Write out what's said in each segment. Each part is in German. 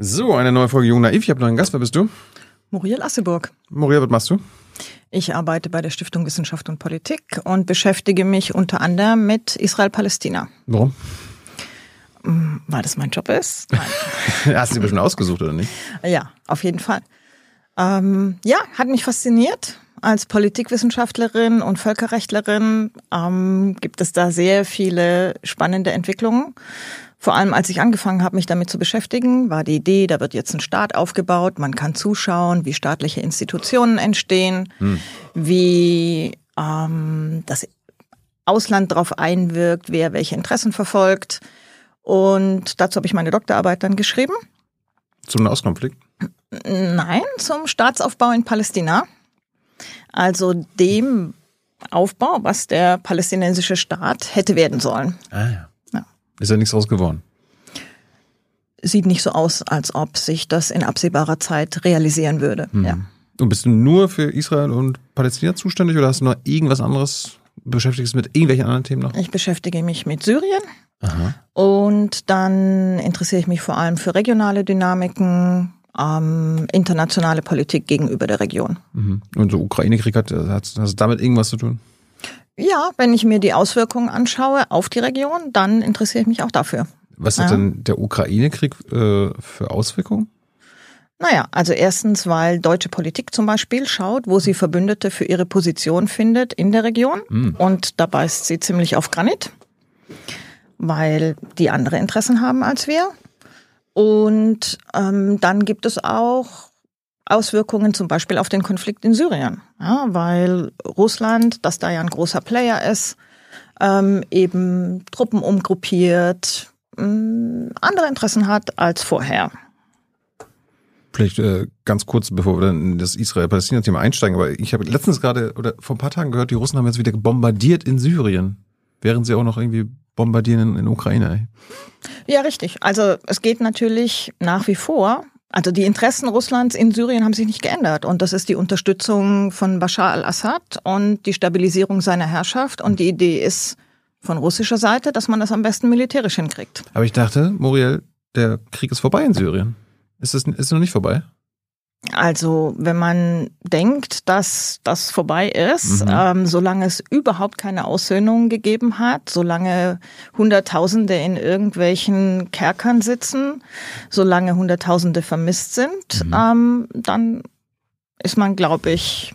So, eine neue Folge Jung Naiv. Ich habe noch einen Gast. Wer bist du? Muriel Asseburg. Moria, was machst du? Ich arbeite bei der Stiftung Wissenschaft und Politik und beschäftige mich unter anderem mit Israel-Palästina. Warum? Weil das mein Job ist? Nein. Hast du dir schon ausgesucht, oder nicht? ja, auf jeden Fall. Ähm, ja, hat mich fasziniert. Als Politikwissenschaftlerin und Völkerrechtlerin ähm, gibt es da sehr viele spannende Entwicklungen. Vor allem, als ich angefangen habe, mich damit zu beschäftigen, war die Idee, da wird jetzt ein Staat aufgebaut, man kann zuschauen, wie staatliche Institutionen entstehen, hm. wie ähm, das Ausland darauf einwirkt, wer welche Interessen verfolgt. Und dazu habe ich meine Doktorarbeit dann geschrieben. Zum Nahostkonflikt? Nein, zum Staatsaufbau in Palästina. Also dem Aufbau, was der palästinensische Staat hätte werden sollen. Ah ja. Ist ja nichts draus geworden. Sieht nicht so aus, als ob sich das in absehbarer Zeit realisieren würde. Mhm. Ja. Und bist du nur für Israel und Palästina zuständig oder hast du noch irgendwas anderes? Beschäftigst du mit irgendwelchen anderen Themen noch? Ich beschäftige mich mit Syrien. Aha. Und dann interessiere ich mich vor allem für regionale Dynamiken, ähm, internationale Politik gegenüber der Region. Mhm. Und so Ukraine-Krieg hat, hat, hat damit irgendwas zu tun? Ja, wenn ich mir die Auswirkungen anschaue auf die Region, dann interessiere ich mich auch dafür. Was hat ja. denn der Ukraine-Krieg äh, für Auswirkungen? Naja, also erstens, weil deutsche Politik zum Beispiel schaut, wo sie Verbündete für ihre Position findet in der Region. Mhm. Und da beißt sie ziemlich auf Granit, weil die andere Interessen haben als wir. Und ähm, dann gibt es auch Auswirkungen zum Beispiel auf den Konflikt in Syrien, ja, weil Russland, das da ja ein großer Player ist, ähm, eben Truppen umgruppiert, ähm, andere Interessen hat als vorher. Vielleicht äh, ganz kurz, bevor wir dann in das Israel-Palästina-Thema einsteigen, aber ich habe letztens gerade oder vor ein paar Tagen gehört, die Russen haben jetzt wieder bombardiert in Syrien, während sie auch noch irgendwie bombardieren in, in Ukraine. Ja, richtig. Also es geht natürlich nach wie vor. Also die Interessen Russlands in Syrien haben sich nicht geändert. Und das ist die Unterstützung von Bashar al-Assad und die Stabilisierung seiner Herrschaft. Und die Idee ist von russischer Seite, dass man das am besten militärisch hinkriegt. Aber ich dachte, Muriel, der Krieg ist vorbei in Syrien. Ist es, ist noch nicht vorbei? Also wenn man denkt, dass das vorbei ist, mhm. ähm, solange es überhaupt keine Aussöhnung gegeben hat, solange Hunderttausende in irgendwelchen Kerkern sitzen, solange Hunderttausende vermisst sind, mhm. ähm, dann ist man, glaube ich,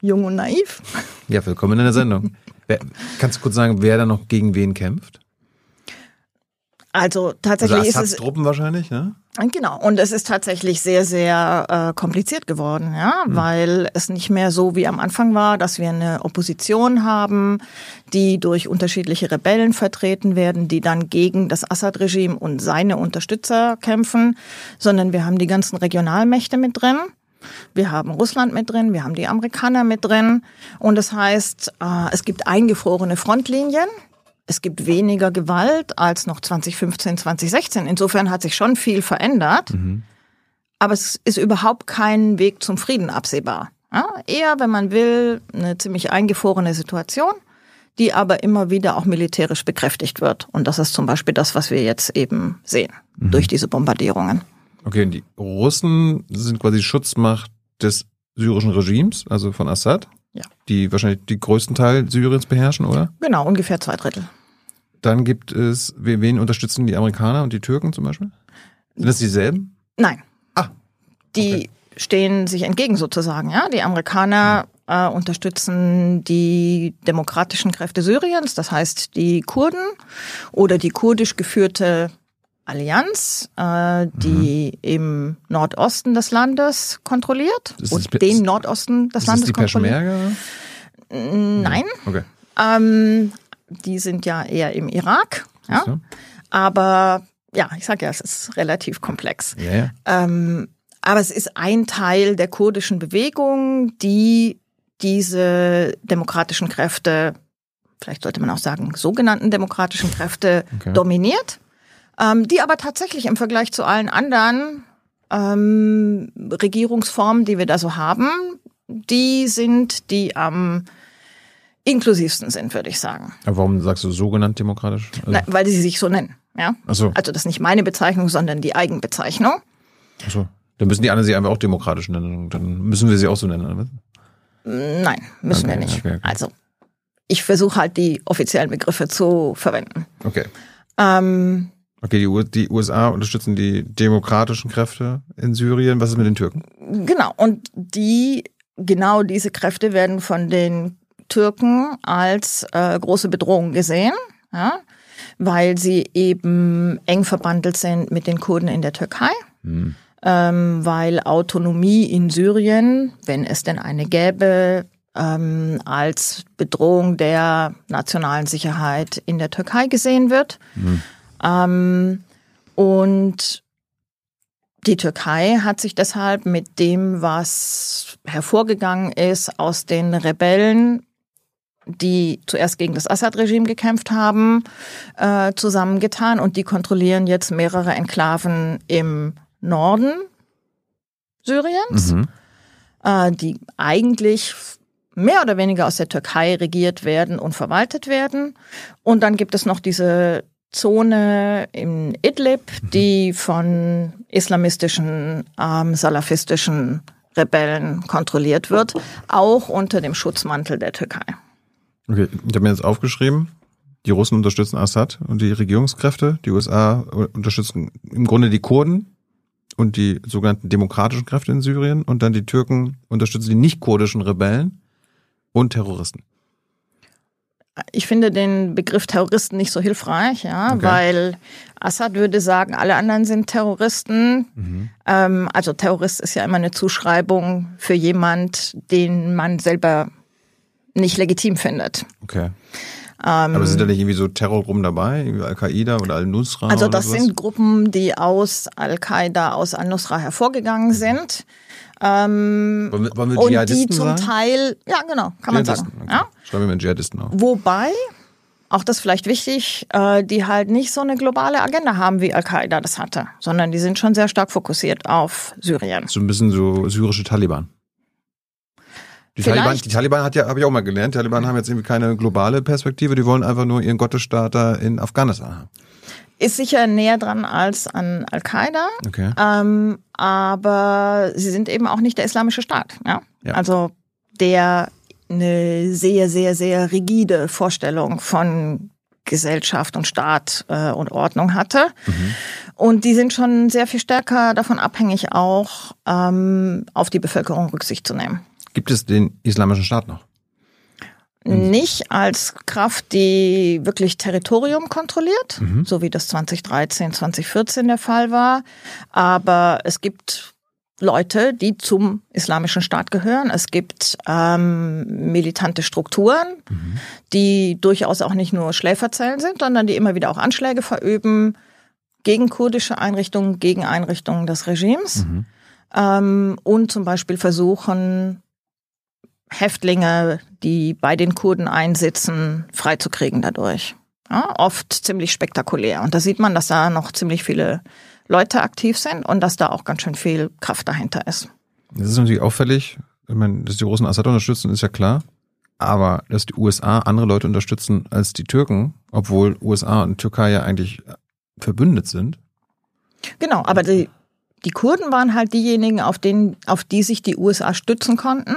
jung und naiv. Ja, willkommen in der Sendung. Kannst du kurz sagen, wer da noch gegen wen kämpft? Also tatsächlich also ist es Truppen wahrscheinlich, ne? Genau, und es ist tatsächlich sehr, sehr äh, kompliziert geworden, ja, mhm. weil es nicht mehr so wie am Anfang war, dass wir eine Opposition haben, die durch unterschiedliche Rebellen vertreten werden, die dann gegen das Assad-Regime und seine Unterstützer kämpfen, sondern wir haben die ganzen Regionalmächte mit drin. Wir haben Russland mit drin, wir haben die Amerikaner mit drin. Und das heißt, äh, es gibt eingefrorene Frontlinien, es gibt weniger Gewalt als noch 2015, 2016. Insofern hat sich schon viel verändert. Mhm. Aber es ist überhaupt kein Weg zum Frieden absehbar. Ja, eher, wenn man will, eine ziemlich eingefrorene Situation, die aber immer wieder auch militärisch bekräftigt wird. Und das ist zum Beispiel das, was wir jetzt eben sehen mhm. durch diese Bombardierungen. Okay, und die Russen sind quasi Schutzmacht des syrischen Regimes, also von Assad. Ja. Die wahrscheinlich die größten Teil Syriens beherrschen, oder? Genau, ungefähr zwei Drittel. Dann gibt es, wen unterstützen die Amerikaner und die Türken zum Beispiel? Sind das dieselben? Nein. Ah. Die okay. stehen sich entgegen sozusagen, ja. Die Amerikaner hm. äh, unterstützen die demokratischen Kräfte Syriens, das heißt die Kurden oder die kurdisch geführte Allianz, äh, die mhm. im Nordosten des Landes kontrolliert und den Nordosten des Landes die kontrolliert. Nein. Okay. Ähm, die sind ja eher im Irak. Ja? So. Aber ja, ich sage ja, es ist relativ komplex. Ja, ja. Ähm, aber es ist ein Teil der kurdischen Bewegung, die diese demokratischen Kräfte, vielleicht sollte man auch sagen, sogenannten demokratischen Kräfte okay. dominiert, ähm, die aber tatsächlich im Vergleich zu allen anderen ähm, Regierungsformen, die wir da so haben, die sind die am inklusivsten sind, würde ich sagen. Aber warum sagst du sogenannt demokratisch? Also Na, weil sie sich so nennen. Ja? Ach so. Also das ist nicht meine Bezeichnung, sondern die Eigenbezeichnung. Achso. Dann müssen die anderen sie einfach auch demokratisch nennen. Dann müssen wir sie auch so nennen. Oder? Nein, müssen Okay, wir nicht. okay, okay. Also ich versuche halt die offiziellen Begriffe zu verwenden. Okay. Ähm, Okay, die, U die USA unterstützen die demokratischen Kräfte in Syrien. Was ist mit den Türken? Genau, und die, genau diese Kräfte werden von den Türken als äh, große Bedrohung gesehen, ja, weil sie eben eng verbandelt sind mit den Kurden in der Türkei, ähm, weil Autonomie in Syrien, wenn es denn eine gäbe, ähm, als Bedrohung der nationalen Sicherheit in der Türkei gesehen wird. Ähm, und die Türkei hat sich deshalb mit dem, was hervorgegangen ist aus den Rebellen, die zuerst gegen das Assad-Regime gekämpft haben, äh, zusammengetan und die kontrollieren jetzt mehrere Enklaven im Norden Syriens, Mhm. äh, die eigentlich mehr oder weniger aus der Türkei regiert werden und verwaltet werden. Und dann gibt es noch diese Zone in Idlib, die von islamistischen, ähm, salafistischen Rebellen kontrolliert wird, auch unter dem Schutzmantel der Türkei. Okay, ich habe mir jetzt aufgeschrieben, die Russen unterstützen Assad und die Regierungskräfte. Die USA unterstützen im Grunde die Kurden und die sogenannten demokratischen Kräfte in Syrien. Und dann die Türken unterstützen die nicht-kurdischen Rebellen und Terroristen. Ich finde den Begriff Terroristen nicht so hilfreich, ja, Okay. weil Assad würde sagen, alle anderen sind Terroristen. Ähm, also Terrorist ist ja immer eine Zuschreibung für jemand, den man selber nicht legitim findet. Okay. Ähm, Aber sind da nicht irgendwie so Terrorgruppen dabei? Al-Qaida oder Al-Nusra? Also das sind Gruppen, die aus Al-Qaida, aus Al-Nusra hervorgegangen sind. Ähm, Wollen wir, wollen wir und die Dschihadisten zum sagen? Teil, ja genau, kann man sagen. Okay. Ja? Schreiben wir mal Dschihadisten auf. Wobei, auch das vielleicht wichtig, äh, die halt nicht so eine globale Agenda haben, wie Al-Qaida das hatte, sondern die sind schon sehr stark fokussiert auf Syrien. So ein bisschen so syrische Taliban. Die Vielleicht. Taliban, die Taliban hat ja, habe ich auch mal gelernt, die Taliban haben jetzt irgendwie keine globale Perspektive, die wollen einfach nur ihren Gottesstaat da in Afghanistan haben. Ist sicher näher dran als an Al-Qaida, Okay. ähm, aber sie sind eben auch nicht der islamische Staat. Ja? Ja. Also der eine sehr, sehr, sehr rigide Vorstellung von Gesellschaft und Staat äh, und Ordnung hatte. Und die sind schon sehr viel stärker davon abhängig, auch ähm, auf die Bevölkerung Rücksicht zu nehmen. Gibt es den islamischen Staat noch? Nicht als Kraft, die wirklich Territorium kontrolliert, so wie das 2013, 2014 der Fall war. Aber es gibt Leute, die zum islamischen Staat gehören. Es gibt ähm, militante Strukturen, die durchaus auch nicht nur Schläferzellen sind, sondern die immer wieder auch Anschläge verüben gegen kurdische Einrichtungen, gegen Einrichtungen des Regimes ähm, und zum Beispiel versuchen, Häftlinge, die bei den Kurden einsitzen, freizukriegen dadurch. Ja, oft ziemlich spektakulär. Und da sieht man, dass da noch ziemlich viele Leute aktiv sind und dass da auch ganz schön viel Kraft dahinter ist. Das ist natürlich auffällig. Ich meine, dass die Russen Assad unterstützen, ist ja klar. Aber dass die USA andere Leute unterstützen als die Türken, obwohl USA und Türkei ja eigentlich verbündet sind. Genau, aber die, die Kurden waren halt diejenigen, auf, den, auf die sich die USA stützen konnten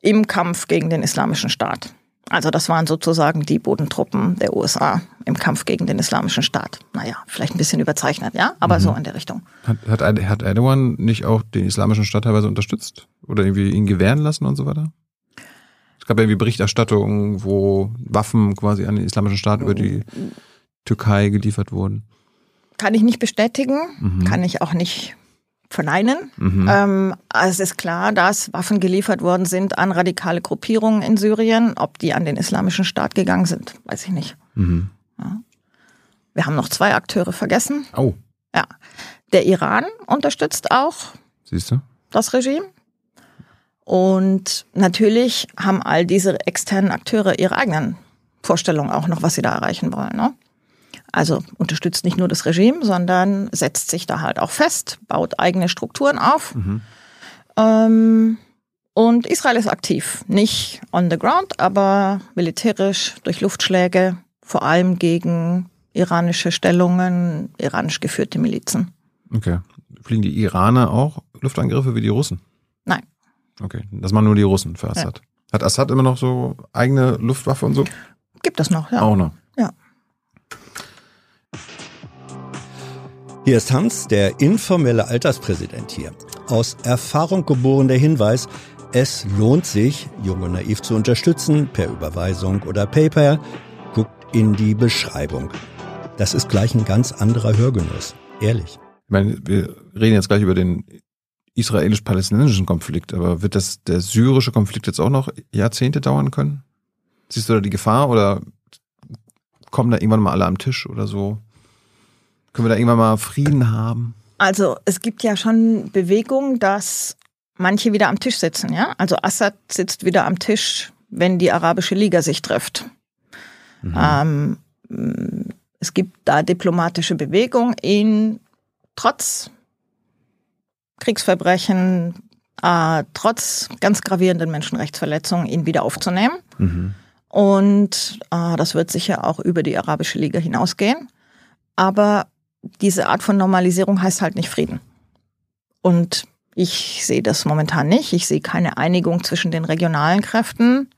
im Kampf gegen den Islamischen Staat. Also das waren sozusagen die Bodentruppen der USA im Kampf gegen den Islamischen Staat. Naja, vielleicht ein bisschen überzeichnet, ja, aber so in der Richtung. Hat, hat, hat Erdogan nicht auch den islamischen Staat teilweise unterstützt? Oder irgendwie ihn gewähren lassen und so weiter? Es gab ja irgendwie Berichterstattungen, wo Waffen quasi an den islamischen Staat über die Türkei geliefert wurden. Kann ich nicht bestätigen, kann ich auch nicht verneinen. Ähm, es ist klar, dass Waffen geliefert worden sind an radikale Gruppierungen in Syrien. Ob die an den Islamischen Staat gegangen sind, weiß ich nicht. Ja. Wir haben noch zwei Akteure vergessen. Oh, Ja, der Iran unterstützt auch siehst du? das Regime. Und natürlich haben all diese externen Akteure ihre eigenen Vorstellungen auch noch, was sie da erreichen wollen. Ne? Also unterstützt nicht nur das Regime, sondern setzt sich da halt auch fest, baut eigene Strukturen auf. Ähm, und Israel ist aktiv, nicht on the ground, aber militärisch durch Luftschläge, vor allem gegen iranische Stellungen, iranisch geführte Milizen. Okay. fliegen die Iraner auch Luftangriffe wie die Russen? Nein. Okay, das machen nur die Russen für Assad. Ja. Hat Assad immer noch so eigene Luftwaffe und so? Gibt es noch, ja. Auch noch. Ja. Hier ist Hans, der informelle Alterspräsident hier. Aus Erfahrung geboren der Hinweis, es lohnt sich, Jung und Naiv zu unterstützen, per Überweisung oder PayPal. Guckt in die Beschreibung. Das ist gleich ein ganz anderer Hörgenuss. Ehrlich. Ich meine, wir reden jetzt gleich über den israelisch-palästinensischen Konflikt, aber wird das der syrische Konflikt jetzt auch noch Jahrzehnte dauern können? Siehst du da die Gefahr oder kommen da irgendwann mal alle am Tisch oder so? Können wir da irgendwann mal Frieden haben? Also es gibt ja schon Bewegung, dass manche wieder am Tisch sitzen, ja. Also Assad sitzt wieder am Tisch, wenn die Arabische Liga sich trifft. Mhm. Ähm, es gibt da diplomatische Bewegung, ihn trotz Kriegsverbrechen, äh, trotz ganz gravierenden Menschenrechtsverletzungen, ihn wieder aufzunehmen. Mhm. Und äh, das wird sicher auch über die Arabische Liga hinausgehen. Aber diese Art von Normalisierung heißt halt nicht Frieden. Und ich sehe das momentan nicht. Ich sehe keine Einigung zwischen den regionalen Kräften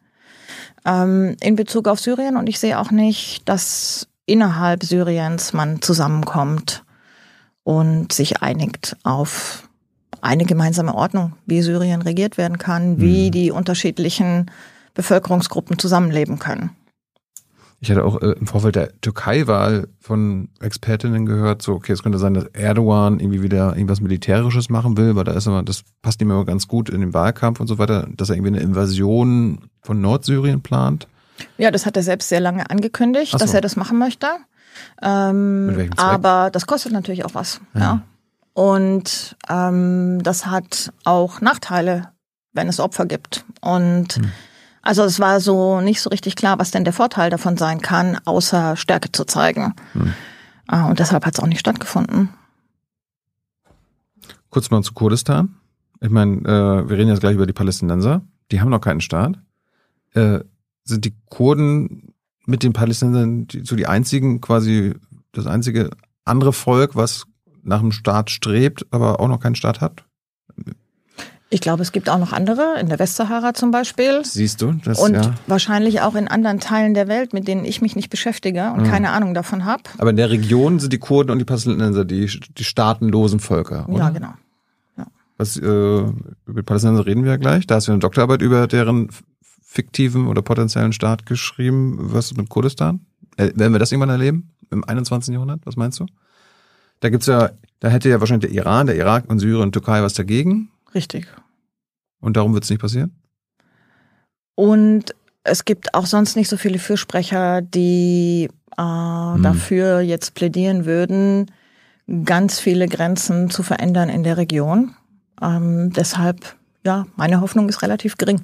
ähm, in Bezug auf Syrien und ich sehe auch nicht, dass innerhalb Syriens man zusammenkommt und sich einigt auf eine gemeinsame Ordnung, wie Syrien regiert werden kann, wie mhm. die unterschiedlichen Bevölkerungsgruppen zusammenleben können. Ich hatte auch äh, im Vorfeld der Türkei-Wahl von Expertinnen gehört, so, okay, es könnte sein, dass Erdogan irgendwie wieder irgendwas Militärisches machen will, weil da ist immer, das passt ihm immer ganz gut in den Wahlkampf und so weiter, dass er irgendwie eine Invasion von Nordsyrien plant. Ja, das hat er selbst sehr lange angekündigt, so. dass er das machen möchte. Ähm, aber das kostet natürlich auch was. Ja. ja. Und ähm, das hat auch Nachteile, wenn es Opfer gibt. Und hm. Also es war so nicht so richtig klar, was denn der Vorteil davon sein kann, außer Stärke zu zeigen. Hm. Ah, und deshalb hat es auch nicht stattgefunden. Kurz mal zu Kurdistan. Ich meine, äh, wir reden jetzt gleich über die Palästinenser. Die haben noch keinen Staat. Äh, sind die Kurden mit den Palästinensern die, so die einzigen, quasi das einzige andere Volk, was nach einem Staat strebt, aber auch noch keinen Staat hat? Ich glaube, es gibt auch noch andere, in der Westsahara zum Beispiel. Siehst du? Das, und ja. wahrscheinlich auch in anderen Teilen der Welt, mit denen ich mich nicht beschäftige und mhm. keine Ahnung davon habe. Aber in der Region sind die Kurden und die Palästinenser die, die staatenlosen Völker, oder? Ja, genau. Ja. Was, äh, über Palästinenser reden wir ja gleich. Da hast du eine Doktorarbeit über deren fiktiven oder potenziellen Staat geschrieben. Was ist mit Kurdistan? Äh, werden wir das irgendwann erleben? Im 21. Jahrhundert? Was meinst du? Da gibt's ja, da hätte ja wahrscheinlich der Iran, der Irak und Syrien und Türkei was dagegen. Richtig. Und darum wird es nicht passieren? Und es gibt auch sonst nicht so viele Fürsprecher, die äh, hm. dafür jetzt plädieren würden, ganz viele Grenzen zu verändern in der Region. Ähm, deshalb, ja, meine Hoffnung ist relativ gering.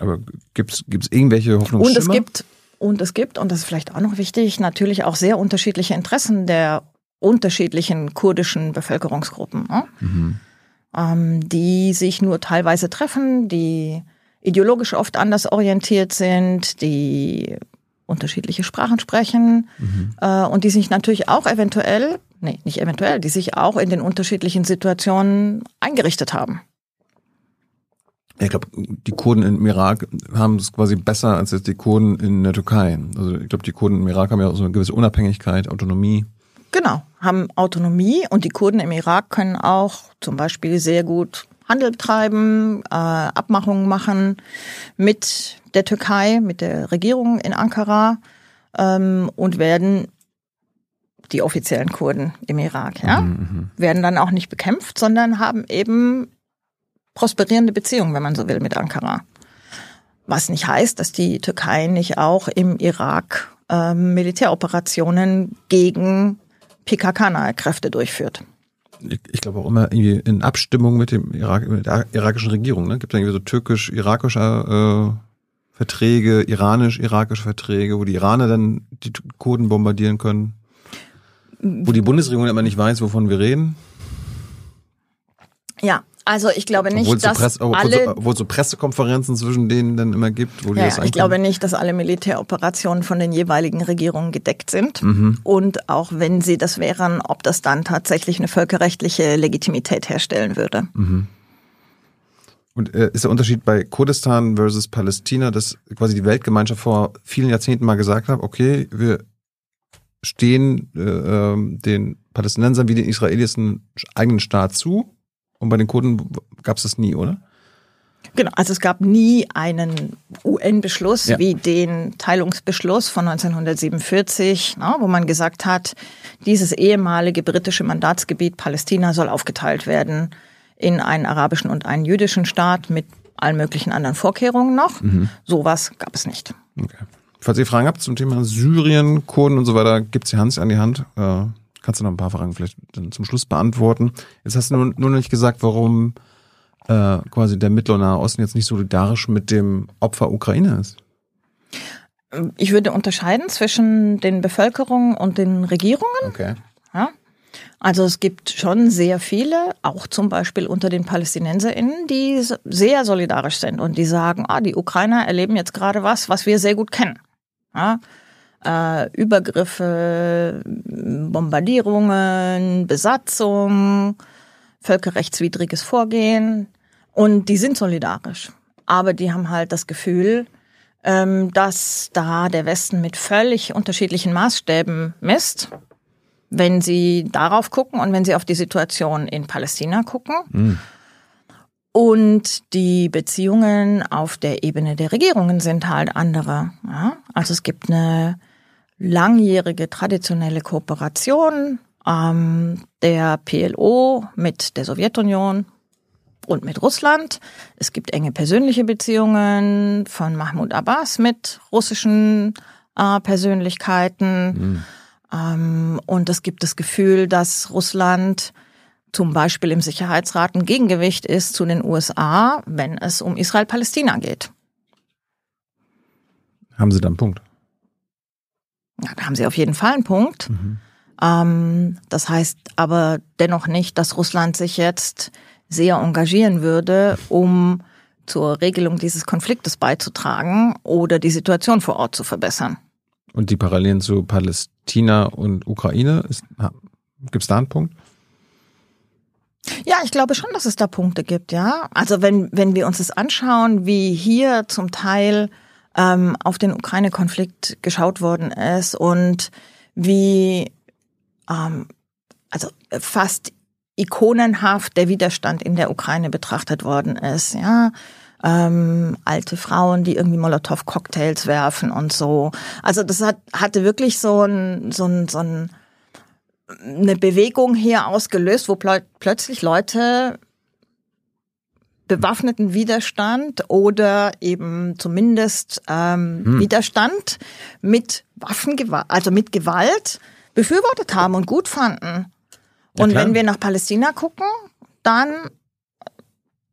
Aber gibt es irgendwelche Hoffnungsschimmer? Und es gibt, und es gibt, und das ist vielleicht auch noch wichtig, natürlich auch sehr unterschiedliche Interessen der unterschiedlichen kurdischen Bevölkerungsgruppen. Ne? Mhm ähm, die sich nur teilweise treffen, die ideologisch oft anders orientiert sind, die unterschiedliche Sprachen sprechen mhm. äh, und die sich natürlich auch eventuell, nee, nicht eventuell, die sich auch in den unterschiedlichen Situationen eingerichtet haben. Ich glaube, die Kurden im Irak haben es quasi besser als jetzt die Kurden in der Türkei. Also ich glaube, die Kurden im Irak haben ja auch so eine gewisse Unabhängigkeit, Autonomie. Genau, haben Autonomie und die Kurden im Irak können auch zum Beispiel sehr gut Handel treiben, äh, Abmachungen machen mit der Türkei, mit der Regierung in Ankara ähm, und werden die offiziellen Kurden im Irak, ja, mhm, mhm, werden dann auch nicht bekämpft, sondern haben eben prosperierende Beziehungen, wenn man so will, mit Ankara. Was nicht heißt, dass die Türkei nicht auch im Irak äh, Militäroperationen gegen PKK-nahe durchführt. Ich, ich glaube auch immer irgendwie in Abstimmung mit dem Irak, mit der irakischen Regierung. Ne? Gibt es irgendwie so türkisch-irakische äh, Verträge, iranisch-irakische Verträge, wo die Iraner dann die Kurden bombardieren können? Wo die Bundesregierung immer nicht weiß, wovon wir reden? Ja, Also ich glaube nicht, Obwohl es so, dass Presse, alle so, obwohl es so Pressekonferenzen zwischen denen dann immer gibt, wo die Ja, das ich glaube nicht, dass alle Militäroperationen von den jeweiligen Regierungen gedeckt sind. Mhm. Und auch wenn sie das wären, ob das dann tatsächlich eine völkerrechtliche Legitimität herstellen würde. Mhm. Und äh, ist der Unterschied bei Kurdistan versus Palästina, dass quasi die Weltgemeinschaft vor vielen Jahrzehnten mal gesagt hat, okay, wir stehen äh, ähm, den Palästinensern wie den Israelis einen eigenen Staat zu. Und bei den Kurden gab es das nie, oder? Genau, also es gab nie einen UN-Beschluss Ja. wie den Teilungsbeschluss von 1947, na, wo man gesagt hat, dieses ehemalige britische Mandatsgebiet Palästina soll aufgeteilt werden in einen arabischen und einen jüdischen Staat mit allen möglichen anderen Vorkehrungen noch. Sowas gab es nicht. Okay. Falls ihr Fragen habt zum Thema Syrien, Kurden und so weiter, gibt's die Hans an die Hand. Äh, kannst du noch ein paar Fragen vielleicht dann zum Schluss beantworten. Jetzt hast du nur, nur noch nicht gesagt, warum äh, quasi der Mittlere Nahe Osten jetzt nicht solidarisch mit dem Opfer Ukraine ist. Ich würde unterscheiden zwischen den Bevölkerungen und den Regierungen. Okay. Ja? Also es gibt schon sehr viele, auch zum Beispiel unter den PalästinenserInnen, die sehr solidarisch sind und die sagen, ah, die Ukrainer erleben jetzt gerade was, was wir sehr gut kennen. Ja? Äh, Übergriffe, Bombardierungen, Besatzung, völkerrechtswidriges Vorgehen und die sind solidarisch. Aber die haben halt das Gefühl, ähm, dass da der Westen mit völlig unterschiedlichen Maßstäben misst wenn Sie darauf gucken und wenn Sie auf die Situation in Palästina gucken. Und die Beziehungen auf der Ebene der Regierungen sind halt andere. Ja? Also es gibt eine langjährige traditionelle Kooperation ähm, der PLO mit der Sowjetunion und mit Russland. Es gibt enge persönliche Beziehungen von Mahmoud Abbas mit russischen äh, Persönlichkeiten. Ähm, und es gibt das Gefühl, dass Russland zum Beispiel im Sicherheitsrat ein Gegengewicht ist zu den USA, wenn es um Israel-Palästina geht. Haben Sie da einen Punkt? Ja, da haben Sie auf jeden Fall einen Punkt. Ähm, das heißt aber dennoch nicht, dass Russland sich jetzt sehr engagieren würde, um zur Regelung dieses Konfliktes beizutragen oder die Situation vor Ort zu verbessern. Und die Parallelen zu Palästina und Ukraine, gibt es da einen Punkt? Ja, ich glaube schon, dass es da Punkte gibt, ja. Also wenn, wenn wir uns das anschauen, wie hier zum Teil ähm, auf den Ukraine-Konflikt geschaut worden ist und wie ähm, also fast ikonenhaft der Widerstand in der Ukraine betrachtet worden ist, ja. Ähm, alte Frauen, die irgendwie Molotow-Cocktails werfen und so. Also das hat, hatte wirklich so ein, so ein, so ein eine Bewegung hier ausgelöst, wo plö plötzlich Leute bewaffneten Widerstand oder eben zumindest ähm, Hm. Widerstand mit Waffengewalt, also mit Gewalt befürwortet haben und gut fanden. Ja, Und klar. wenn wir nach Palästina gucken, dann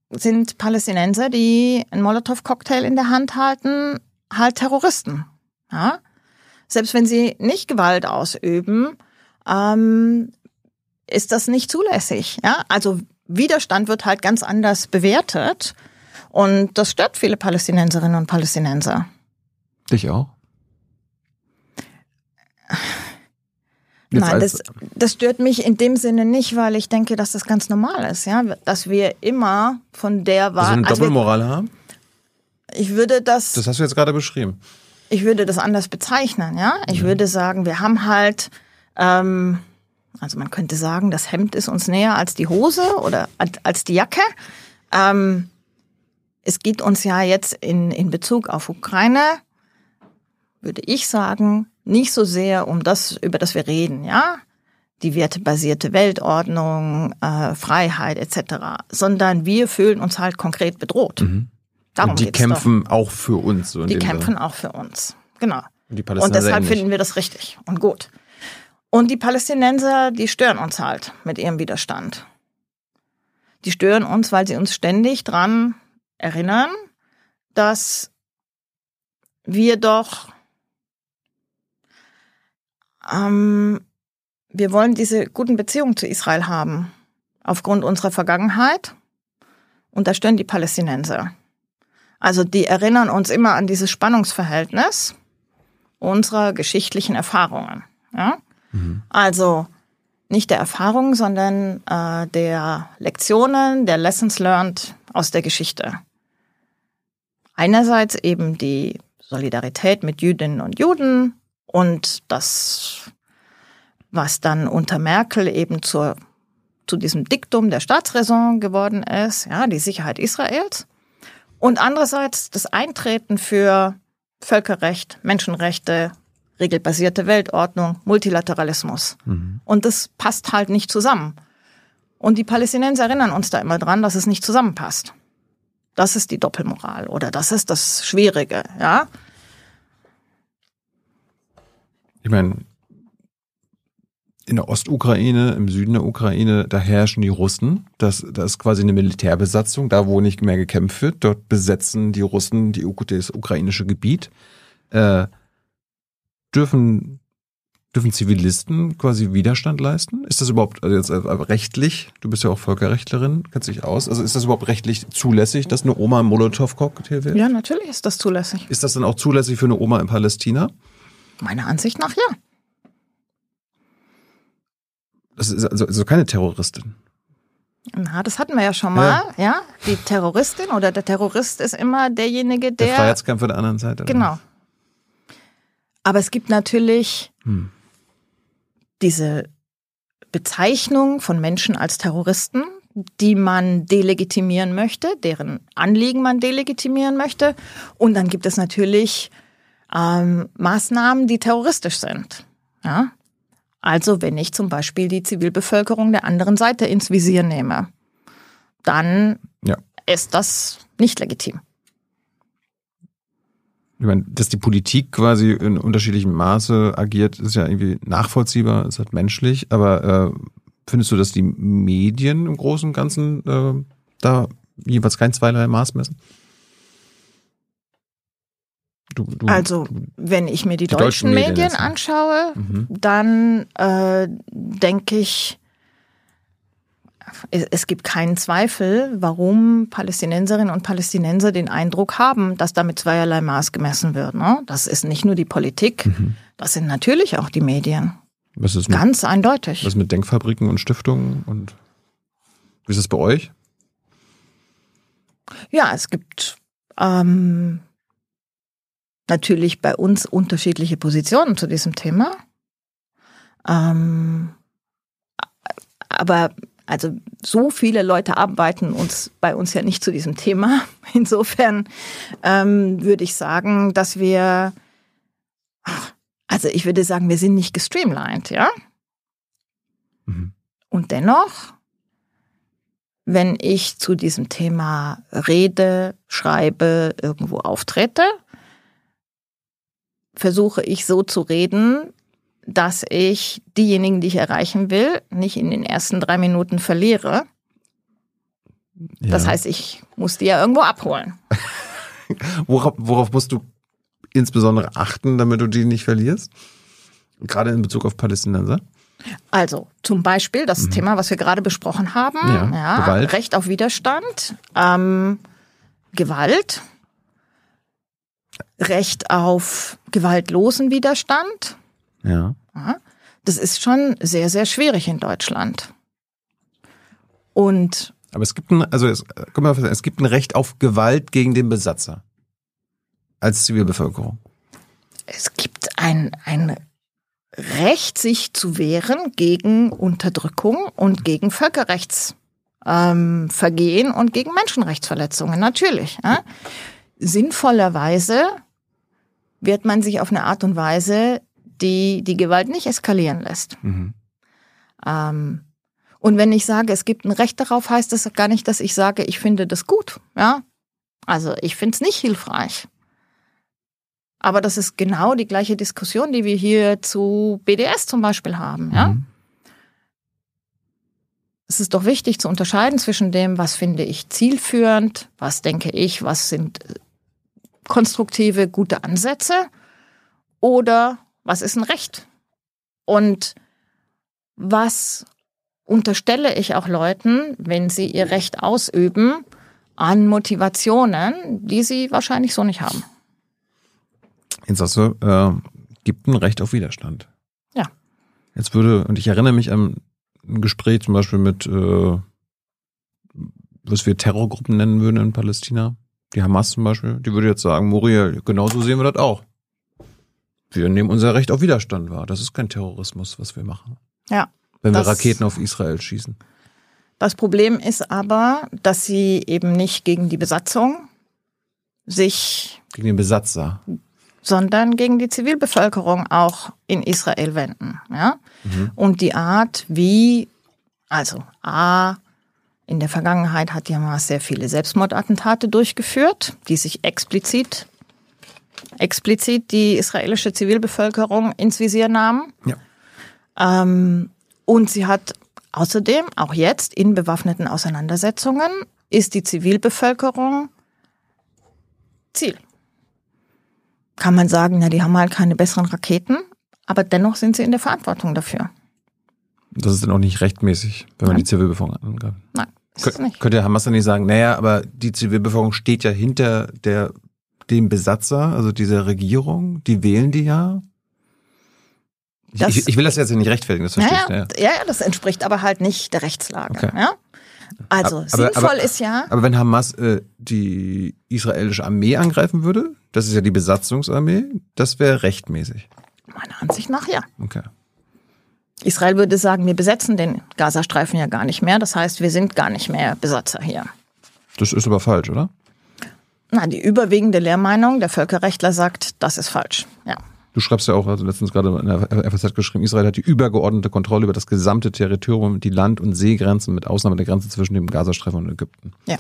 sind Palästinenser, die einen Molotow-Cocktail in der Hand halten, halt Terroristen. Ja? Selbst wenn sie nicht Gewalt ausüben, ähm, ist das nicht zulässig. Ja? Also Widerstand wird halt ganz anders bewertet und das stört viele Palästinenserinnen und Palästinenser. Dich auch? Jetzt Nein, das, das stört mich in dem Sinne nicht, weil ich denke, dass das ganz normal ist, ja, dass wir immer von der wir Wahl, eine also wir, Doppelmoral haben? ich würde das, Das hast du jetzt gerade beschrieben. ich würde das anders bezeichnen, ja. Ich würde sagen, wir haben halt, ähm, also man könnte sagen, das Hemd ist uns näher als die Hose oder als- die Jacke. Ähm, es geht uns ja jetzt in, in Bezug auf Ukraine, würde ich sagen, nicht so sehr um das, über das wir reden, ja. Die wertebasierte Weltordnung, äh, Freiheit etc., sondern wir fühlen uns halt konkret bedroht. Darum Und die geht's doch. kämpfen auch für uns. So Die kämpfen Sinne. auch für uns. Genau. Und die Und deshalb finden wir das richtig und gut. Und die Palästinenser, die stören uns halt mit ihrem Widerstand. Die stören uns, weil sie uns ständig dran erinnern, dass wir doch, ähm, wir wollen diese guten Beziehungen zu Israel haben. Aufgrund unserer Vergangenheit und da stören die Palästinenser. Also die erinnern uns immer an dieses Spannungsverhältnis unserer geschichtlichen Erfahrungen. Ja? Mhm. Also nicht der Erfahrung, sondern äh, der Lektionen, der Lessons learned aus der Geschichte. Einerseits eben die Solidarität mit Jüdinnen und Juden und das, was dann unter Merkel eben zur, zu diesem Diktum der Staatsräson geworden ist, ja, die Sicherheit Israels. Und andererseits das Eintreten für Völkerrecht, Menschenrechte, regelbasierte Weltordnung, Multilateralismus. Mhm. Und das passt halt nicht zusammen. Und die Palästinenser erinnern uns da immer dran, dass es nicht zusammenpasst. Das ist die Doppelmoral oder das ist das Schwierige, ja. Ich meine, in der Ostukraine, im Süden der Ukraine, da herrschen die Russen. Das, das ist quasi eine Militärbesatzung, da wo nicht mehr gekämpft wird. Dort besetzen die Russen die, das ukrainische Gebiet. Äh, dürfen, dürfen Zivilisten quasi Widerstand leisten? Ist das überhaupt also jetzt äh, rechtlich? Du bist ja auch Völkerrechtlerin, kennst dich aus. Also ist das überhaupt rechtlich zulässig, dass eine Oma im Molotow-Cocktail wird? Ja, natürlich ist das zulässig. Ist das dann auch zulässig für eine Oma in Palästina? Meiner Ansicht nach ja. Das ist also, also keine Terroristin. Na, das hatten wir ja schon mal, ja. ja. Die Terroristin oder der Terrorist ist immer derjenige, der. Der Freiheitskämpfer der anderen Seite. Genau. Aber es gibt natürlich hm. diese Bezeichnung von Menschen als Terroristen, die man delegitimieren möchte, deren Anliegen man delegitimieren möchte. Und dann gibt es natürlich ähm, Maßnahmen, die terroristisch sind. Ja? Also wenn ich zum Beispiel die Zivilbevölkerung der anderen Seite ins Visier nehme, dann ja. ist das nicht legitim. Ich meine, dass die Politik quasi in unterschiedlichem Maße agiert, ist ja irgendwie nachvollziehbar, ist halt menschlich, aber äh, findest du, dass die Medien im Großen und Ganzen äh, da jeweils kein zweierlei Maß messen? Du, du, also, wenn ich mir die, die deutschen, deutschen, Medien, Medien anschaue, mhm. dann äh, denke ich, es gibt keinen Zweifel, warum Palästinenserinnen und Palästinenser den Eindruck haben, dass damit zweierlei Maß gemessen wird. Ne? Das ist nicht nur die Politik, mhm. das sind natürlich auch die Medien. Was ist mit, Ganz eindeutig. Was mit Denkfabriken und Stiftungen und wie ist das bei euch? Ja, es gibt ähm, natürlich bei uns unterschiedliche Positionen zu diesem Thema. Ähm, aber also so viele Leute arbeiten uns bei uns ja nicht zu diesem Thema. Insofern ähm, würde ich sagen, dass wir, also ich würde sagen, wir sind nicht gestreamlined, ja. Mhm. Und dennoch, wenn ich zu diesem Thema rede, schreibe, irgendwo auftrete, versuche ich so zu reden, dass ich diejenigen, die ich erreichen will, nicht in den ersten drei Minuten verliere. Ja. Das heißt, ich muss die ja irgendwo abholen. worauf, worauf musst du insbesondere achten, damit du die nicht verlierst? Gerade in Bezug auf Palästinenser? Also zum Beispiel das mhm. Thema, was wir gerade besprochen haben, ja, ja Recht auf Widerstand, ähm, Gewalt, Recht auf gewaltlosen Widerstand. Ja. Das ist schon sehr, sehr schwierig in Deutschland. Und aber es gibt ein, also es, mal, es gibt ein Recht auf Gewalt gegen den Besatzer als Zivilbevölkerung. Es gibt ein, ein Recht, sich zu wehren gegen Unterdrückung und gegen Völkerrechtsvergehen ähm, und gegen Menschenrechtsverletzungen, natürlich. Ja. Sinnvollerweise wird man sich auf eine Art und Weise, die die Gewalt nicht eskalieren lässt. Mhm. Ähm, und wenn ich sage, es gibt ein Recht darauf, heißt das gar nicht, dass ich sage, ich finde das gut. Ja, also ich finde es nicht hilfreich. Aber das ist genau die gleiche Diskussion, die wir hier zu BDS zum Beispiel haben. Ja. Mhm. Es ist doch wichtig zu unterscheiden zwischen dem, was finde ich zielführend, was denke ich, was sind konstruktive, gute Ansätze oder was ist ein Recht? Und was unterstelle ich auch Leuten, wenn sie ihr Recht ausüben, an Motivationen, die sie wahrscheinlich so nicht haben. Jetzt sagst du, äh, gibt ein Recht auf Widerstand. Ja. Jetzt würde, und ich erinnere mich an ein Gespräch zum Beispiel mit, äh, was wir Terrorgruppen nennen würden in Palästina. Die Hamas zum Beispiel, die würde jetzt sagen, Muriel, genauso sehen wir das auch. Wir nehmen unser Recht auf Widerstand wahr. Das ist kein Terrorismus, was wir machen. Ja. Wenn wir Raketen auf Israel schießen. Das Problem ist aber, dass sie eben nicht gegen die Besatzung sich, Gegen den Besatzer. sondern gegen die Zivilbevölkerung auch in Israel wenden. Ja? Und die Art, wie, also A, in der Vergangenheit hat die Hamas sehr viele Selbstmordattentate durchgeführt, die sich explizit, explizit die israelische Zivilbevölkerung ins Visier nahmen. Ja. Ähm, und sie hat außerdem, auch jetzt in bewaffneten Auseinandersetzungen, ist die Zivilbevölkerung Ziel. Kann man sagen, na, die haben halt keine besseren Raketen, aber dennoch sind sie in der Verantwortung dafür. Das ist dann auch nicht rechtmäßig, wenn man Nein. die Zivilbevölkerung angreift. Nein, ist es Kö nicht. könnte Hamas dann nicht sagen, naja, aber die Zivilbevölkerung steht ja hinter der, dem Besatzer, also dieser Regierung, die wählen die ja. Ich, Das- ich, ich will das jetzt nicht rechtfertigen, das Ja, verstehst du. ja, Ja. ja, ja, das entspricht aber halt nicht der Rechtslage. Okay. Ja? Also Aber- sinnvoll aber- ist ja, Aber wenn Hamas äh, die israelische Armee angreifen würde, das ist ja die Besatzungsarmee, das wäre rechtmäßig. meiner Ansicht nach ja. Okay. Israel würde sagen, wir besetzen den Gazastreifen ja gar nicht mehr. Das heißt, wir sind gar nicht mehr Besatzer hier. Das ist aber falsch, oder? Na, die überwiegende Lehrmeinung der Völkerrechtler sagt, das ist falsch. Ja. Du schreibst ja auch, also letztens gerade in der FAZ geschrieben, Israel hat die übergeordnete Kontrolle über das gesamte Territorium, die Land- und Seegrenzen mit Ausnahme der Grenze zwischen dem Gazastreifen und Ägypten. Ja.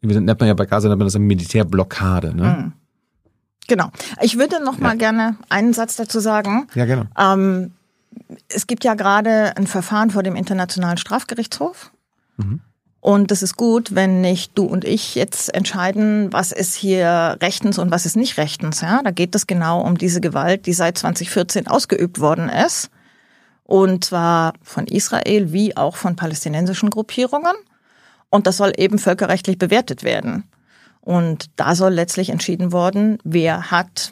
Wir nennt man ja bei Gaza, nennt man das eine Militärblockade, ne? Mhm. Genau. Ich würde noch mal gerne einen Satz dazu sagen. Ja, gerne. Ähm, es gibt ja gerade ein Verfahren vor dem Internationalen Strafgerichtshof. Mhm. Und es ist gut, wenn nicht du und ich jetzt entscheiden, was ist hier rechtens und was ist nicht rechtens. Ja, da geht es genau um diese Gewalt, die seit 2014 ausgeübt worden ist. Und zwar von Israel wie auch von palästinensischen Gruppierungen. Und das soll eben völkerrechtlich bewertet werden. Und da soll letztlich entschieden worden, wer hat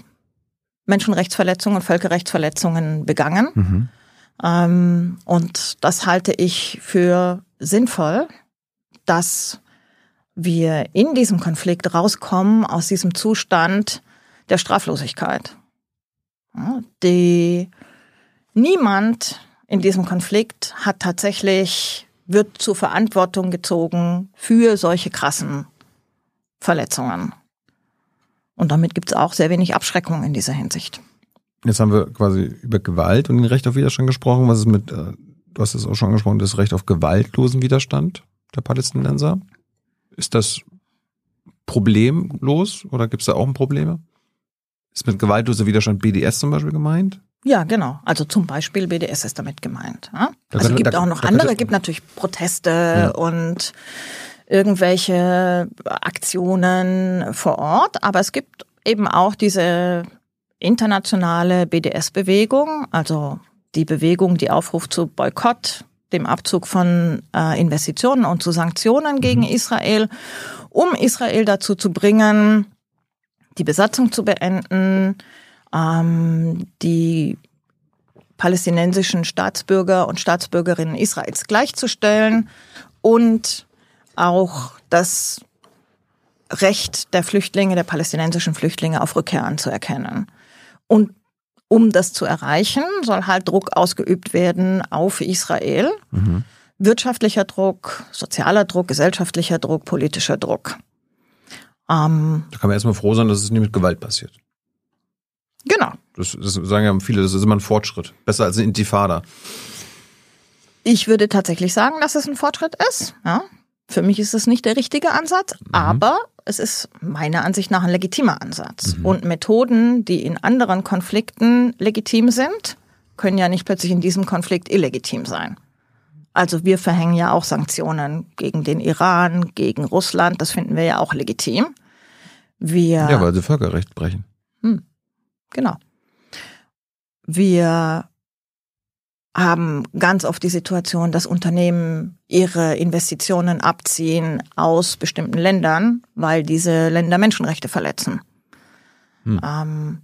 Menschenrechtsverletzungen und Völkerrechtsverletzungen begangen. Mhm. Ähm, und das halte ich für sinnvoll, dass wir in diesem Konflikt rauskommen aus diesem Zustand der Straflosigkeit. Die, niemand in diesem Konflikt hat tatsächlich, wird zur Verantwortung gezogen für solche krassen Verletzungen. Und damit gibt es auch sehr wenig Abschreckung in dieser Hinsicht. Jetzt haben wir quasi über Gewalt und den Recht auf Widerstand gesprochen. Was ist mit, äh, du hast es auch schon angesprochen, das Recht auf gewaltlosen Widerstand der Palästinenser? Ist das problemlos oder gibt es da auch Probleme? Ist mit gewaltloser Widerstand BDS zum Beispiel gemeint? Ja, genau. Also zum Beispiel BDS ist damit gemeint. Ja? Da Also könnte- gibt da- auch noch andere, könnte- gibt natürlich Proteste Ja. und irgendwelche Aktionen vor Ort, aber es gibt eben auch diese internationale BDS-Bewegung, also die Bewegung, die aufruft zu Boykott, dem Abzug von äh, Investitionen und zu Sanktionen gegen Israel, um Israel dazu zu bringen, die Besatzung zu beenden, ähm, die palästinensischen Staatsbürger und Staatsbürgerinnen Israels gleichzustellen und auch das Recht der Flüchtlinge, der palästinensischen Flüchtlinge auf Rückkehr anzuerkennen. Und um das zu erreichen, soll halt Druck ausgeübt werden auf Israel. Wirtschaftlicher Druck, sozialer Druck, gesellschaftlicher Druck, politischer Druck. Ähm, Da kann man erstmal froh sein, dass es nicht mit Gewalt passiert. genau. Das, das sagen ja viele, das ist immer ein Fortschritt. Besser als eine Intifada. Ich würde tatsächlich sagen, dass es ein Fortschritt ist. Ja. Für mich ist es nicht der richtige Ansatz, aber es ist meiner Ansicht nach ein legitimer Ansatz. Und Methoden, die in anderen Konflikten legitim sind, können ja nicht plötzlich in diesem Konflikt illegitim sein. Also wir verhängen ja auch Sanktionen gegen den Iran, gegen Russland, das finden wir ja auch legitim. Wir Ja, weil sie Völkerrecht brechen. Genau. Wir haben ganz oft die Situation, dass Unternehmen ihre Investitionen abziehen aus bestimmten Ländern, weil diese Länder Menschenrechte verletzen. Hm. Ähm,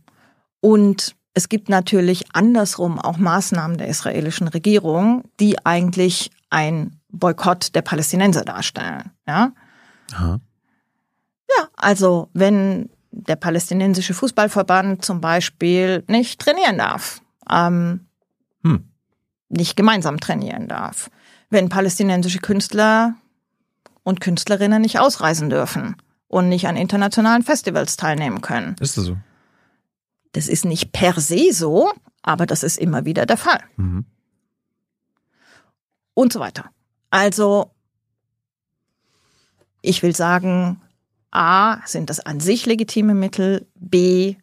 und es gibt natürlich andersrum auch Maßnahmen der israelischen Regierung, die eigentlich ein Boykott der Palästinenser darstellen. Ja, Aha. ja also wenn der palästinensische Fußballverband zum Beispiel nicht trainieren darf, ähm, hm. Nicht gemeinsam trainieren darf, wenn palästinensische Künstler und Künstlerinnen nicht ausreisen dürfen und nicht an internationalen Festivals teilnehmen können. Ist das so? Das ist nicht per se so, aber das ist immer wieder der Fall. Mhm. Und so weiter. Also, ich will sagen, A, sind das an sich legitime Mittel, B,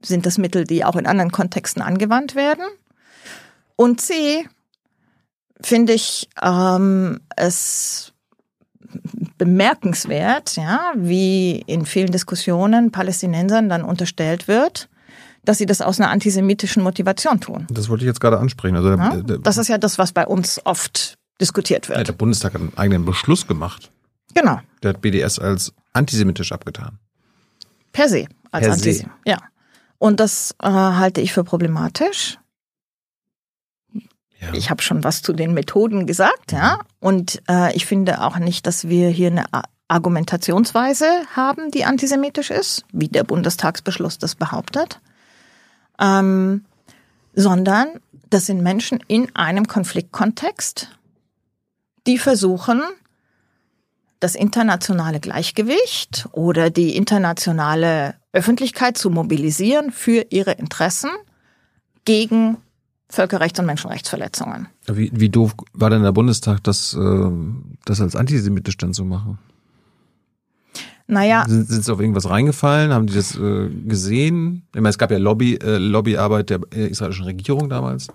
sind das Mittel, die auch in anderen Kontexten angewandt werden. Und C, finde ich ähm, es bemerkenswert, ja, wie in vielen Diskussionen Palästinensern dann unterstellt wird, dass sie das aus einer antisemitischen Motivation tun. Das wollte ich jetzt gerade ansprechen. Also ja? das ist ja das, was bei uns oft diskutiert wird. Ja, der Bundestag hat einen eigenen Beschluss gemacht. Genau. Der hat BDS als antisemitisch abgetan. Per se als per antisemitisch. Ja. Und das äh, halte ich für problematisch. Ja. Ich habe schon was zu den Methoden gesagt, ja. Und äh, ich finde auch nicht, dass wir hier eine Argumentationsweise haben, die antisemitisch ist, wie der Bundestagsbeschluss das behauptet, ähm, sondern das sind Menschen in einem Konfliktkontext, die versuchen, das internationale Gleichgewicht oder die internationale Öffentlichkeit zu mobilisieren für ihre Interessen gegen Völkerrechts- und Menschenrechtsverletzungen. Wie, wie doof war denn der Bundestag, das, äh, das als antisemitisch dann zu machen? Naja. Sind, sind sie auf irgendwas reingefallen? Haben die das äh, gesehen? Ich meine, es gab ja Lobby, äh, Lobbyarbeit der äh, israelischen Regierung damals.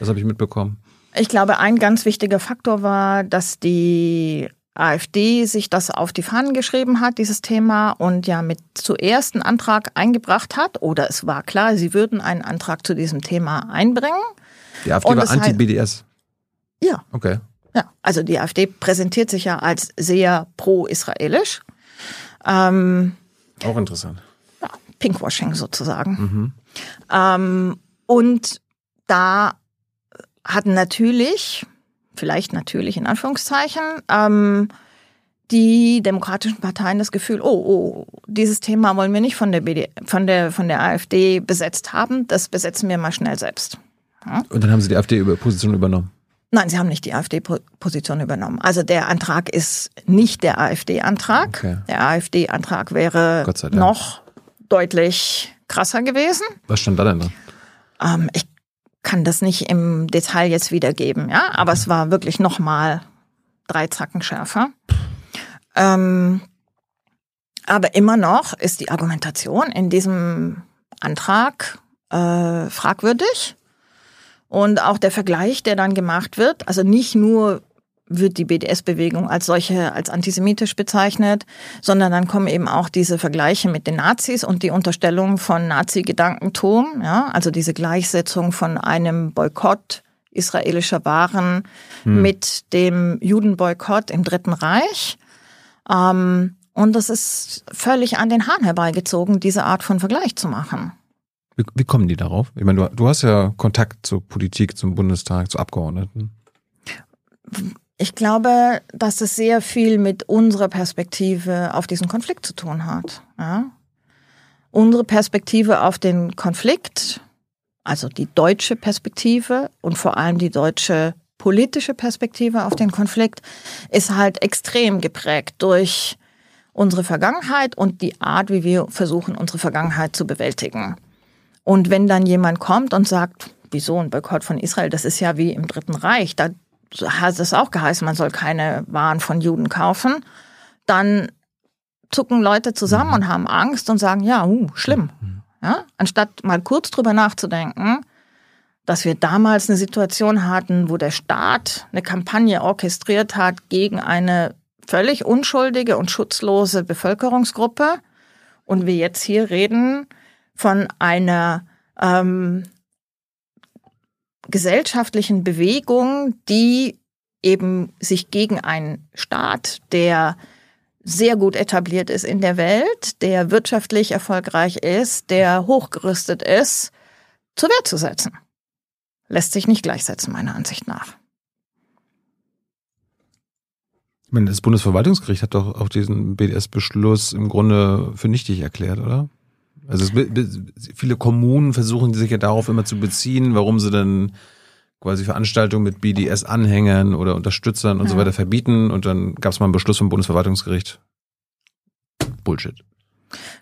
Das habe ich mitbekommen. Ich glaube, ein ganz wichtiger Faktor war, dass die AfD sich das auf die Fahnen geschrieben hat, dieses Thema, und ja mit zuerst einen Antrag eingebracht hat, oder es war klar, sie würden einen Antrag zu diesem Thema einbringen. Die AfD war anti-BDS? Ja. Okay. Ja, also die AfD präsentiert sich ja als sehr pro-israelisch. Ähm, Auch interessant. Ja, Pinkwashing sozusagen. Mhm. Ähm, und da hatten natürlich vielleicht natürlich in Anführungszeichen, ähm, die demokratischen Parteien das Gefühl, oh, oh, dieses Thema wollen wir nicht von der, BD, von der, von der AfD besetzt haben, das besetzen wir mal schnell selbst. Ja? Und dann haben sie die AfD-Position übernommen? Nein, sie haben nicht die AfD-Position übernommen. Also der Antrag ist nicht der AfD-Antrag. Okay. Der AfD-Antrag wäre noch deutlich krasser gewesen. Was stand da denn drin? Ähm, ich kann das nicht im Detail jetzt wiedergeben, ja, aber es war wirklich nochmal drei Zacken schärfer. Ähm, aber immer noch ist die Argumentation in diesem Antrag äh, fragwürdig. Und auch der Vergleich, der dann gemacht wird, also nicht nur wird die BDS-Bewegung als solche als antisemitisch bezeichnet, sondern dann kommen eben auch diese Vergleiche mit den Nazis und die Unterstellung von Nazi-Gedankentum, ja, also diese Gleichsetzung von einem Boykott israelischer Waren hm. mit dem Judenboykott im Dritten Reich. Ähm, und das ist völlig an den Haaren herbeigezogen, diese Art von Vergleich zu machen. Wie, wie kommen die darauf? Ich meine, du, du hast ja Kontakt zur Politik, zum Bundestag, zu Abgeordneten. Ich glaube, dass es sehr viel mit unserer Perspektive auf diesen Konflikt zu tun hat. Ja? Unsere Perspektive auf den Konflikt, also die deutsche Perspektive und vor allem die deutsche politische Perspektive auf den Konflikt, ist halt extrem geprägt durch unsere Vergangenheit und die Art, wie wir versuchen, unsere Vergangenheit zu bewältigen. Und wenn dann jemand kommt und sagt, wieso ein Boykott von Israel, das ist ja wie im Dritten Reich, da hat es auch geheißen, man soll keine Waren von Juden kaufen, dann zucken Leute zusammen mhm. und haben Angst und sagen, ja, uh, schlimm. Mhm. Ja? Anstatt mal kurz drüber nachzudenken, dass wir damals eine Situation hatten, wo der Staat eine Kampagne orchestriert hat gegen eine völlig unschuldige und schutzlose Bevölkerungsgruppe und wir jetzt hier reden von einer ähm, gesellschaftlichen Bewegung, die eben sich gegen einen Staat, der sehr gut etabliert ist in der Welt, der wirtschaftlich erfolgreich ist, der hochgerüstet ist, zur Wehr zu setzen. Lässt sich nicht gleichsetzen, meiner Ansicht nach. Ich meine, das Bundesverwaltungsgericht hat doch auch diesen BDS-Beschluss im Grunde für nichtig erklärt, oder? Also es, viele Kommunen versuchen sich ja darauf immer zu beziehen, warum sie denn quasi Veranstaltungen mit BDS-Anhängern oder Unterstützern und ja. so weiter verbieten. Und dann gab es mal einen Beschluss vom Bundesverwaltungsgericht. Bullshit.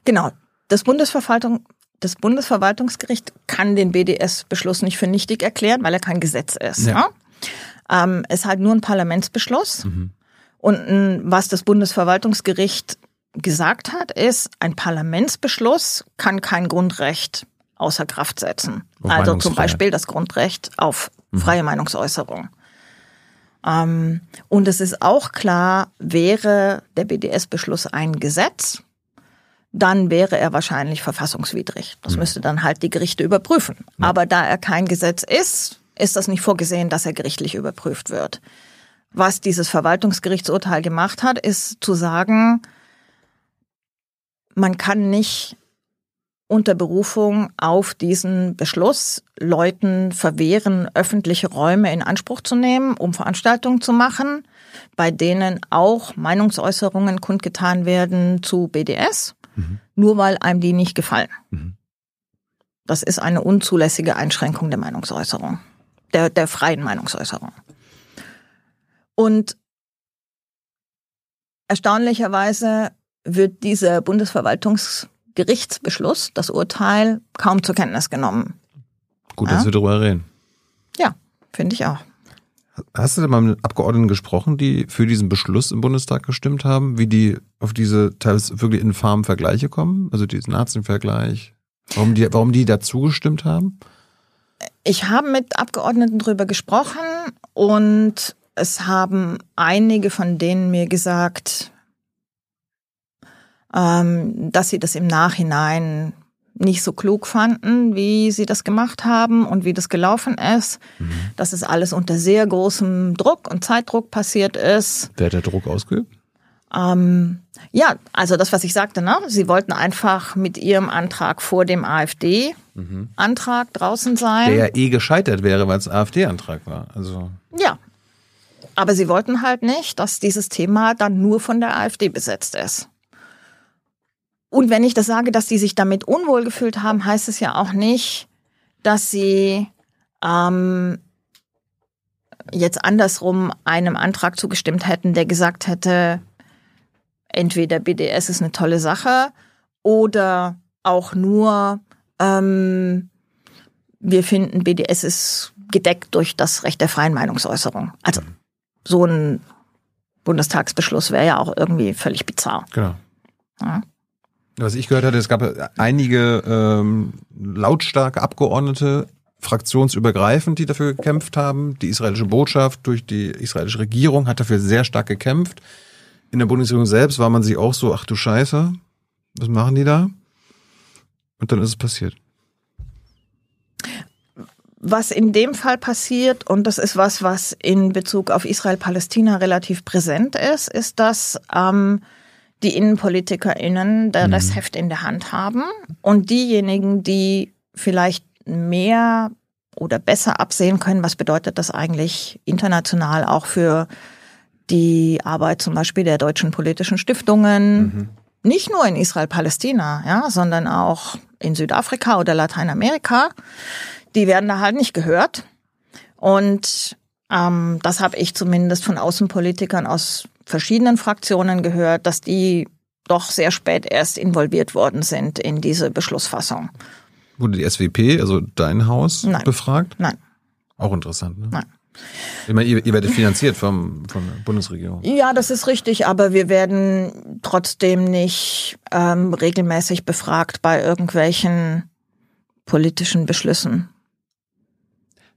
Genau. Das Bundesverwaltung, das Bundesverwaltungsgericht kann den BDS-Beschluss nicht für nichtig erklären, weil er kein Gesetz ist. Ja. ja? Ähm, es ist halt nur ein Parlamentsbeschluss. Mhm. Und was das Bundesverwaltungsgericht gesagt hat, ist, ein Parlamentsbeschluss kann kein Grundrecht außer Kraft setzen. Auf also zum Beispiel das Grundrecht auf mhm. freie mhm. Meinungsäußerung. Ähm, und es ist auch klar, wäre der BDS-Beschluss ein Gesetz, dann wäre er wahrscheinlich verfassungswidrig. Das mhm. müsste dann halt die Gerichte überprüfen. Ja. Aber da er kein Gesetz ist, ist das nicht vorgesehen, dass er gerichtlich überprüft wird. Was dieses Verwaltungsgerichtsurteil gemacht hat, ist zu sagen, man kann nicht unter Berufung auf diesen Beschluss Leuten verwehren, öffentliche Räume in Anspruch zu nehmen, um Veranstaltungen zu machen, bei denen auch Meinungsäußerungen kundgetan werden zu BDS, mhm. nur weil einem die nicht gefallen. Mhm. Das ist eine unzulässige Einschränkung der Meinungsäußerung, der, der freien Meinungsäußerung. Und erstaunlicherweise wird dieser Bundesverwaltungsgerichtsbeschluss, das Urteil, kaum zur Kenntnis genommen. Gut, dass wir darüber reden. Ja, finde ich auch. Hast du denn mal mit Abgeordneten gesprochen, die für diesen Beschluss im Bundestag gestimmt haben, wie die auf diese teilweise wirklich infamen Vergleiche kommen? Also diesen Nazi-Vergleich? Warum die, warum die dazu gestimmt haben? Ich habe mit Abgeordneten darüber gesprochen und es haben einige von denen mir gesagt, ähm, dass sie das im Nachhinein nicht so klug fanden, wie sie das gemacht haben und wie das gelaufen ist. Mhm. Dass es alles unter sehr großem Druck und Zeitdruck passiert ist. Wer hat der Druck ausgeübt? Ähm, ja, also das, was ich sagte, ne? Sie wollten einfach mit ihrem Antrag vor dem AfD-Antrag mhm. draußen sein. Der ja eh gescheitert wäre, weil es AfD-Antrag war. Also. Ja. Aber sie wollten halt nicht, dass dieses Thema dann nur von der AfD besetzt ist. Und wenn ich das sage, dass die sich damit unwohl gefühlt haben, heißt es ja auch nicht, dass sie ähm, jetzt andersrum einem Antrag zugestimmt hätten, der gesagt hätte, entweder BDS ist eine tolle Sache oder auch nur, ähm, wir finden, BDS ist gedeckt durch das Recht der freien Meinungsäußerung. Also so ein Bundestagsbeschluss wäre ja auch irgendwie völlig bizarr. Genau. Ja. Was ich gehört hatte, es gab einige ähm, lautstarke Abgeordnete, fraktionsübergreifend, die dafür gekämpft haben. Die israelische Botschaft durch die israelische Regierung hat dafür sehr stark gekämpft. In der Bundesregierung selbst war man sich auch so, ach du Scheiße, was machen die da? Und dann ist es passiert. Was in dem Fall passiert, und das ist was, was in Bezug auf Israel-Palästina relativ präsent ist, ist, dass ähm, die InnenpolitikerInnen das mhm. Heft in der Hand haben und diejenigen, die vielleicht mehr oder besser absehen können, was bedeutet das eigentlich international auch für die Arbeit zum Beispiel der deutschen politischen Stiftungen, mhm. nicht nur in Israel-Palästina, ja, sondern auch in Südafrika oder Lateinamerika, die werden da halt nicht gehört. Und ähm, das habe ich zumindest von Außenpolitikern aus verschiedenen Fraktionen gehört, dass die doch sehr spät erst involviert worden sind in diese Beschlussfassung. Wurde die SWP, also dein Haus, Nein. befragt? Nein. Auch interessant, ne? Nein. Ich meine, ihr, ihr werdet finanziert vom, von der Bundesregierung. Ja, das ist richtig, aber wir werden trotzdem nicht ähm, regelmäßig befragt bei irgendwelchen politischen Beschlüssen.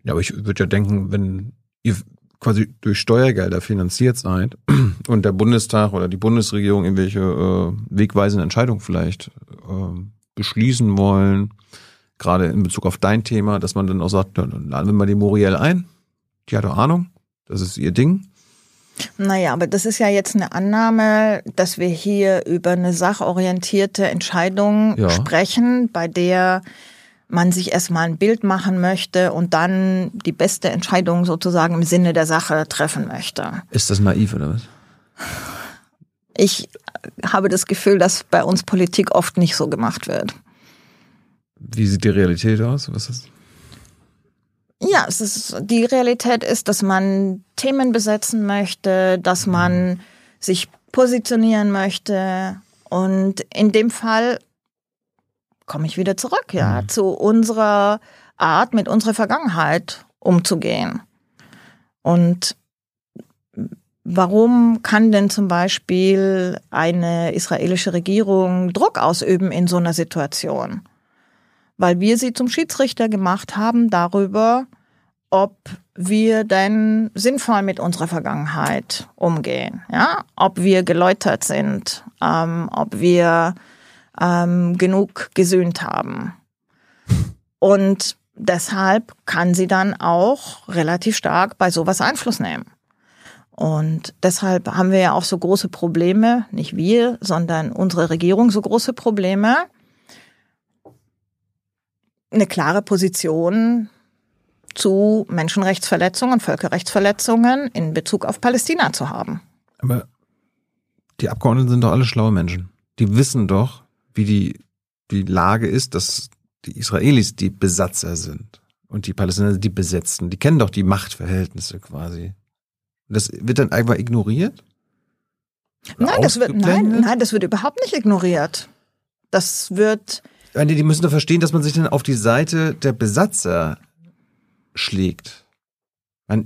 Ja, aber ich würde ja denken, wenn ihr quasi durch Steuergelder finanziert seid und der Bundestag oder die Bundesregierung irgendwelche äh, wegweisenden Entscheidungen vielleicht äh, beschließen wollen, gerade in Bezug auf dein Thema, dass man dann auch sagt, dann laden wir mal die Muriel ein. Die hat doch Ahnung. Das ist ihr Ding. Naja, aber das ist ja jetzt eine Annahme, dass wir hier über eine sachorientierte Entscheidung ja. sprechen, bei der man sich erstmal ein Bild machen möchte und dann die beste Entscheidung sozusagen im Sinne der Sache treffen möchte. Ist das naiv oder was? Ich habe das Gefühl, dass bei uns Politik oft nicht so gemacht wird. Wie sieht die Realität aus? Was ist? Ja, es ist, die Realität ist, dass man Themen besetzen möchte, dass man sich positionieren möchte. Und in dem Fall komme ich wieder zurück, ja, mhm. zu unserer Art, mit unserer Vergangenheit umzugehen. Und warum kann denn zum Beispiel eine israelische Regierung Druck ausüben in so einer Situation? weil wir sie zum Schiedsrichter gemacht haben darüber, ob wir denn sinnvoll mit unserer Vergangenheit umgehen, ja, ob wir geläutert sind, ähm, ob wir ähm, genug gesühnt haben. Und deshalb kann sie dann auch relativ stark bei sowas Einfluss nehmen. Und deshalb haben wir ja auch so große Probleme, nicht wir, sondern unsere Regierung so große Probleme, eine klare Position zu Menschenrechtsverletzungen Völkerrechtsverletzungen in Bezug auf Palästina zu haben. Aber die Abgeordneten sind doch alle schlaue Menschen. Die wissen doch, wie die, die Lage ist, dass die Israelis die Besatzer sind und die Palästinenser die Besetzten. Die kennen doch die Machtverhältnisse quasi. Das wird dann einfach ignoriert? Nein, das wird, nein, nein, das wird überhaupt nicht ignoriert. Das wird die müssen doch verstehen, dass man sich dann auf die Seite der Besatzer schlägt. Man,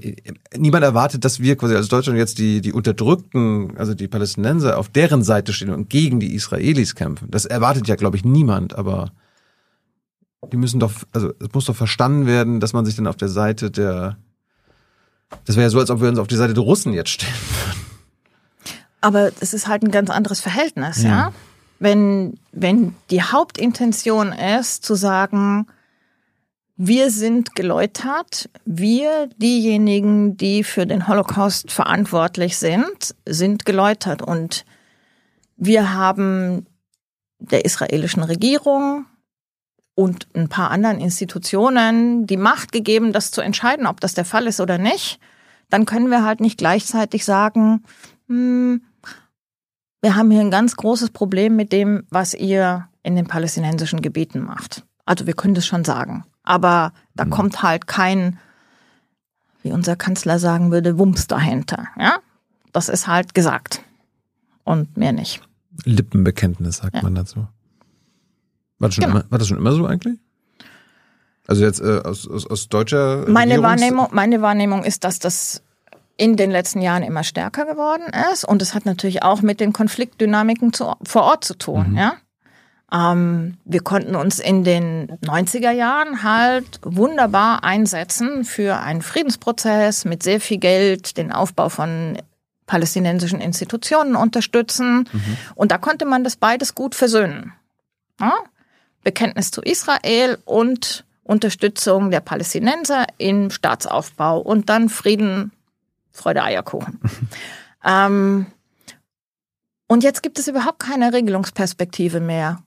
niemand erwartet, dass wir quasi als Deutschland jetzt die, die Unterdrückten, also die Palästinenser, auf deren Seite stehen und gegen die Israelis kämpfen. Das erwartet ja, glaube ich, niemand, aber die müssen doch, also es muss doch verstanden werden, dass man sich dann auf der Seite der, das wäre ja so, als ob wir uns auf die Seite der Russen jetzt stehen würden. Aber es ist halt ein ganz anderes Verhältnis, ja? ja? wenn, wenn die Hauptintention ist, zu sagen, wir sind geläutert, wir, diejenigen, die für den Holocaust verantwortlich sind, sind geläutert und wir haben der israelischen Regierung und ein paar anderen Institutionen die Macht gegeben, das zu entscheiden, ob das der Fall ist oder nicht, dann können wir halt nicht gleichzeitig sagen, hm, wir haben hier ein ganz großes Problem mit dem, was ihr in den palästinensischen Gebieten macht. Also wir können das schon sagen. Aber da mhm. kommt halt kein, wie unser Kanzler sagen würde, Wumms dahinter. Ja? Das ist halt gesagt. Und mehr nicht. Lippenbekenntnis sagt ja. man dazu. War das, schon genau. immer, war das schon immer so eigentlich? Also jetzt äh, aus, aus, aus deutscher meine Wahrnehmung, meine Wahrnehmung ist, dass das in den letzten Jahren immer stärker geworden ist. Und es hat natürlich auch mit den Konfliktdynamiken zu, vor Ort zu tun. Mhm. Ja? Ähm, wir konnten uns in den 90er Jahren halt wunderbar einsetzen für einen Friedensprozess mit sehr viel Geld, den Aufbau von palästinensischen Institutionen unterstützen. Mhm. Und da konnte man das beides gut versöhnen. Ja? Bekenntnis zu Israel und Unterstützung der Palästinenser im Staatsaufbau und dann Frieden Freude Eierkuchen. ähm, und jetzt gibt es überhaupt keine Regelungsperspektive mehr.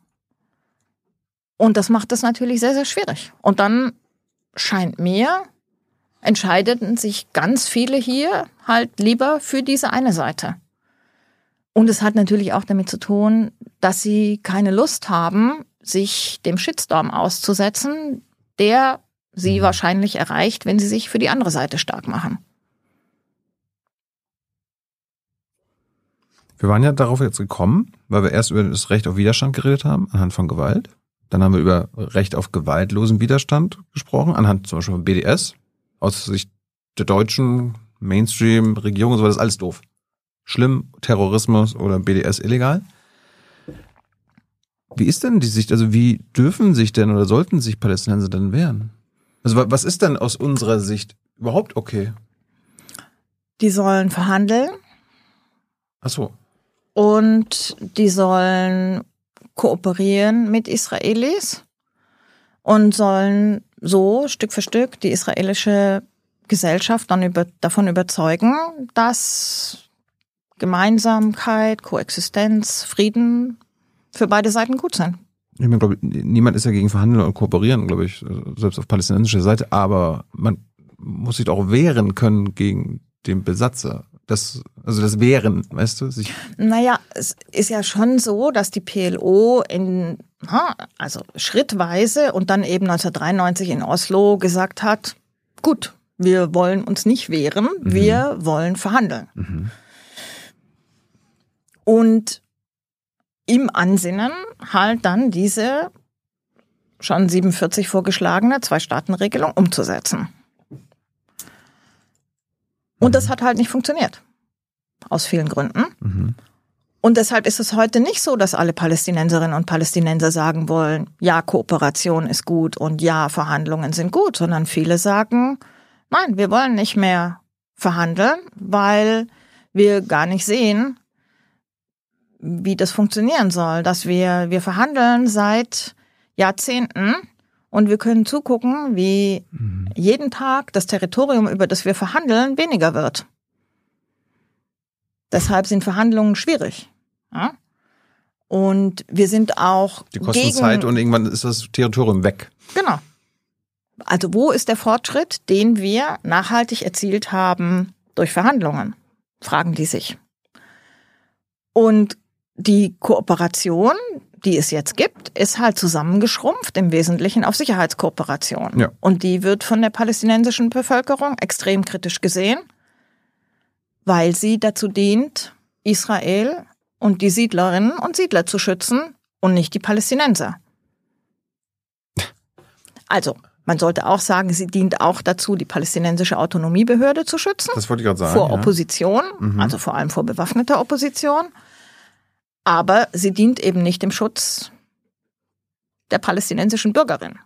Und das macht es natürlich sehr, sehr schwierig. Und dann scheint mir, entscheideten sich ganz viele hier halt lieber für diese eine Seite. Und es hat natürlich auch damit zu tun, dass sie keine Lust haben, sich dem Shitstorm auszusetzen, der sie mhm. wahrscheinlich erreicht, wenn sie sich für die andere Seite stark machen. Wir waren ja darauf jetzt gekommen, weil wir erst über das Recht auf Widerstand geredet haben, anhand von Gewalt. Dann haben wir über Recht auf gewaltlosen Widerstand gesprochen, anhand zum Beispiel von BDS. Aus Sicht der deutschen Mainstream-Regierung, so war das alles doof. Schlimm, Terrorismus oder BDS illegal. Wie ist denn die Sicht, also wie dürfen sich denn oder sollten sich Palästinenser denn wehren? Also was ist denn aus unserer Sicht überhaupt okay? Die sollen verhandeln. Ach so und die sollen kooperieren mit Israelis. und sollen so Stück für Stück die israelische Gesellschaft dann über, davon überzeugen, dass Gemeinsamkeit, Koexistenz, Frieden für beide Seiten gut sind. Ich meine, glaube, niemand ist ja gegen Verhandeln und Kooperieren, glaube ich, selbst auf palästinensischer Seite, aber man muss sich doch wehren können gegen den Besatzer. Das, also das Wehren, weißt du? Sich naja, es ist ja schon so, dass die PLO in, also schrittweise und dann eben 1993 in Oslo gesagt hat, gut, wir wollen uns nicht wehren, mhm. wir wollen verhandeln. Mhm. Und im Ansinnen halt dann diese schon 47 vorgeschlagene Zwei-Staaten-Regelung umzusetzen. Und das hat halt nicht funktioniert. Aus vielen Gründen. Mhm. Und deshalb ist es heute nicht so, dass alle Palästinenserinnen und Palästinenser sagen wollen, ja, Kooperation ist gut und ja, Verhandlungen sind gut, sondern viele sagen, nein, wir wollen nicht mehr verhandeln, weil wir gar nicht sehen, wie das funktionieren soll, dass wir, wir verhandeln seit Jahrzehnten und wir können zugucken, wie mhm. jeden Tag das Territorium, über das wir verhandeln, weniger wird. Deshalb sind Verhandlungen schwierig. Ja? Und wir sind auch. Die kosten gegen, Zeit und irgendwann ist das Territorium weg. Genau. Also wo ist der Fortschritt, den wir nachhaltig erzielt haben durch Verhandlungen? Fragen die sich. Und die Kooperation, die es jetzt gibt, ist halt zusammengeschrumpft im Wesentlichen auf Sicherheitskooperation. Ja. Und die wird von der palästinensischen Bevölkerung extrem kritisch gesehen, weil sie dazu dient, Israel und die Siedlerinnen und Siedler zu schützen und nicht die Palästinenser. Also, man sollte auch sagen, sie dient auch dazu, die palästinensische Autonomiebehörde zu schützen. Das wollte ich gerade sagen. Vor Opposition, ja. mhm. also vor allem vor bewaffneter Opposition. Aber sie dient eben nicht dem Schutz der palästinensischen Bürgerin.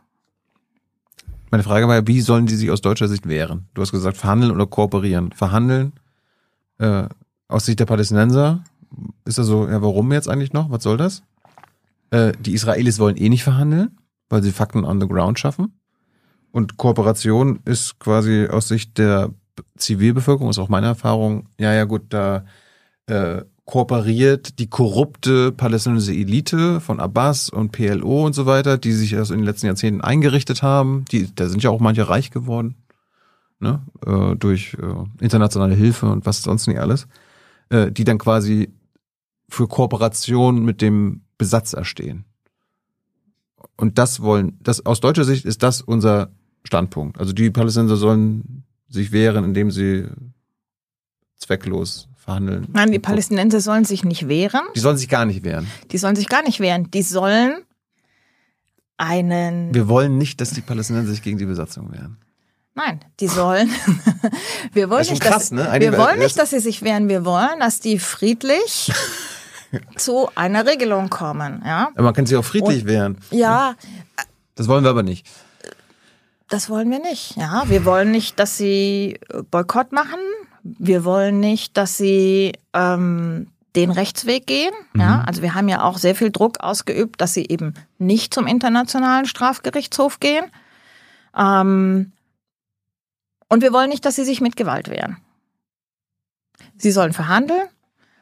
Meine Frage war wie sollen die sich aus deutscher Sicht wehren? Du hast gesagt, verhandeln oder kooperieren. Verhandeln äh, aus Sicht der Palästinenser ist das so, ja, warum jetzt eigentlich noch? Was soll das? Äh, die Israelis wollen eh nicht verhandeln, weil sie Fakten on the ground schaffen. Und Kooperation ist quasi aus Sicht der Zivilbevölkerung, ist auch meine Erfahrung, ja, ja, gut, da äh, kooperiert die korrupte palästinensische Elite von Abbas und PLO und so weiter, die sich erst in den letzten Jahrzehnten eingerichtet haben. Die, da sind ja auch manche reich geworden, ne? Äh, durch äh, internationale Hilfe und was sonst nicht alles, äh, die dann quasi für Kooperation mit dem Besatz erstehen. Und das wollen, das aus deutscher Sicht ist das unser Standpunkt. Also die Palästinenser sollen sich wehren, indem sie zwecklos verhandeln. Nein, die Palästinenser sollen sich nicht wehren. Die sollen sich gar nicht wehren. Die sollen sich gar nicht wehren. Die sollen einen. Wir wollen nicht, dass die Palästinenser sich gegen die Besatzung wehren. Nein, die sollen. wir wollen, nicht, krass, dass, ne? wir wollen nicht, dass sie sich wehren. Wir wollen, dass die friedlich zu einer Regelung kommen. Ja? Aber man kann sich auch friedlich Und, wehren. Ja. Das wollen wir aber nicht. Das wollen wir nicht. Ja, wir wollen nicht, dass sie Boykott machen. Wir wollen nicht, dass sie ähm, den Rechtsweg gehen. Mhm. Ja, also wir haben ja auch sehr viel Druck ausgeübt, dass sie eben nicht zum internationalen Strafgerichtshof gehen. Ähm, und wir wollen nicht, dass sie sich mit Gewalt wehren. Sie sollen verhandeln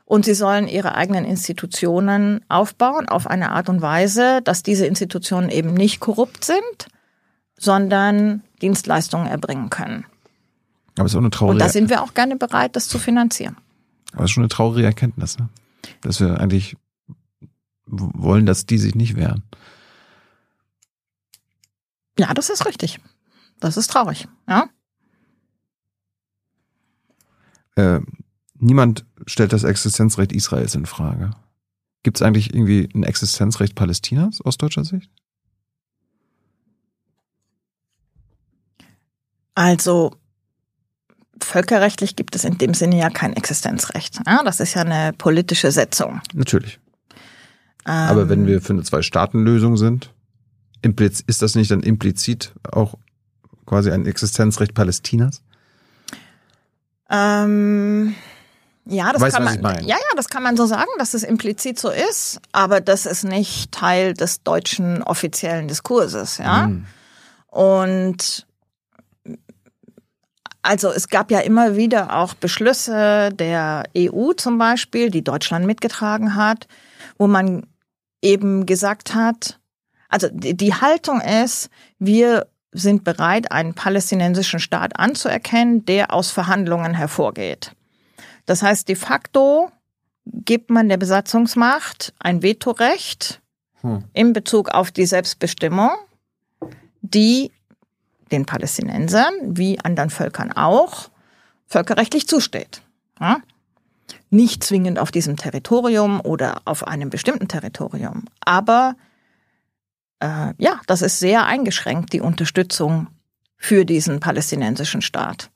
und sie sollen ihre eigenen Institutionen aufbauen auf eine Art und Weise, dass diese Institutionen eben nicht korrupt sind, sondern Dienstleistungen erbringen können. Aber es ist auch eine traurige. Und da sind wir auch gerne bereit, das zu finanzieren. Aber es ist schon eine traurige Erkenntnis, ne? dass wir eigentlich wollen, dass die sich nicht wehren. Ja, das ist richtig. Das ist traurig, ja. Äh, niemand stellt das Existenzrecht Israels in Frage. Gibt es eigentlich irgendwie ein Existenzrecht Palästinas aus deutscher Sicht? Also völkerrechtlich gibt es in dem Sinne ja kein Existenzrecht. Ja, das ist ja eine politische Setzung. Natürlich. Ähm, Aber wenn wir für eine Zwei-Staaten-Lösung sind, ist das nicht dann implizit auch quasi ein Existenzrecht Palästinas? Ähm, Ja, das Weißt, kann man. Ja, ja, das kann man so sagen, dass es implizit so ist, aber das ist nicht Teil des deutschen offiziellen Diskurses, ja. Mhm. Und also es gab ja immer wieder auch Beschlüsse der EU zum Beispiel, die Deutschland mitgetragen hat, wo man eben gesagt hat, also die Haltung ist, wir sind bereit, einen palästinensischen Staat anzuerkennen, der aus Verhandlungen hervorgeht. Das heißt, de facto gibt man der Besatzungsmacht ein Vetorecht Hm. in Bezug auf die Selbstbestimmung, die den Palästinensern wie anderen Völkern auch völkerrechtlich zusteht. Ja? Nicht zwingend auf diesem Territorium oder auf einem bestimmten Territorium, aber äh, ja, das ist sehr eingeschränkt, die Unterstützung für diesen palästinensischen Staat.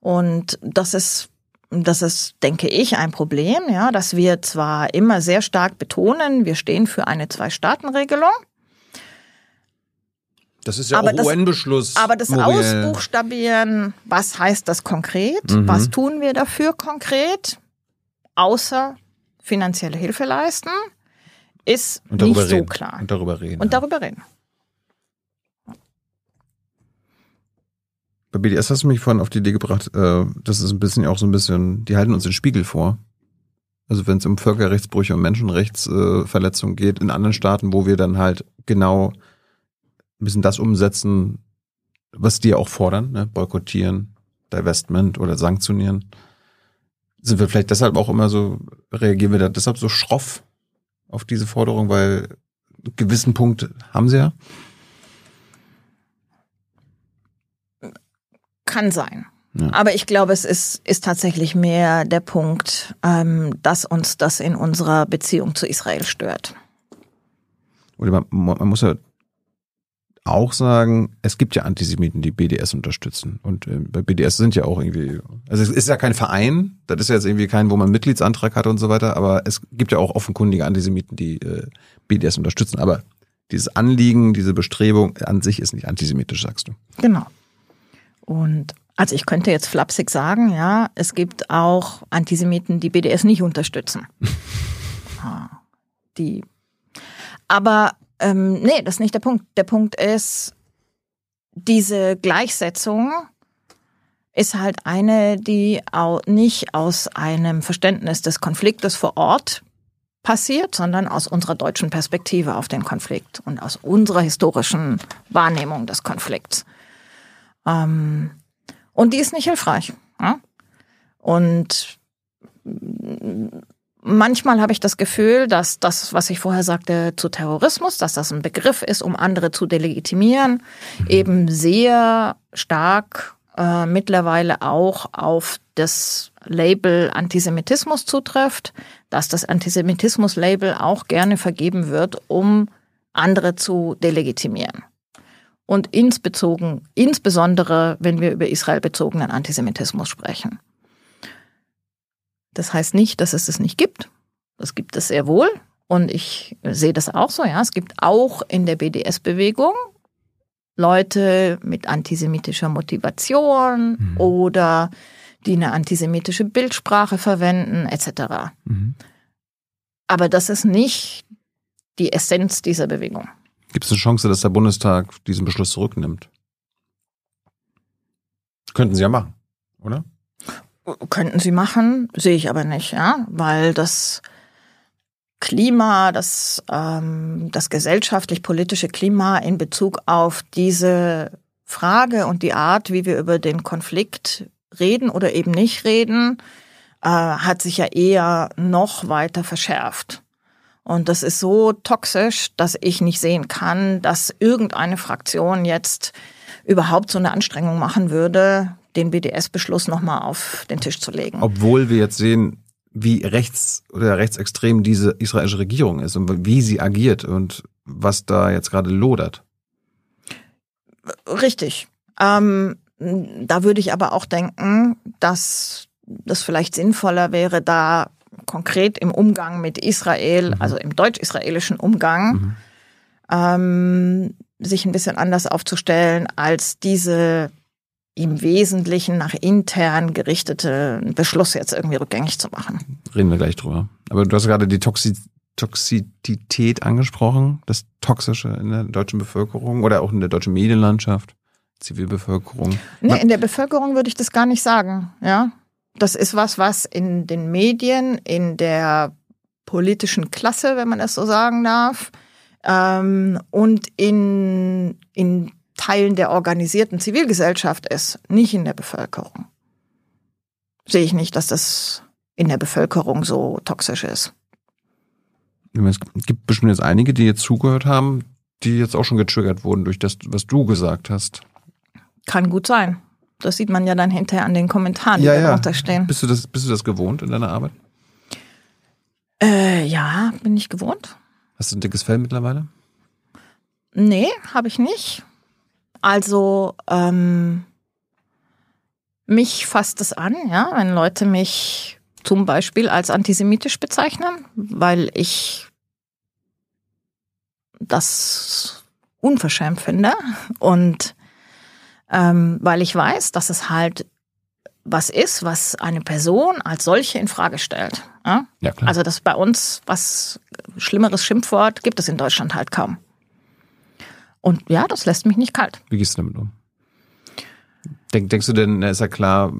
Und das ist, das ist, denke ich, ein Problem, ja, dass wir zwar immer sehr stark betonen, wir stehen für eine Zwei-Staaten-Regelung, Das ist ja Aber auch UN-Beschluss. aber das Muriel. Ausbuchstabieren, was heißt das konkret? Mhm. Was tun wir dafür konkret? Außer finanzielle Hilfe leisten, ist nicht so reden. klar. Und darüber reden. Und darüber reden. Bei BDS hast du mich vorhin auf die Idee gebracht, äh, das ist ein bisschen auch so ein bisschen, die halten uns den Spiegel vor. Also wenn es um Völkerrechtsbrüche und Menschenrechtsverletzungen geht in anderen Staaten, wo wir dann halt genau ein bisschen das umsetzen, was die auch fordern, ne? boykottieren, Divestment oder sanktionieren, sind wir vielleicht deshalb auch immer so, reagieren wir da deshalb so schroff auf diese Forderung, weil einen gewissen Punkt haben sie ja. Kann sein. Ja. Aber ich glaube, es ist, ist tatsächlich mehr der Punkt, ähm, dass uns das in unserer Beziehung zu Israel stört. Oder man, man muss ja auch sagen, es gibt ja Antisemiten, die BDS unterstützen. Und äh, bei BDS sind ja auch irgendwie, also es ist ja kein Verein, das ist ja jetzt irgendwie kein, wo man Mitgliedsantrag hat und so weiter, aber es gibt ja auch offenkundige Antisemiten, die äh, BDS unterstützen. Aber dieses Anliegen, diese Bestrebung an sich ist nicht antisemitisch, sagst du. Genau. Und also ich könnte jetzt flapsig sagen, ja, es gibt auch Antisemiten, die BDS nicht unterstützen. Ah, die. Aber ähm, nee, das ist nicht der Punkt. Der Punkt ist, diese Gleichsetzung ist halt eine, die auch nicht aus einem Verständnis des Konfliktes vor Ort passiert, sondern aus unserer deutschen Perspektive auf den Konflikt und aus unserer historischen Wahrnehmung des Konflikts. Ähm, und die ist nicht hilfreich. Ja? Und manchmal habe ich das Gefühl, dass das, was ich vorher sagte zu Terrorismus, dass das ein Begriff ist, um andere zu delegitimieren, eben sehr stark äh, mittlerweile auch auf das Label Antisemitismus zutrifft, dass das Antisemitismus-Label auch gerne vergeben wird, um andere zu delegitimieren. Und insbezogen, insbesondere, wenn wir über Israel bezogenen Antisemitismus sprechen. Das heißt nicht, dass es es nicht gibt. Das gibt es sehr wohl. Und ich sehe das auch so, ja. Es gibt auch in der BDS-Bewegung Leute mit antisemitischer Motivation Mhm. oder die eine antisemitische Bildsprache verwenden, etc. Aber das ist nicht die Essenz dieser Bewegung. Gibt es eine Chance, dass der Bundestag diesen Beschluss zurücknimmt? Könnten sie ja machen, oder? Könnten sie machen, sehe ich aber nicht, ja, weil das Klima, das, ähm, das gesellschaftlich-politische Klima in Bezug auf diese Frage und die Art, wie wir über den Konflikt reden oder eben nicht reden, äh, hat sich ja eher noch weiter verschärft. Und das ist so toxisch, dass ich nicht sehen kann, dass irgendeine Fraktion jetzt überhaupt so eine Anstrengung machen würde, den BDS-Beschluss nochmal auf den Tisch zu legen. Obwohl wir jetzt sehen, wie rechts oder rechtsextrem diese israelische Regierung ist und wie sie agiert und was da jetzt gerade lodert. Richtig. Ähm, da würde ich aber auch denken, dass das vielleicht sinnvoller wäre, da konkret im Umgang mit Israel, also im deutsch-israelischen Umgang, ähm, sich ein bisschen anders aufzustellen als diese im Wesentlichen nach intern gerichteten Beschluss jetzt irgendwie rückgängig zu machen. Reden wir gleich drüber. Aber du hast gerade die Toxi Toxizität angesprochen, das Toxische in der deutschen Bevölkerung oder auch in der deutschen Medienlandschaft, Zivilbevölkerung. Nee, in der Bevölkerung würde ich das gar nicht sagen, ja. Das ist was, was in den Medien, in der politischen Klasse, wenn man das so sagen darf, ähm, und in, in Teilen der organisierten Zivilgesellschaft ist, nicht in der Bevölkerung. Sehe ich nicht, dass das in der Bevölkerung so toxisch ist. Es gibt bestimmt jetzt einige, die jetzt zugehört haben, die jetzt auch schon getriggert wurden durch das, was du gesagt hast. Kann gut sein. Das sieht man ja dann hinterher an den Kommentaren, die ja, ja. darunter stehen. Bist du, das, bist du das gewohnt in deiner Arbeit? Äh, ja, bin ich gewohnt. Hast du ein dickes Fell mittlerweile? Nee, habe ich nicht. Also ähm, mich fasst es an, ja, wenn Leute mich zum Beispiel als antisemitisch bezeichnen, weil ich das unverschämt finde und ähm, weil ich weiß, dass es halt was ist, was eine Person als solche in Frage stellt. Ja? Ja. Also das bei uns was schlimmeres Schimpfwort gibt es in Deutschland halt kaum. Und ja, das lässt mich nicht kalt. Wie gehst du damit um? Denk, denkst du denn, na, ist ja klar,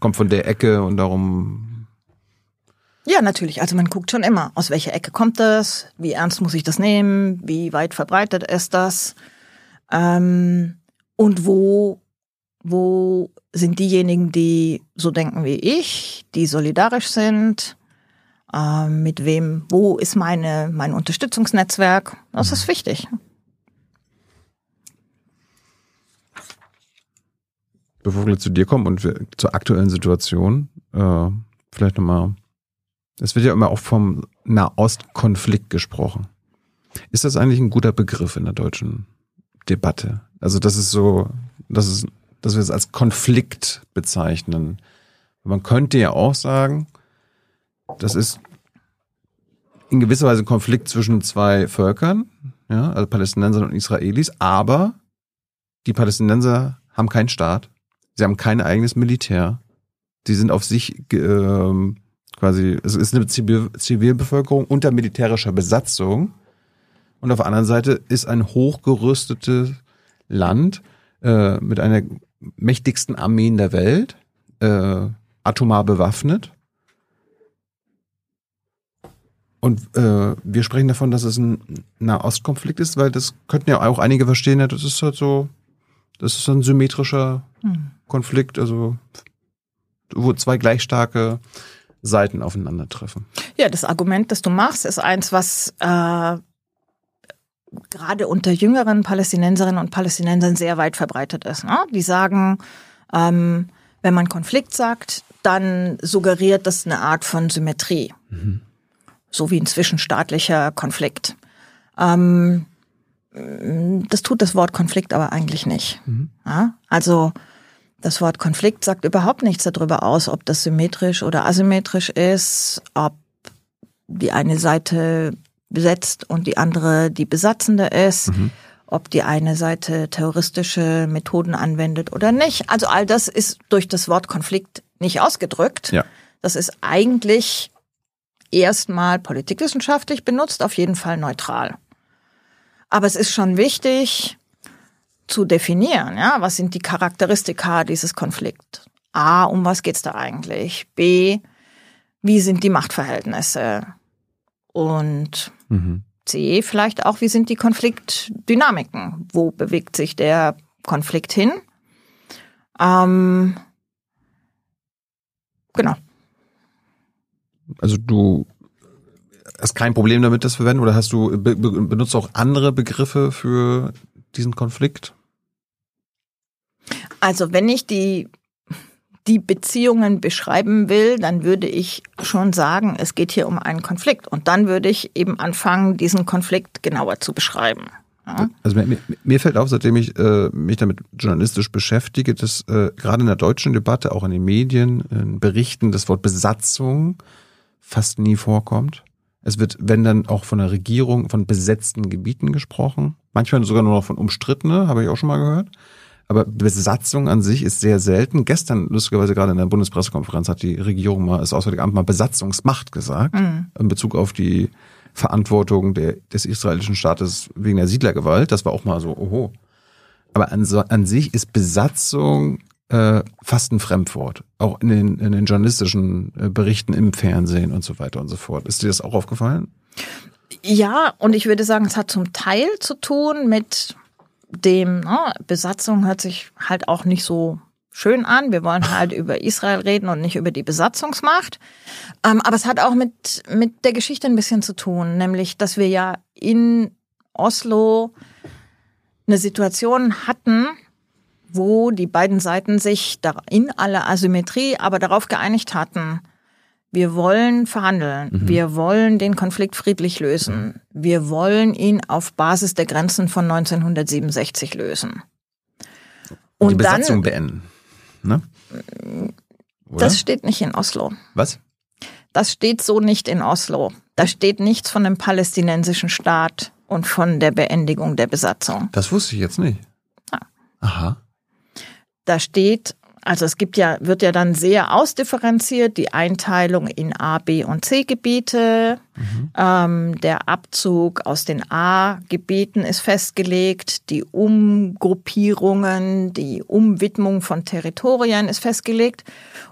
kommt von der Ecke und darum. Ja, natürlich. Also man guckt schon immer, aus welcher Ecke kommt das, wie ernst muss ich das nehmen, wie weit verbreitet ist das ähm, und wo, wo sind diejenigen, die so denken wie ich, die solidarisch sind, ähm, mit wem, wo ist meine, mein Unterstützungsnetzwerk. Das ist wichtig. Bevor wir zu dir kommen und zur aktuellen Situation, äh, vielleicht nochmal. Es wird ja immer auch vom Nahostkonflikt gesprochen. Ist das eigentlich ein guter Begriff in der deutschen Debatte? Also das ist so, das ist, dass wir es als Konflikt bezeichnen. Man könnte ja auch sagen, das ist in gewisser Weise ein Konflikt zwischen zwei Völkern, ja, also Palästinensern und Israelis, aber die Palästinenser haben keinen Staat, sie haben kein eigenes Militär, sie sind auf sich ähm, quasi, es ist eine Zivil Zivilbevölkerung unter militärischer Besatzung und auf der anderen Seite ist ein hochgerüstetes Land äh, mit einer mächtigsten Armeen der Welt, äh, atomar bewaffnet. Und äh, wir sprechen davon, dass es ein Nahostkonflikt ist, weil das könnten ja auch einige verstehen, ja, das ist halt so, das ist ein symmetrischer Hm. Konflikt, also wo zwei gleich starke Seiten aufeinandertreffen. Ja, das Argument, das du machst, ist eins, was äh, gerade unter jüngeren Palästinenserinnen und Palästinensern sehr weit verbreitet ist. Ne? Die sagen, ähm, wenn man Konflikt sagt, dann suggeriert das eine Art von Symmetrie, so wie ein zwischenstaatlicher Konflikt. Ähm, das tut das Wort Konflikt aber eigentlich nicht. Ja? Also das Wort Konflikt sagt überhaupt nichts darüber aus, ob das symmetrisch oder asymmetrisch ist, ob die eine Seite besetzt und die andere die besatzende ist, ob die eine Seite terroristische Methoden anwendet oder nicht. Also all das ist durch das Wort Konflikt nicht ausgedrückt. Ja. Das ist eigentlich erstmal politikwissenschaftlich benutzt, auf jeden Fall neutral. Aber es ist schon wichtig zu definieren, ja, was sind die Charakteristika dieses Konflikts? A, um was geht's da eigentlich? B, wie sind die Machtverhältnisse? Und Mhm. C, vielleicht auch, wie sind die Konfliktdynamiken? Wo bewegt sich der Konflikt hin? Ähm, genau. Also du hast kein Problem damit, das zu verwenden, oder hast du be be benutzt auch andere Begriffe für diesen Konflikt? Also wenn ich die, die Beziehungen beschreiben will, dann würde ich schon sagen, es geht hier um einen Konflikt. Und dann würde ich eben anfangen, diesen Konflikt genauer zu beschreiben. Also mir, mir- fällt auf, seitdem ich äh, mich damit journalistisch beschäftige, dass äh, gerade in der deutschen Debatte, auch in den Medien, in Berichten, das Wort Besatzung fast nie vorkommt. Es wird, wenn dann auch von der Regierung, von besetzten Gebieten gesprochen. Manchmal sogar nur noch von umstrittene, habe ich auch schon mal gehört. Aber Besatzung an sich ist sehr selten. Gestern, lustigerweise gerade in der Bundespressekonferenz, hat die Regierung mal, das Auswärtige Amt mal Besatzungsmacht gesagt, mhm. in Bezug auf die Verantwortung der, des israelischen Staates wegen der Siedlergewalt. Das war auch mal so, oho. Aber an, an sich ist Besatzung äh, fast ein Fremdwort. Auch in den, in den journalistischen äh, Berichten im Fernsehen und so weiter und so fort. Ist dir das auch aufgefallen? Ja, und ich würde sagen, es hat zum Teil zu tun mit dem, ne, Besatzung hört sich halt auch nicht so schön an. Wir wollen halt über Israel reden und nicht über die Besatzungsmacht. Ähm, aber es hat auch mit, mit der Geschichte ein bisschen zu tun, nämlich, dass wir ja in Oslo eine Situation hatten, wo die beiden Seiten sich in aller Asymmetrie aber darauf geeinigt hatten, wir wollen verhandeln, mhm. wir wollen den Konflikt friedlich lösen, wir wollen ihn auf Basis der Grenzen von 1967 lösen. Und die Besatzung dann, beenden. Ne? Das steht nicht in Oslo. Was? Das steht so nicht in Oslo. Da steht nichts von dem palästinensischen Staat und von der Beendigung der Besatzung. Das wusste ich jetzt nicht. Ja. Aha. Da steht, also es gibt ja, wird ja dann sehr ausdifferenziert, die Einteilung in A, B und C-Gebiete. Mhm. Ähm, der Abzug aus den A-Gebieten ist festgelegt, die Umgruppierungen, die Umwidmung von Territorien ist festgelegt.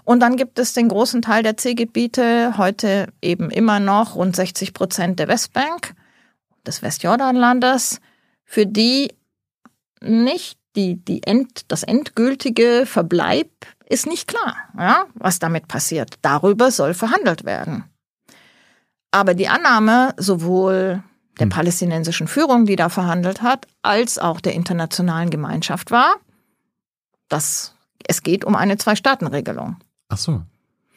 Und dann gibt es den großen Teil der C-Gebiete, heute eben immer noch rund 60 Prozent der Westbank, des Westjordanlandes, für die nicht die, die End, das endgültige Verbleib ist nicht klar, ja, was damit passiert. Darüber soll verhandelt werden. Aber die Annahme sowohl der hm. palästinensischen Führung, die da verhandelt hat, als auch der internationalen Gemeinschaft war, dass es geht um eine Zwei-Staaten-Regelung. Ach so.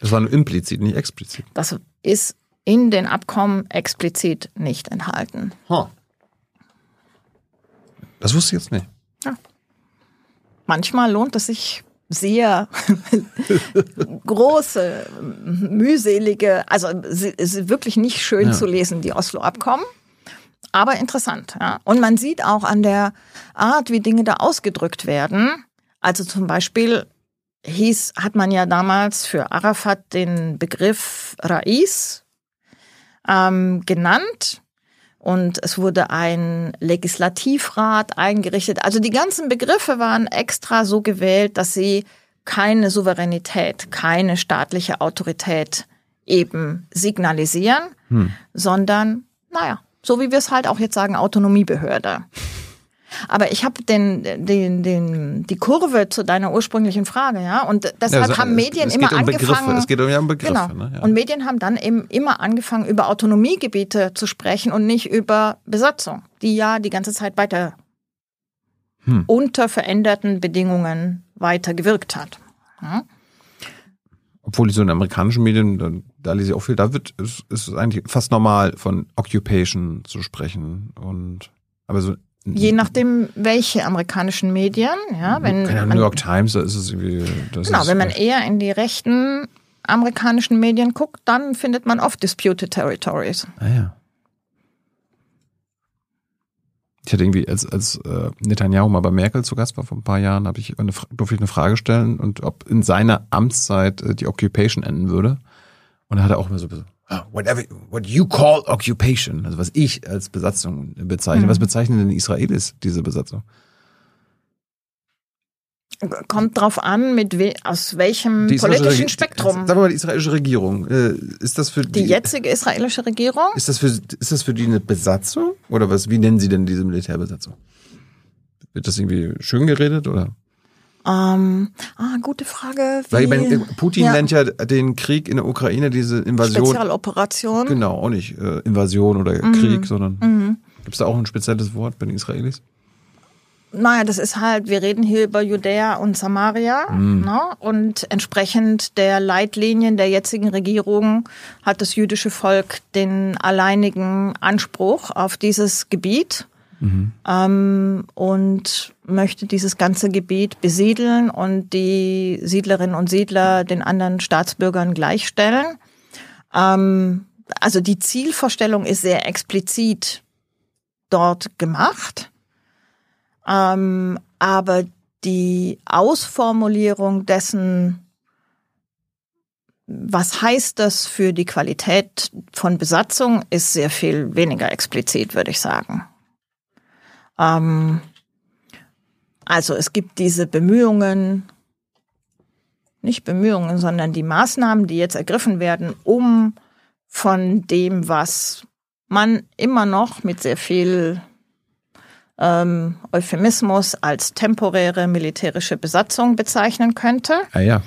Das war nur implizit, nicht explizit. Das ist in den Abkommen explizit nicht enthalten. Huh. Das wusste ich jetzt nicht. Manchmal lohnt es sich sehr große, mühselige, also wirklich nicht schön ja. zu lesen, die Oslo-Abkommen. Aber interessant. Ja. Und man sieht auch an der Art, wie Dinge da ausgedrückt werden. Also zum Beispiel hieß, hat man ja damals für Arafat den Begriff Rais ähm, genannt und es wurde ein Legislativrat eingerichtet. Also die ganzen Begriffe waren extra so gewählt, dass sie keine Souveränität, keine staatliche Autorität eben signalisieren, hm. sondern, naja, so wie wir es halt auch jetzt sagen, Autonomiebehörde. Aber ich habe den, den, den, die Kurve zu deiner ursprünglichen Frage, ja. Und deshalb ja, haben Medien es, es immer um angefangen. Begriffe. Es geht um Begriffe. Genau. Ne? Ja. Und Medien haben dann eben immer angefangen, über Autonomiegebiete zu sprechen und nicht über Besatzung, die ja die ganze Zeit weiter hm. unter veränderten Bedingungen weiter gewirkt hat. Ja? Obwohl die so in amerikanischen Medien, da, da lese ich auch viel, da wird ist, ist eigentlich fast normal von Occupation zu sprechen und aber so Je nachdem, welche amerikanischen Medien, ja, wenn ja, New York Times, da ist es irgendwie. Das genau, wenn man eher in die rechten amerikanischen Medien guckt, dann findet man oft disputed territories. Ah ja. Ich hatte irgendwie, als, als äh, Netanyahu mal bei Merkel zu Gast war vor ein paar Jahren, habe ich eine, durfte ich eine Frage stellen und ob in seiner Amtszeit äh, die Occupation enden würde. Und da hat er auch immer so Ah, whatever, what you call occupation, also was ich als Besatzung bezeichne. Mhm. Was bezeichnen denn die Israelis diese Besatzung? Kommt drauf an, mit we aus welchem politischen Spektrum. Sagen wir mal die israelische Regierung. Äh, ist das für die, die jetzige israelische Regierung? Ist das für ist das für die eine Besatzung oder was? Wie nennen Sie denn diese Militärbesatzung? Wird das irgendwie schön geredet oder? Ähm, ah, gute Frage. Wie, Weil meine, Putin ja. nennt ja den Krieg in der Ukraine, diese Invasion. Spezialoperation. Genau, auch nicht äh, Invasion oder mhm. Krieg, sondern mhm. gibt es da auch ein spezielles Wort bei den Israelis? Naja, das ist halt, wir reden hier über Judäa und Samaria. Mhm. Ne? Und entsprechend der Leitlinien der jetzigen Regierung hat das jüdische Volk den alleinigen Anspruch auf dieses Gebiet mhm. ähm, und möchte dieses ganze Gebiet besiedeln und die Siedlerinnen und Siedler den anderen Staatsbürgern gleichstellen. Ähm, also die Zielvorstellung ist sehr explizit dort gemacht, ähm, aber die Ausformulierung dessen, was heißt das für die Qualität von Besatzung, ist sehr viel weniger explizit, würde ich sagen. Ähm, also es gibt diese Bemühungen, nicht Bemühungen, sondern die Maßnahmen, die jetzt ergriffen werden, um von dem, was man immer noch mit sehr viel ähm, Euphemismus als temporäre militärische Besatzung bezeichnen könnte. Ah ja.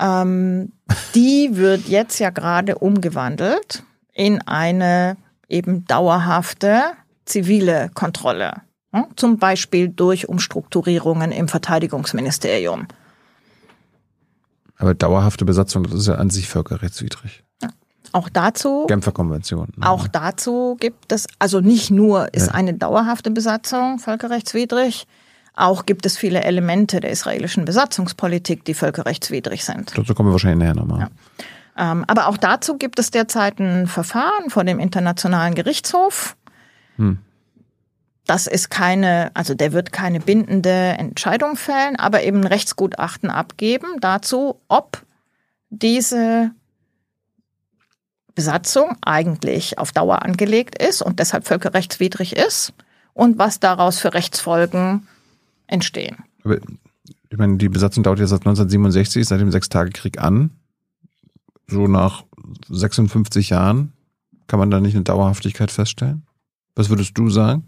Ähm, die wird jetzt ja gerade umgewandelt in eine eben dauerhafte zivile Kontrolle. Hm? Zum Beispiel durch Umstrukturierungen im Verteidigungsministerium. Aber dauerhafte Besatzung, das ist ja an sich völkerrechtswidrig. Auch dazu, Genfer Konvention. ne? auch dazu gibt es, also nicht nur ist Ja. eine dauerhafte Besatzung völkerrechtswidrig, auch gibt es viele Elemente der israelischen Besatzungspolitik, die völkerrechtswidrig sind. Dazu kommen wir wahrscheinlich nachher nochmal. Ähm, aber auch dazu gibt es derzeit ein Verfahren vor dem Internationalen Gerichtshof. Hm. Das ist keine, also der wird keine bindende Entscheidung fällen, aber eben ein Rechtsgutachten abgeben dazu, ob diese Besatzung eigentlich auf Dauer angelegt ist und deshalb völkerrechtswidrig ist und was daraus für Rechtsfolgen entstehen. Aber ich meine, die Besatzung dauert ja seit 1967, seit dem Sechstagekrieg an. So nach 56 Jahren kann man da nicht eine Dauerhaftigkeit feststellen? Was würdest du sagen?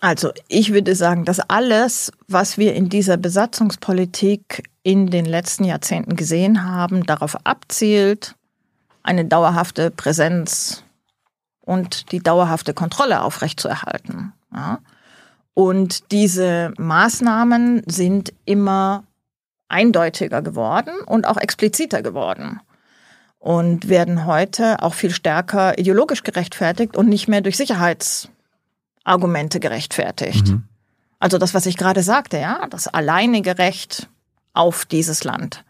Also ich würde sagen, dass alles, was wir in dieser Besatzungspolitik in den letzten Jahrzehnten gesehen haben, darauf abzielt, eine dauerhafte Präsenz und die dauerhafte Kontrolle aufrechtzuerhalten. Ja? Und diese Maßnahmen sind immer eindeutiger geworden und auch expliziter geworden und werden heute auch viel stärker ideologisch gerechtfertigt und nicht mehr durch Sicherheitsargumente gerechtfertigt. Mhm. Also das, was ich gerade sagte, ja, das alleinige Recht auf dieses Land.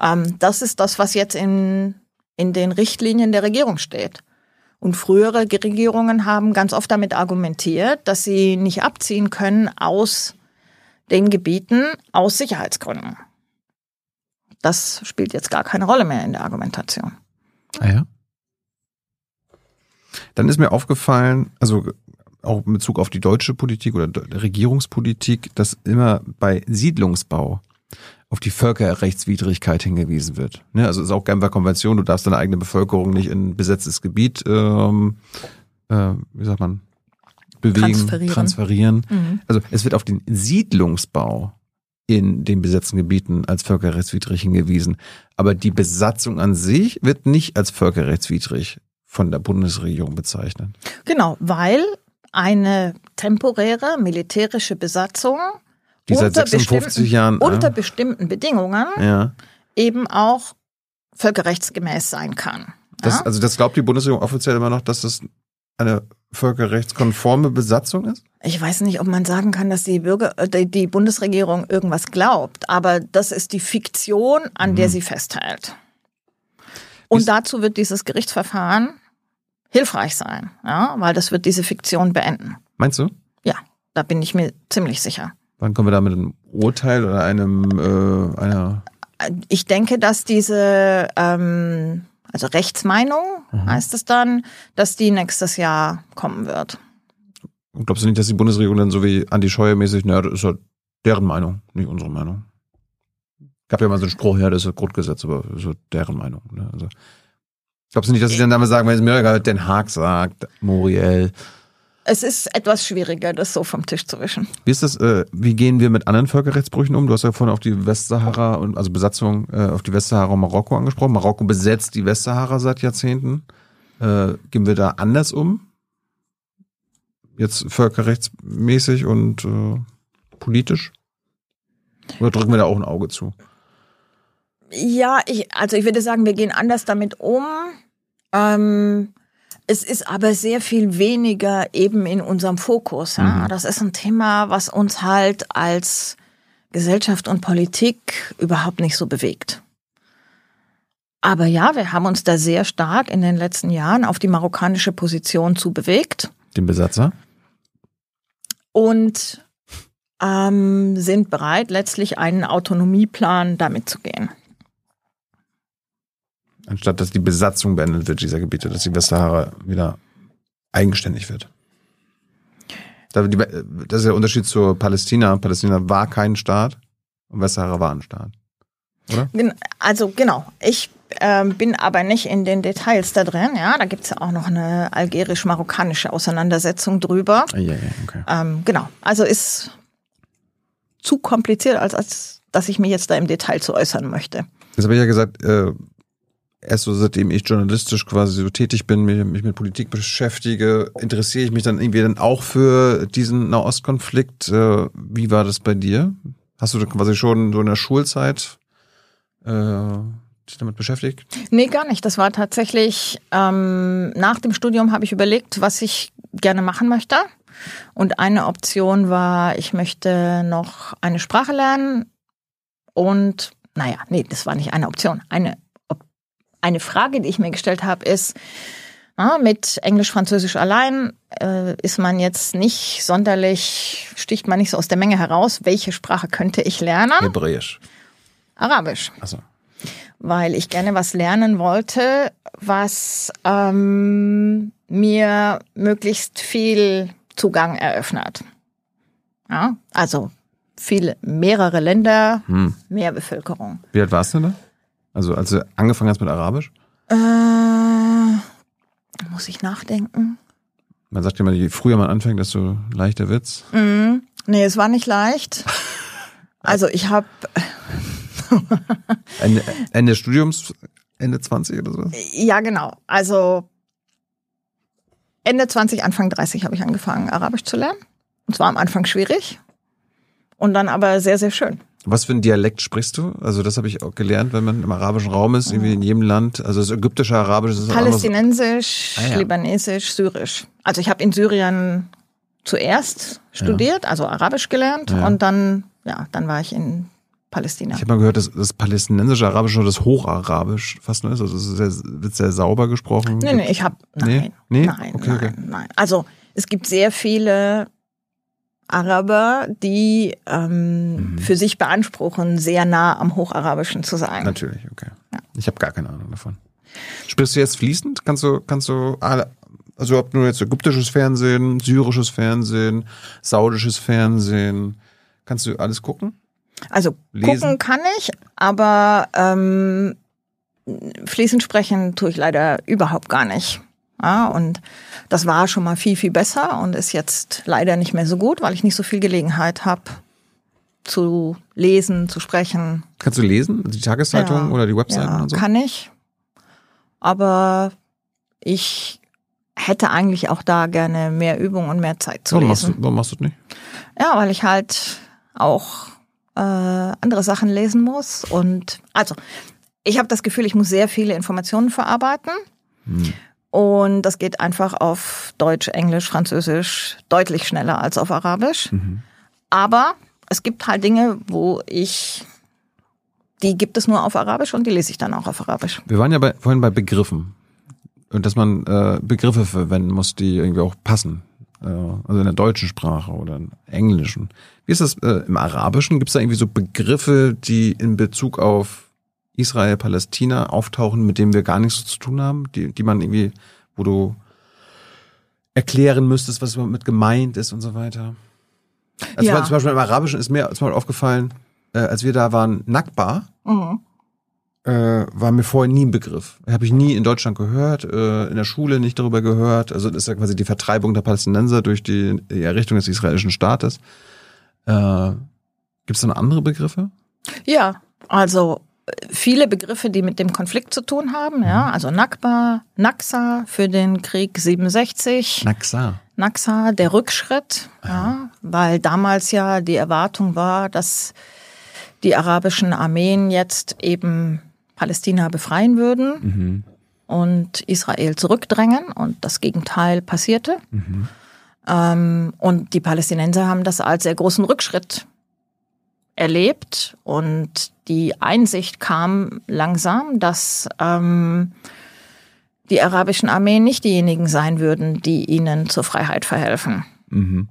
Ähm, das ist das, was jetzt in, in den Richtlinien der Regierung steht. Und frühere Regierungen haben ganz oft damit argumentiert, dass sie nicht abziehen können aus den Gebieten aus Sicherheitsgründen. Das spielt jetzt gar keine Rolle mehr in der Argumentation. Ah ja. Dann ist mir aufgefallen, also auch in Bezug auf die deutsche Politik oder de- Regierungspolitik, dass immer bei Siedlungsbau auf die Völkerrechtswidrigkeit hingewiesen wird. Ne, also es ist auch Genfer Konvention, du darfst deine eigene Bevölkerung nicht in besetztes Gebiet, ähm, äh, wie sagt man, bewegen, Transferieren. transferieren. Mhm. Also es wird auf den Siedlungsbau in den besetzten Gebieten als völkerrechtswidrig hingewiesen. Aber die Besatzung an sich wird nicht als völkerrechtswidrig von der Bundesregierung bezeichnet. Genau, weil eine temporäre militärische Besatzung Die seit unter 56 bestimmten- Jahren. unter äh, bestimmten Bedingungen ja. eben auch völkerrechtsgemäß sein kann. Das, ja? Also das glaubt die Bundesregierung offiziell immer noch, dass das eine völkerrechtskonforme Besatzung ist? Ich weiß nicht, ob man sagen kann, dass die Bürger, äh, die die Bundesregierung irgendwas glaubt, aber das ist die Fiktion, an Mhm. der sie festhält. Und Ist- dazu wird dieses Gerichtsverfahren hilfreich sein, ja, weil das wird diese Fiktion beenden. Meinst du? Ja, da bin ich mir ziemlich sicher. Wann kommen wir da mit einem Urteil oder einem äh, einer Ich denke, dass diese, ähm, also Rechtsmeinung Mhm. heißt es dann, dass die nächstes Jahr kommen wird. Glaubst du nicht, dass die Bundesregierung dann so wie Andi Scheuer mäßig, naja, das ist ja deren Meinung, nicht unsere Meinung? Gab ja mal so einen Spruch, ja, das ist das Grundgesetz, aber das ist ja deren Meinung. Ne? Also, glaubst du nicht, dass sie dann damit sagen, wenn es mir egal, Den Haag sagt, Muriel. Es ist etwas schwieriger, das so vom Tisch zu wischen. Wie ist das, äh, wie gehen wir mit anderen Völkerrechtsbrüchen um? Du hast ja vorhin auf die Westsahara und also Besatzung äh, auf die Westsahara und Marokko angesprochen. Marokko besetzt die Westsahara seit Jahrzehnten. Äh, gehen wir da anders um? Jetzt völkerrechtsmäßig und äh, politisch? Oder drücken wir da auch ein Auge zu? Ja, ich, also ich würde sagen, wir gehen anders damit um. Ähm, es ist aber sehr viel weniger eben in unserem Fokus. Ja? Mhm. Das ist ein Thema, was uns halt als Gesellschaft und Politik überhaupt nicht so bewegt. Aber ja, wir haben uns da sehr stark in den letzten Jahren auf die marokkanische Position zu bewegt. Den Besatzer? Und ähm, sind bereit, letztlich einen Autonomieplan damit zu gehen. Anstatt dass die Besatzung beendet wird dieser Gebiete, dass die Westsahara wieder eigenständig wird. Das ist der Unterschied zu Palästina. Palästina war kein Staat und Westsahara war ein Staat. Oder? Also genau. Ich ähm, bin aber nicht in den Details da drin. Ja, da gibt's ja auch noch eine algerisch-marokkanische Auseinandersetzung drüber. Ja, ja, okay. Ähm, genau. Also ist zu kompliziert, als, als dass ich mich jetzt da im Detail zu äußern möchte. Jetzt habe ich ja gesagt, äh, erst so seitdem ich journalistisch quasi so tätig bin, mich, mich mit Politik beschäftige, interessiere ich mich dann irgendwie dann auch für diesen Nahostkonflikt. Äh, wie war das bei dir? Hast du quasi schon so in der Schulzeit äh, dich damit beschäftigt? Nee, gar nicht. Das war tatsächlich, ähm, nach dem Studium habe ich überlegt, was ich gerne machen möchte. Und eine Option war, ich möchte noch eine Sprache lernen. Und naja, nee, das war nicht eine Option. Eine, eine Frage, die ich mir gestellt habe, ist, na, mit Englisch, Französisch allein äh, ist man jetzt nicht sonderlich, sticht man nicht so aus der Menge heraus, welche Sprache könnte ich lernen? Hebräisch. Arabisch. Also. Weil ich gerne was lernen wollte, was ähm, mir möglichst viel Zugang eröffnet. Ja, also viele, mehrere Länder, hm. mehr Bevölkerung. Wie alt warst du da? Also als du angefangen hast mit Arabisch? Äh, muss ich nachdenken. Man sagt immer, je früher man anfängt, desto leichter wird's. Mm, nee, es war nicht leicht. Also ich habe Ende, Ende Studiums, Ende 20 oder so? Ja, genau. Also Ende 20, Anfang 30 habe ich angefangen, Arabisch zu lernen. Und zwar am Anfang schwierig und dann aber sehr, sehr schön. Was für ein Dialekt sprichst du? Also das habe ich auch gelernt, wenn man im arabischen Raum ist, irgendwie in jedem Land. Also das ägyptische Arabisch ist Palästinensisch, ah, ja. Libanesisch, Syrisch. Also ich habe in Syrien zuerst studiert, ja. also Arabisch gelernt ja. und dann, ja, dann war ich in Palästina. Ich habe mal gehört, dass das palästinensische Arabisch oder das Hocharabisch fast nur ist. Also es sehr, wird sehr sauber gesprochen. Nee, nee, ich habe nein, nee? Nee? nein, okay, nein, okay. nein. Also es gibt sehr viele Araber, die ähm, mhm. für sich beanspruchen, sehr nah am Hocharabischen zu sein. Natürlich, okay. Ja. Ich habe gar keine Ahnung davon. Sprichst du jetzt fließend? Kannst du, kannst du alle, also ob nur jetzt ägyptisches Fernsehen, syrisches Fernsehen, saudisches Fernsehen, kannst du alles gucken? Also Lesen? gucken kann ich, aber ähm, fließend sprechen tue ich leider überhaupt gar nicht. Ja, und das war schon mal viel, viel besser und ist jetzt leider nicht mehr so gut, weil ich nicht so viel Gelegenheit habe zu lesen, zu sprechen. Kannst du lesen? Die Tageszeitung ja, oder die Webseiten ja, und so? Kann ich. Aber ich hätte eigentlich auch da gerne mehr Übung und mehr Zeit zu warum lesen. Machst du, warum machst du das nicht? Ja, weil ich halt auch äh, andere Sachen lesen muss. Und also, ich habe das Gefühl, ich muss sehr viele Informationen verarbeiten. Hm. Und das geht einfach auf Deutsch, Englisch, Französisch deutlich schneller als auf Arabisch. Mhm. Aber es gibt halt Dinge, wo ich, die gibt es nur auf Arabisch und die lese ich dann auch auf Arabisch. Wir waren ja bei, vorhin bei Begriffen. Und dass man äh, Begriffe verwenden muss, die irgendwie auch passen. Äh, also in der deutschen Sprache oder im Englischen. Wie ist das äh, im Arabischen? Gibt es da irgendwie so Begriffe, die in Bezug auf Israel, Palästina auftauchen, mit denen wir gar nichts zu tun haben, die, die man irgendwie, wo du erklären müsstest, was mit gemeint ist und so weiter. Also ja. zum Beispiel im Arabischen ist mir zum Beispiel aufgefallen, äh, als wir da waren, Nakba, mhm. äh, war mir vorher nie ein Begriff. Habe ich nie in Deutschland gehört, äh, in der Schule nicht darüber gehört. Also das ist ja quasi die Vertreibung der Palästinenser durch die, die Errichtung des israelischen Staates. Äh, Gibt es dann andere Begriffe? Ja, also viele Begriffe, die mit dem Konflikt zu tun haben, ja, mhm. also Nakba, Naksa für den Krieg 67. Naksa. Naksa, der Rückschritt, Aha. ja, weil damals ja die Erwartung war, dass die arabischen Armeen jetzt eben Palästina befreien würden mhm. und Israel zurückdrängen und das Gegenteil passierte. Mhm. Ähm, und die Palästinenser haben das als sehr großen Rückschritt erlebt und die Einsicht kam langsam, dass ähm, die arabischen Armeen nicht diejenigen sein würden, die ihnen zur Freiheit verhelfen. Mhm.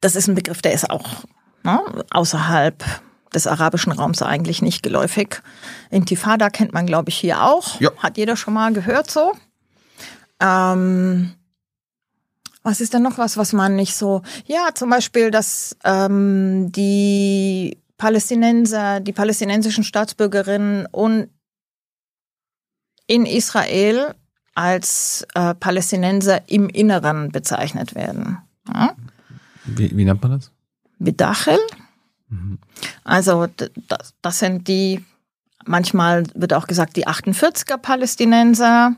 Das ist ein Begriff, der ist auch ne, außerhalb des arabischen Raums eigentlich nicht geläufig. Intifada kennt man, glaube ich, hier auch. Ja. Hat jeder schon mal gehört so. Ähm, was ist denn noch was, was man nicht so? Ja, zum Beispiel, dass ähm, die Palästinenser, die palästinensischen Staatsbürgerinnen und in Israel als äh, Palästinenser im Inneren bezeichnet werden. Ja? Wie, wie nennt man das? Bedachel. Also d- das, das sind die, manchmal wird auch gesagt, die 48er Palästinenser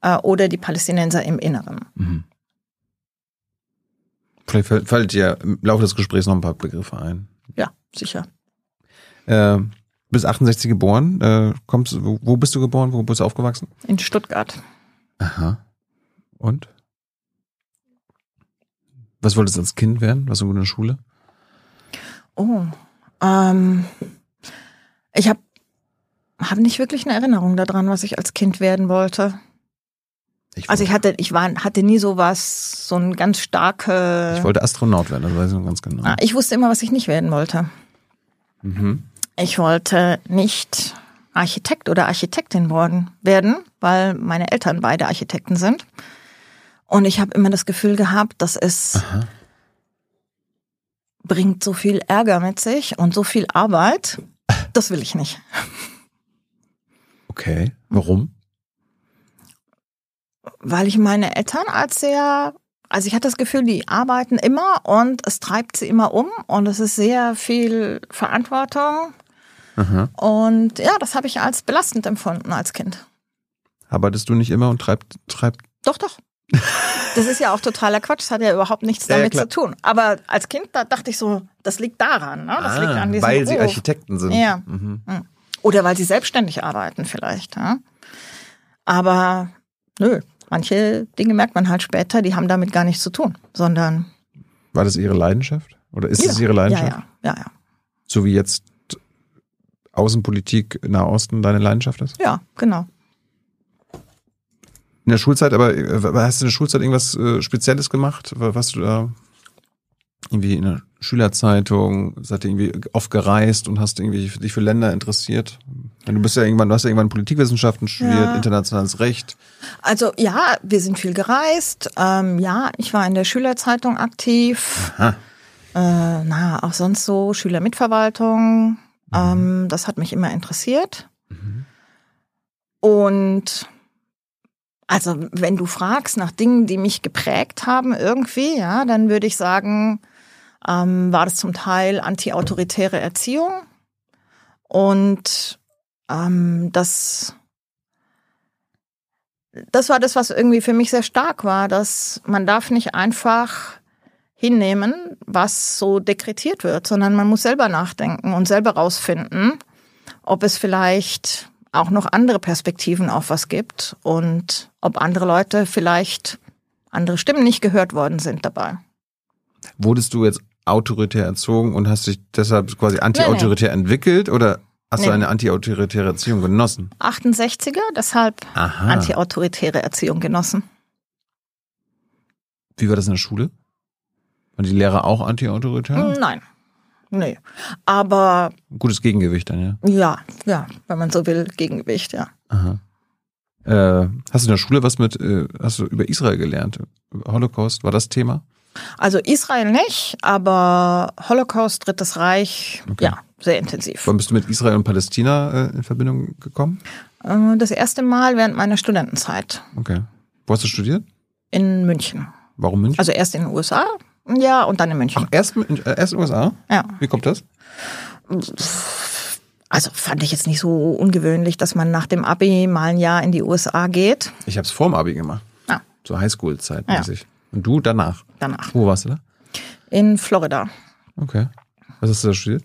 äh, oder die Palästinenser im Inneren. Vielleicht fällt, dir im Laufe des Gesprächs noch ein paar Begriffe ein. Ja, sicher. Äh, bis 68 geboren. Äh, kommst, wo, wo bist du geboren? Wo bist du aufgewachsen? In Stuttgart. Aha. Und? Was wolltest du als Kind werden? Was du in der Schule? Oh. Ähm, ich habe hab nicht wirklich eine Erinnerung daran, was ich als Kind werden wollte. Also ich hatte, ich war, hatte nie so was, so ein ganz starke. ich wollte Astronaut werden, das weiß ich noch ganz genau. Ah, ich wusste immer, was ich nicht werden wollte. Mhm. Ich wollte nicht Architekt oder Architektin worden, werden, weil meine Eltern beide Architekten sind. Und ich habe immer das Gefühl gehabt, dass es Aha. bringt so viel Ärger mit sich und so viel Arbeit. Das will ich nicht. Okay. Warum? Weil ich meine Eltern als sehr, also ich hatte das Gefühl, die arbeiten immer und es treibt sie immer um und es ist sehr viel Verantwortung. Aha. Und ja, das habe ich als belastend empfunden als Kind. Arbeitest du nicht immer und treibt, treibt. Doch, doch. Das ist ja auch totaler Quatsch. Das hat ja überhaupt nichts Ja, ja, damit klar. zu tun. Aber als Kind, da dachte ich so, das liegt daran. Ne? Das liegt an diesem Ah, weil sie Beruf. Architekten sind. Ja. Mhm. Oder weil sie selbstständig arbeiten vielleicht. Ja? Aber nö, manche Dinge merkt man halt später, die haben damit gar nichts zu tun, sondern War das ihre Leidenschaft? Oder ist es Ja. ihre Leidenschaft? Ja, ja, ja, ja. So wie jetzt Außenpolitik Nahosten deine Leidenschaft ist? Ja, genau. In der Schulzeit, aber äh, hast du in der Schulzeit irgendwas äh, Spezielles gemacht? Was du da irgendwie in der Schülerzeitung, seid ihr irgendwie oft gereist und hast irgendwie dich für Länder interessiert? Du bist ja irgendwann, du hast ja irgendwann Politikwissenschaften studiert, Ja. internationales Recht. Also ja, wir sind viel gereist. Ähm, ja, ich war in der Schülerzeitung aktiv. Aha. Äh, na, auch sonst so Schülermitverwaltung. Ähm, das hat mich immer interessiert. Und also, wenn du fragst nach Dingen, die mich geprägt haben irgendwie, ja, dann würde ich sagen, ähm, war das zum Teil antiautoritäre Erziehung und ähm, das das war das, was irgendwie für mich sehr stark war, dass man darf nicht einfach hinnehmen, was so dekretiert wird, sondern man muss selber nachdenken und selber rausfinden, ob es vielleicht auch noch andere Perspektiven auf was gibt und ob andere Leute vielleicht andere Stimmen nicht gehört worden sind dabei. Wurdest du jetzt autoritär erzogen und hast dich deshalb quasi antiautoritär entwickelt oder hast du Nee. eine antiautoritäre Erziehung genossen? 68er, deshalb Aha. antiautoritäre Erziehung genossen. Wie war das in der Schule? Waren die Lehrer auch antiautoritär? Nein. Nee. Aber Gutes Gegengewicht dann, ja. ja, ja, wenn man so will, Gegengewicht, ja. Aha. Äh, hast du in der Schule was mit, äh, hast du über Israel gelernt? Holocaust, war das Thema? Also Israel nicht, aber Holocaust, Drittes Reich, Okay. ja, sehr intensiv. Wann bist du mit Israel und Palästina äh, in Verbindung gekommen? Äh, Das erste Mal während meiner Studentenzeit Okay. Wo hast du studiert? in München. Warum München? Also erst in den USA, ja, und dann in München. Ach, erst, in- äh, erst in den USA? Ja. Wie kommt das? Also fand ich jetzt nicht so ungewöhnlich, dass man nach dem Abi mal ein Jahr in die USA geht. Ich habe es vorm Abi gemacht. Ah, So Highschool-Zeit mäßig. Und du danach? Danach. Wo warst du da? In Florida. Okay. Was hast du da studiert?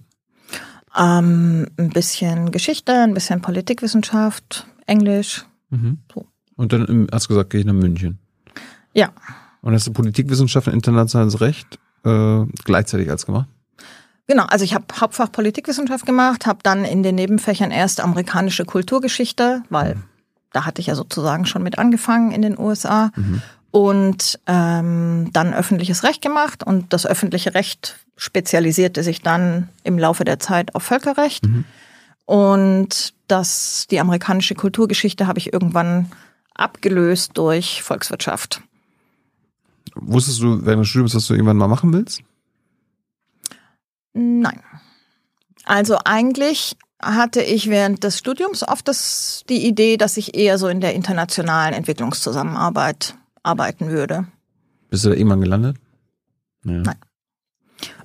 Ähm, ein bisschen Geschichte, ein bisschen Politikwissenschaft, Englisch. So. Und dann hast du gesagt, gehe ich nach München. Ja, Und hast du Politikwissenschaften, internationales Recht äh, gleichzeitig als gemacht? Genau, also ich habe Hauptfach Politikwissenschaft gemacht, habe dann in den Nebenfächern erst amerikanische Kulturgeschichte, weil da hatte ich ja sozusagen schon mit angefangen in den USA und ähm, dann öffentliches Recht gemacht und das öffentliche Recht spezialisierte sich dann im Laufe der Zeit auf Völkerrecht mhm. und das die amerikanische Kulturgeschichte habe ich irgendwann abgelöst durch Volkswirtschaft. Wusstest du während des Studiums, was du irgendwann mal machen willst? Nein. Also eigentlich hatte ich während des Studiums oft das, die Idee, dass ich eher so in der internationalen Entwicklungszusammenarbeit arbeiten würde. Bist du da irgendwann gelandet? Ja. Nein.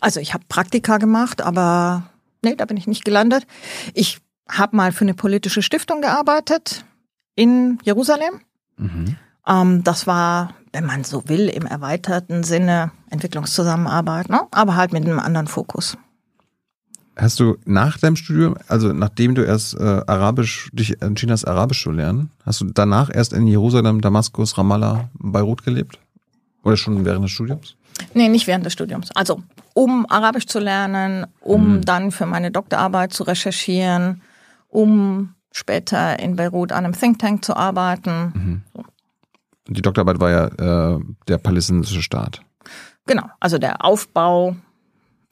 Also ich habe Praktika gemacht, aber nee, da bin ich nicht gelandet. Ich habe mal für eine politische Stiftung gearbeitet in Jerusalem. Mhm. Ähm, das war, wenn man so will, im erweiterten Sinne Entwicklungszusammenarbeit, ne? aber halt mit einem anderen Fokus. Hast du nach deinem Studium, also nachdem du erst äh, Arabisch, dich entschieden hast, Arabisch zu lernen, hast du danach erst in Jerusalem, Damaskus, Ramallah, Beirut gelebt? Oder schon während des Studiums? Nee, nicht während des Studiums. Also um Arabisch zu lernen, um mhm. dann für meine Doktorarbeit zu recherchieren, um später in Beirut an einem Think Tank zu arbeiten. Mhm. Die Doktorarbeit war ja äh, der palästinensische Staat. Genau, also der Aufbau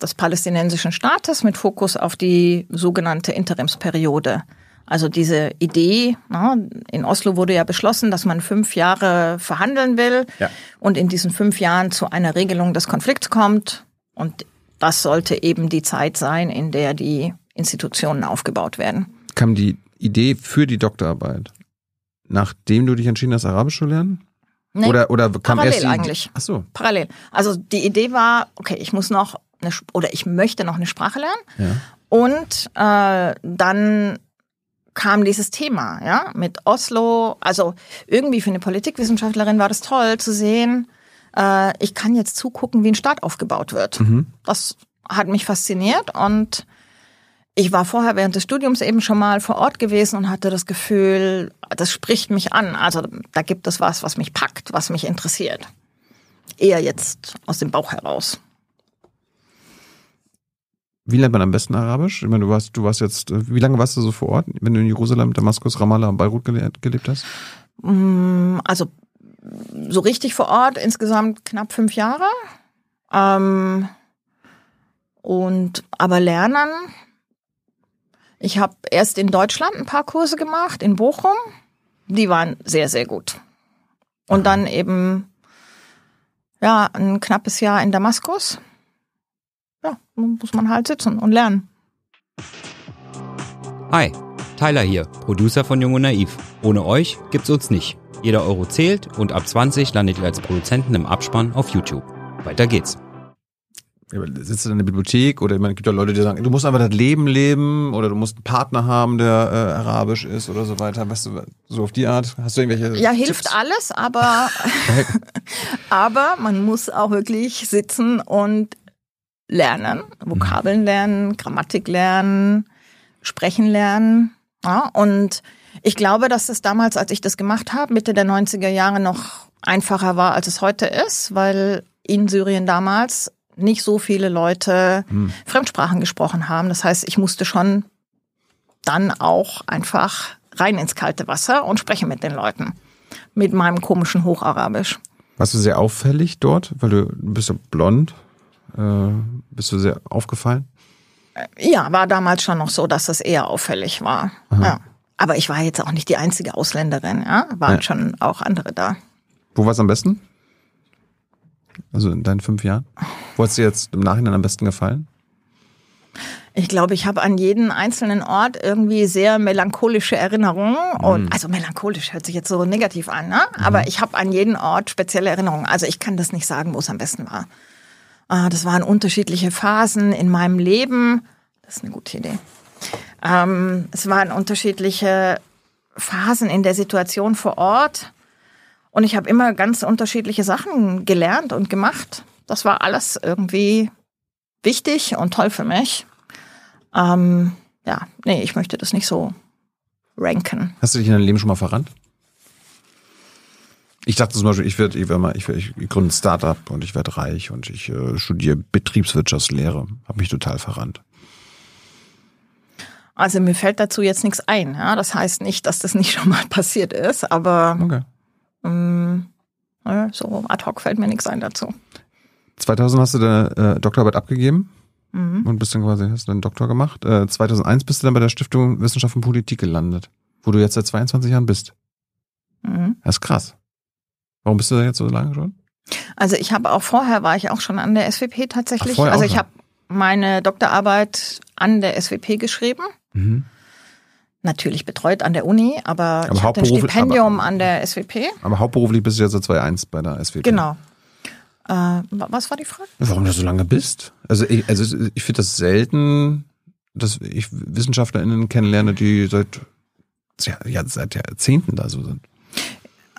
des palästinensischen Staates mit Fokus auf die sogenannte Interimsperiode. Also diese Idee, in Oslo wurde ja beschlossen, dass man fünf Jahre verhandeln will ja. und in diesen fünf Jahren zu einer Regelung des Konflikts kommt. Und das sollte eben die Zeit sein, in der die Institutionen aufgebaut werden. Kam die Idee für die Doktorarbeit, nachdem du dich entschieden hast, Arabisch zu lernen? Nee, oder, oder kam parallel erst die eigentlich. Ach so. Parallel. Also die Idee war, okay, ich muss noch eine, oder ich möchte noch eine Sprache lernen. Ja. Und äh, dann kam dieses Thema, ja, mit Oslo. Also irgendwie für eine Politikwissenschaftlerin war das toll zu sehen, äh, ich kann jetzt zugucken, wie ein Staat aufgebaut wird. Mhm. Das hat mich fasziniert und ich war vorher während des Studiums eben schon mal vor Ort gewesen und hatte das Gefühl, das spricht mich an. Also da gibt es was, was mich packt, was mich interessiert. Eher jetzt aus dem Bauch heraus. Wie lernt man am besten Arabisch? Ich meine, du warst, du warst jetzt, wie lange warst du so vor Ort, wenn du in Jerusalem, Damaskus, Ramallah und Beirut gelebt hast? Mm, also so richtig vor Ort insgesamt knapp fünf Jahre. Ähm, und aber lernen. Ich habe erst in Deutschland ein paar Kurse gemacht, in Bochum. Die waren sehr, sehr gut. Und dann eben ja ein knappes Jahr in Damaskus ja, muss man halt sitzen und lernen. Hi, Tyler hier, Producer von Jung und Naiv. Ohne euch gibt's uns nicht. Jeder Euro zählt und ab 20 landet ihr als Produzenten im Abspann auf YouTube. Weiter geht's. Ja, sitzt du in der Bibliothek oder man gibt ja Leute, die sagen, du musst einfach das Leben leben oder du musst einen Partner haben, der äh, arabisch ist oder so weiter. Weißt du, so auf die Art? Hast du irgendwelche Ja, Tipps? hilft alles, aber aber man muss auch wirklich sitzen und lernen, Vokabeln lernen, Grammatik lernen, sprechen lernen. Ja, und ich glaube, dass es damals, als ich das gemacht habe, Mitte der 90er Jahre noch einfacher war, als es heute ist, weil in Syrien damals nicht so viele Leute hm. Fremdsprachen gesprochen haben. Das heißt, ich musste schon dann auch einfach rein ins kalte Wasser und sprechen mit den Leuten. Mit meinem komischen Hocharabisch. Warst du sehr auffällig dort? Weil du bist ja blond. Äh, bist du sehr aufgefallen? Ja, war damals schon noch so, dass das eher auffällig war. Ja. Aber ich war jetzt auch nicht die einzige Ausländerin, ja. Waren ja. schon auch andere da. Wo war es am besten? Also in deinen fünf Jahren? Wo hat es dir jetzt im Nachhinein am besten gefallen? Ich glaube, ich habe an jeden einzelnen Ort irgendwie sehr melancholische Erinnerungen. Mhm. Und also melancholisch hört sich jetzt so negativ an, ne? Aber mhm. ich habe an jeden Ort spezielle Erinnerungen. Also ich kann das nicht sagen, wo es am besten war. Ah, das waren unterschiedliche Phasen in meinem Leben. Das ist eine gute Idee. Ähm, es waren unterschiedliche Phasen in der Situation vor Ort. Und ich habe immer ganz unterschiedliche Sachen gelernt und gemacht. Das war alles irgendwie wichtig und toll für mich. Ähm, ja, nee, ich möchte das nicht so ranken. Hast du dich in deinem Leben schon mal verrannt? Ich dachte zum Beispiel, ich werde ich werd mal, ich, werd, ich gründe ein Startup und ich werde reich und ich äh, studiere Betriebswirtschaftslehre. Habe mich total verrannt. Also mir fällt dazu jetzt nichts ein. Ja? Das heißt nicht, dass das nicht schon mal passiert ist, aber okay. ähm, Äh, So ad hoc fällt mir nichts ein dazu. 2000 hast du deine äh, Doktorarbeit abgegeben Mhm. und bist dann quasi, hast deinen Doktor gemacht. Äh, 2001 bist du dann bei der Stiftung Wissenschaft und Politik gelandet, wo du jetzt seit 22 Jahren bist. Mhm. Das ist krass. Warum bist du da jetzt so lange schon? Also ich habe auch vorher war ich auch schon an der SWP tatsächlich. Ach, also ich habe meine Doktorarbeit an der SWP geschrieben. Mhm. Natürlich betreut an der Uni, aber, Aber ich hatte ein Stipendium aber- an der SWP. Aber hauptberuflich bist du jetzt seit 2001 bei der SWP. Genau. Äh, wa- was war die Frage? Warum du so lange bist? Also ich, also ich finde das selten, dass ich WissenschaftlerInnen kennenlerne, die seit, ja, seit Jahrzehnten da so sind.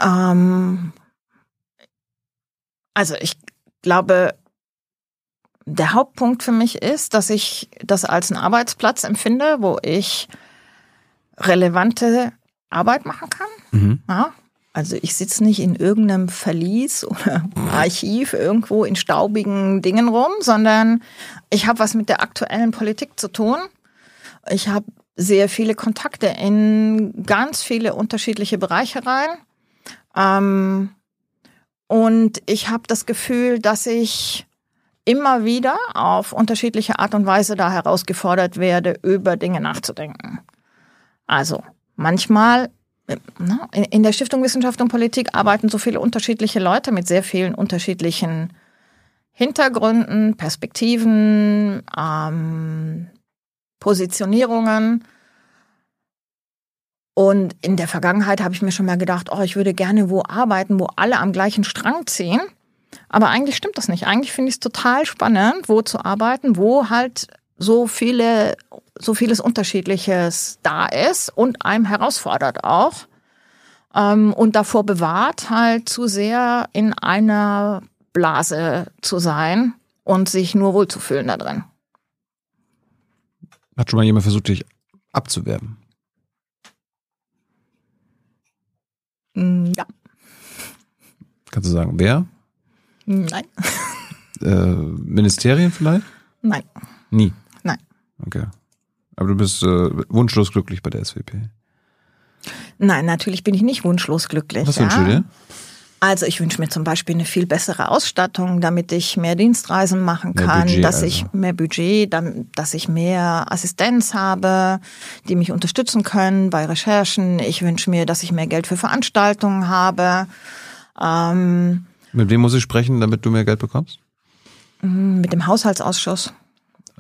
Ähm, also ich glaube, der Hauptpunkt für mich ist, dass ich das als einen Arbeitsplatz empfinde, wo ich relevante Arbeit machen kann. Mhm. Ja? Also ich sitze nicht in irgendeinem Verlies oder Archiv irgendwo in staubigen Dingen rum, sondern ich habe was mit der aktuellen Politik zu tun. Ich habe sehr viele Kontakte in ganz viele unterschiedliche Bereiche rein. Ähm, und ich habe das Gefühl, dass ich immer wieder auf unterschiedliche Art und Weise da herausgefordert werde, über Dinge nachzudenken. Also manchmal ne, in- in der Stiftung Wissenschaft und Politik arbeiten so viele unterschiedliche Leute mit sehr vielen unterschiedlichen Hintergründen, Perspektiven, ähm, Positionierungen. Und in der Vergangenheit habe ich mir schon mal gedacht, oh, ich würde gerne wo arbeiten, wo alle am gleichen Strang ziehen. Aber eigentlich stimmt das nicht. Eigentlich finde ich es total spannend, wo zu arbeiten, wo halt so viele, so vieles Unterschiedliches da ist und einem herausfordert auch. Ähm, und davor bewahrt, halt zu sehr in einer Blase zu sein und sich nur wohlzufühlen da drin. Hat schon mal jemand versucht, dich abzuwerben? Ja, Kannst du sagen, wer? nein, Äh, Ministerien vielleicht? nein, Nie. nein. Okay. Aber du bist äh, wunschlos glücklich bei der SWP. Nein, natürlich bin ich nicht wunschlos glücklich. Was ja. wünschst du dir? Also ich wünsche mir zum Beispiel eine viel bessere Ausstattung, damit ich mehr Dienstreisen machen kann, Budget dass also. ich mehr Budget, dann, dass ich mehr Assistenz habe, die mich unterstützen können bei Recherchen. Ich wünsche mir, dass ich mehr Geld für Veranstaltungen habe. Ähm, Mit wem muss ich sprechen, damit du mehr Geld bekommst? mit dem Haushaltsausschuss.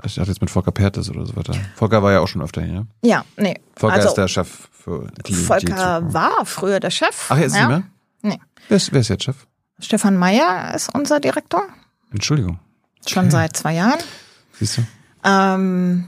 Ich dachte jetzt mit Volker Pertes oder so weiter. Volker war ja auch schon öfter hier. ne? Ja, nee. Volker also ist der Chef für die die Volker Zukunft. war früher der Chef. Ach, jetzt ja. nicht mehr? Nee. Wer ist, wer ist jetzt Chef? Stefan Meyer ist unser Direktor, Entschuldigung. schon seit zwei Jahren. Siehst du? Ähm,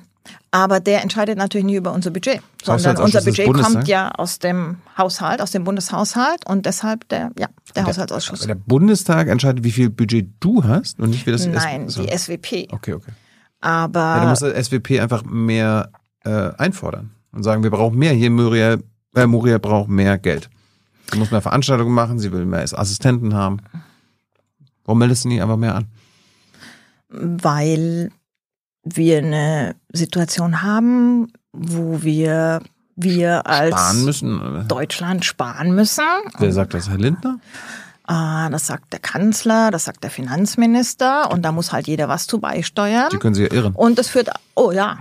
aber der entscheidet natürlich nie über unser Budget, sondern unser Budget kommt ja aus dem Haushalt, aus dem Bundeshaushalt und deshalb der, ja, der Haushaltsausschuss. Der Bundestag entscheidet, wie viel Budget du hast und nicht wie das Nein, so. die SWP. Okay, okay. Aber Ja, dann muss der SWP einfach mehr äh, einfordern und sagen, wir brauchen mehr. Hier Muriel, äh, Muriel braucht mehr Geld. Sie muss mehr Veranstaltungen machen, sie will mehr Assistenten haben. Warum meldest du nie einfach mehr an? weil wir eine Situation haben, wo wir, wir als Sparen müssen? Deutschland sparen müssen. Wer sagt das? Herr Lindner? Ah, das sagt der Kanzler, das sagt der Finanzminister und da muss halt jeder was zu beisteuern. Die können sie ja irren. Und es führt, oh ja,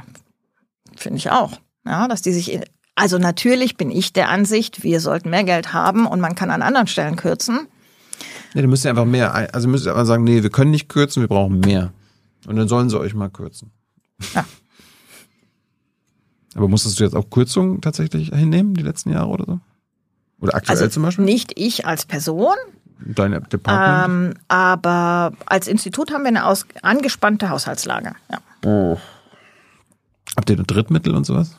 finde ich auch, ja, dass die sich, also natürlich bin ich der Ansicht, wir sollten mehr Geld haben und man kann an anderen Stellen kürzen. Ja, dann müsst ihr einfach mehr, also müsst ihr einfach sagen, nee, wir können nicht kürzen, wir brauchen mehr. Und dann sollen sie euch mal kürzen. Ja. Aber musstest du jetzt auch Kürzungen tatsächlich hinnehmen, die letzten Jahre oder so? Oder aktuell Also zum Beispiel? nicht ich als Person, Dein Department? ähm, aber als Institut haben wir eine aus, angespannte Haushaltslage. Ja. Habt ihr Drittmittel und sowas?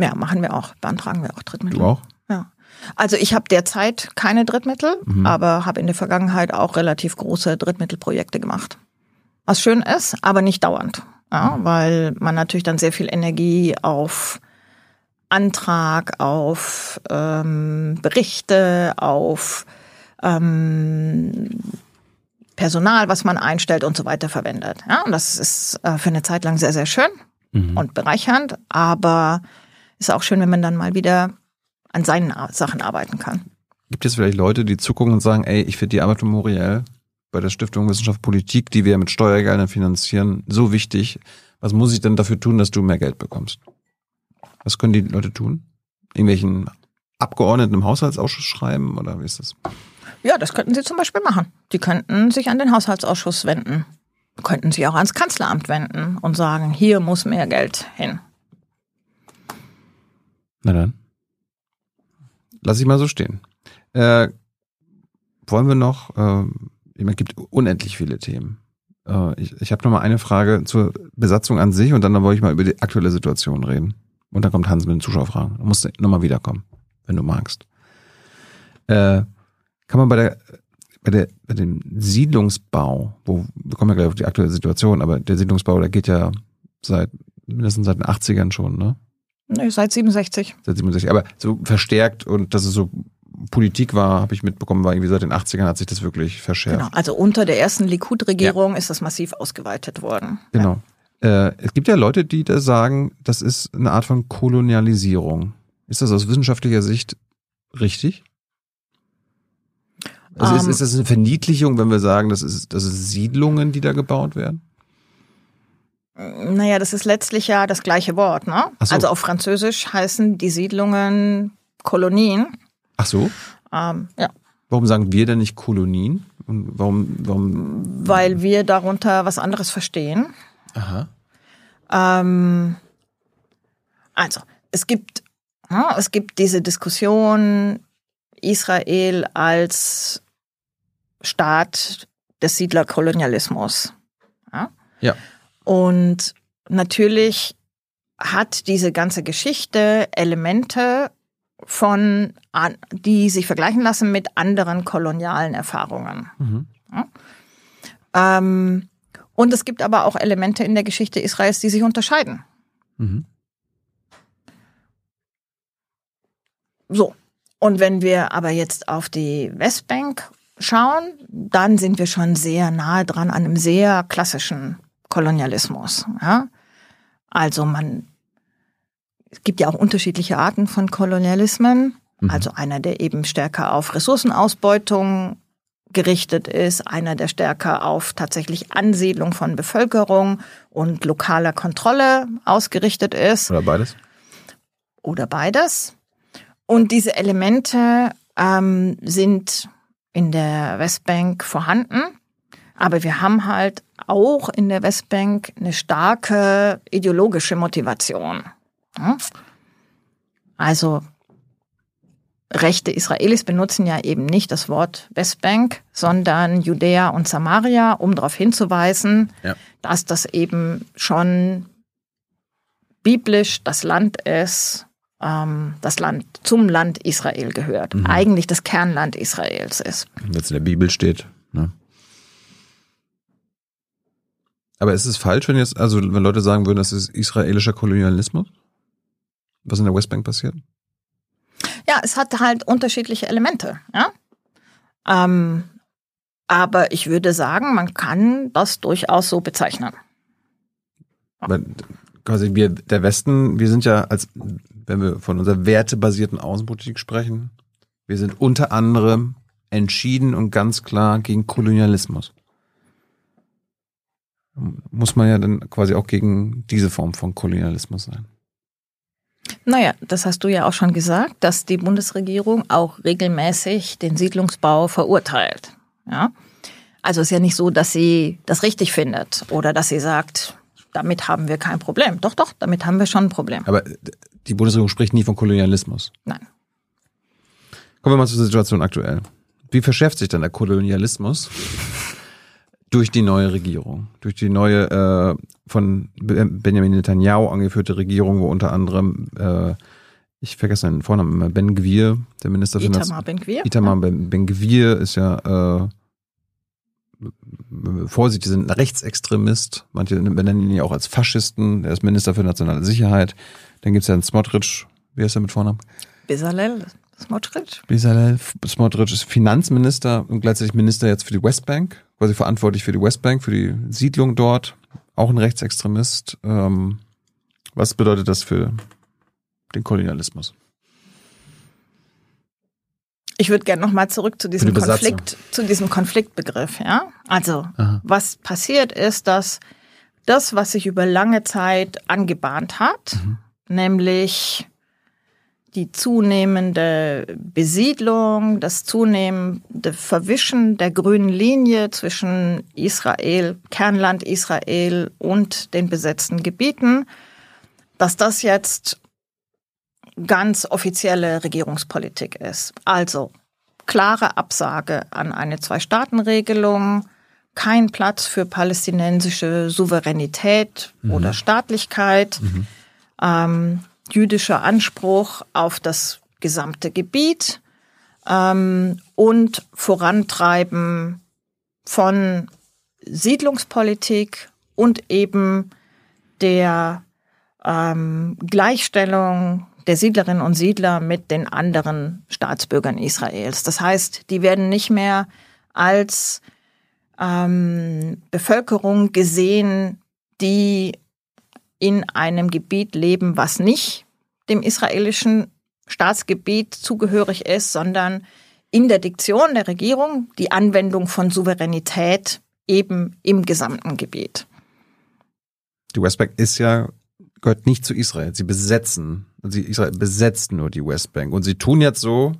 Ja, machen wir auch, beantragen wir auch Drittmittel. Du auch? Ja. Also ich habe derzeit keine Drittmittel, Mhm. aber habe in der Vergangenheit auch relativ große Drittmittelprojekte gemacht. Was schön ist, aber nicht dauernd. Ja, weil man natürlich dann sehr viel Energie auf Antrag, auf ähm, Berichte, auf ähm, Personal, was man einstellt und so weiter verwendet. Ja, und das ist äh, für eine Zeit lang sehr, sehr schön und bereichernd, aber ist auch schön, wenn man dann mal wieder an seinen Sachen arbeiten kann. gibt es vielleicht Leute, die zugucken und sagen, ey, ich finde die Arbeit von Muriel bei der Stiftung Wissenschaft Politik, die wir mit Steuergeldern finanzieren, so wichtig. Was muss ich denn dafür tun, dass du mehr Geld bekommst? Was können die Leute tun? Irgendwelchen Abgeordneten im Haushaltsausschuss schreiben oder wie ist das? Ja, das könnten sie zum Beispiel machen. Die könnten sich an den Haushaltsausschuss wenden, könnten sich auch ans Kanzleramt wenden und sagen, hier muss mehr Geld hin. Na dann. Lass ich mal so stehen. Äh, wollen wir noch, äh, es gibt unendlich viele Themen. Äh, ich ich habe noch mal eine Frage zur Besatzung an sich und dann wollte ich mal über die aktuelle Situation reden. Und dann kommt Hans mit den Zuschauerfragen. Du musst nochmal wiederkommen, wenn du magst. Äh, kann man bei der, bei der, bei dem Siedlungsbau, wo, wir kommen ja gleich auf die aktuelle Situation, aber der Siedlungsbau, der geht ja seit, mindestens seit den 80ern schon, ne? Nee, seit 67. Seit 67, aber so verstärkt und dass es so Politik war, habe ich mitbekommen, war irgendwie seit den 80ern hat sich das wirklich verschärft. Genau, also unter der ersten Likud-Regierung ja. ist das massiv ausgeweitet worden. Genau. Ja. Äh, es gibt ja Leute, die da sagen, das ist eine Art von Kolonialisierung. Ist das aus wissenschaftlicher Sicht richtig? Also ist, ähm. ist das eine Verniedlichung, wenn wir sagen, das ist, das ist Siedlungen, die da gebaut werden? Naja, das ist letztlich ja das gleiche Wort, ne? So. Also auf Französisch heißen die Siedlungen Kolonien. Ach so? Ähm, ja. Warum sagen wir denn nicht Kolonien? Und warum, warum? Weil wir darunter was anderes verstehen. Aha. Ähm, also, es gibt, ja, es gibt diese Diskussion Israel als Staat des Siedlerkolonialismus. Ja? ja. Und natürlich hat diese ganze Geschichte Elemente von, die sich vergleichen lassen mit anderen kolonialen Erfahrungen. Mhm. Ja? Ähm, und es gibt aber auch Elemente in der Geschichte Israels, die sich unterscheiden. Mhm. So. Und wenn wir aber jetzt auf die Westbank schauen, dann sind wir schon sehr nahe dran an einem sehr klassischen Kolonialismus. Ja? Also man, es gibt ja auch unterschiedliche Arten von Kolonialismen. Mhm. Also einer, der eben stärker auf Ressourcenausbeutung gerichtet ist, einer, der stärker auf tatsächlich Ansiedlung von Bevölkerung und lokaler Kontrolle ausgerichtet ist. Oder beides. Oder beides. Und diese Elemente ähm, sind in der Westbank vorhanden, aber wir haben halt auch in der Westbank eine starke ideologische Motivation. Also rechte Israelis benutzen ja eben nicht das Wort Westbank, sondern Judäa und Samaria, um darauf hinzuweisen, ja. dass das eben schon biblisch das Land ist, ähm, das Land zum Land Israel gehört, mhm. eigentlich das Kernland Israels ist. Es in der Bibel steht. Ne? Aber ist es falsch, wenn jetzt, also wenn Leute sagen würden, das ist israelischer Kolonialismus? Was in der Westbank passiert? Ja, es hat halt unterschiedliche Elemente, ja. Ähm, aber ich würde sagen, man kann das durchaus so bezeichnen. Aber quasi wir, der Westen, wir sind ja als wenn wir von unserer wertebasierten Außenpolitik sprechen, wir sind unter anderem entschieden und ganz klar gegen Kolonialismus. Muss man ja dann quasi auch gegen diese Form von Kolonialismus sein. Naja, das hast du ja auch schon gesagt, dass die Bundesregierung auch regelmäßig den Siedlungsbau verurteilt. Ja? Also ist ja nicht so, dass sie das richtig findet oder dass sie sagt, damit haben wir kein Problem. Doch, doch, damit haben wir schon ein Problem. Aber die Bundesregierung spricht nie von Kolonialismus. Nein. Kommen wir mal zur Situation aktuell. Wie verschärft sich dann der Kolonialismus durch die neue Regierung? Durch die neue äh, von Benjamin Netanyahu angeführte Regierung, wo unter anderem äh, ich vergesse seinen Vornamen, Ben Gwir, der Minister für Itamar Ben Gwir. Itamar ja. Ben Gwir ist ja äh, Vorsicht, die sind Rechtsextremist. Manche benennen ihn ja auch als Faschisten. Er ist Minister für nationale Sicherheit. Dann gibt's ja einen Smotrich. Wie heißt er mit Vornamen? Bezalel Smotrich. Bezalel Smotrich ist Finanzminister und gleichzeitig Minister jetzt für die Westbank. Quasi verantwortlich für die Westbank, für die Siedlung dort. Auch ein Rechtsextremist. Ähm, was bedeutet das für den Kolonialismus? Ich würde gerne noch mal zurück zu diesem. Konflikt, zu diesem Konfliktbegriff. Ja, also Aha. was passiert ist, dass das, was sich über lange Zeit angebahnt hat, nämlich die zunehmende Besiedlung, das zunehmende Verwischen der grünen Linie zwischen Israel, Kernland Israel und den besetzten Gebieten, dass das jetzt ganz offizielle Regierungspolitik ist. Also klare Absage an eine Zwei-Staaten-Regelung, kein Platz für palästinensische Souveränität oder Staatlichkeit, ähm, jüdischer Anspruch auf das gesamte Gebiet ähm, und Vorantreiben von Siedlungspolitik und eben der ähm, Gleichstellung der Siedlerinnen und Siedler mit den anderen Staatsbürgern Israels. Das heißt, die werden nicht mehr als ähm, Bevölkerung gesehen, die in einem Gebiet leben, was nicht dem israelischen Staatsgebiet zugehörig ist, sondern in der Diktion der Regierung die Anwendung von Souveränität eben im gesamten Gebiet. Die Westbank ist ja, gehört nicht zu Israel. Sie besetzen, sie, Israel besetzt nur die Westbank. Und sie tun jetzt so,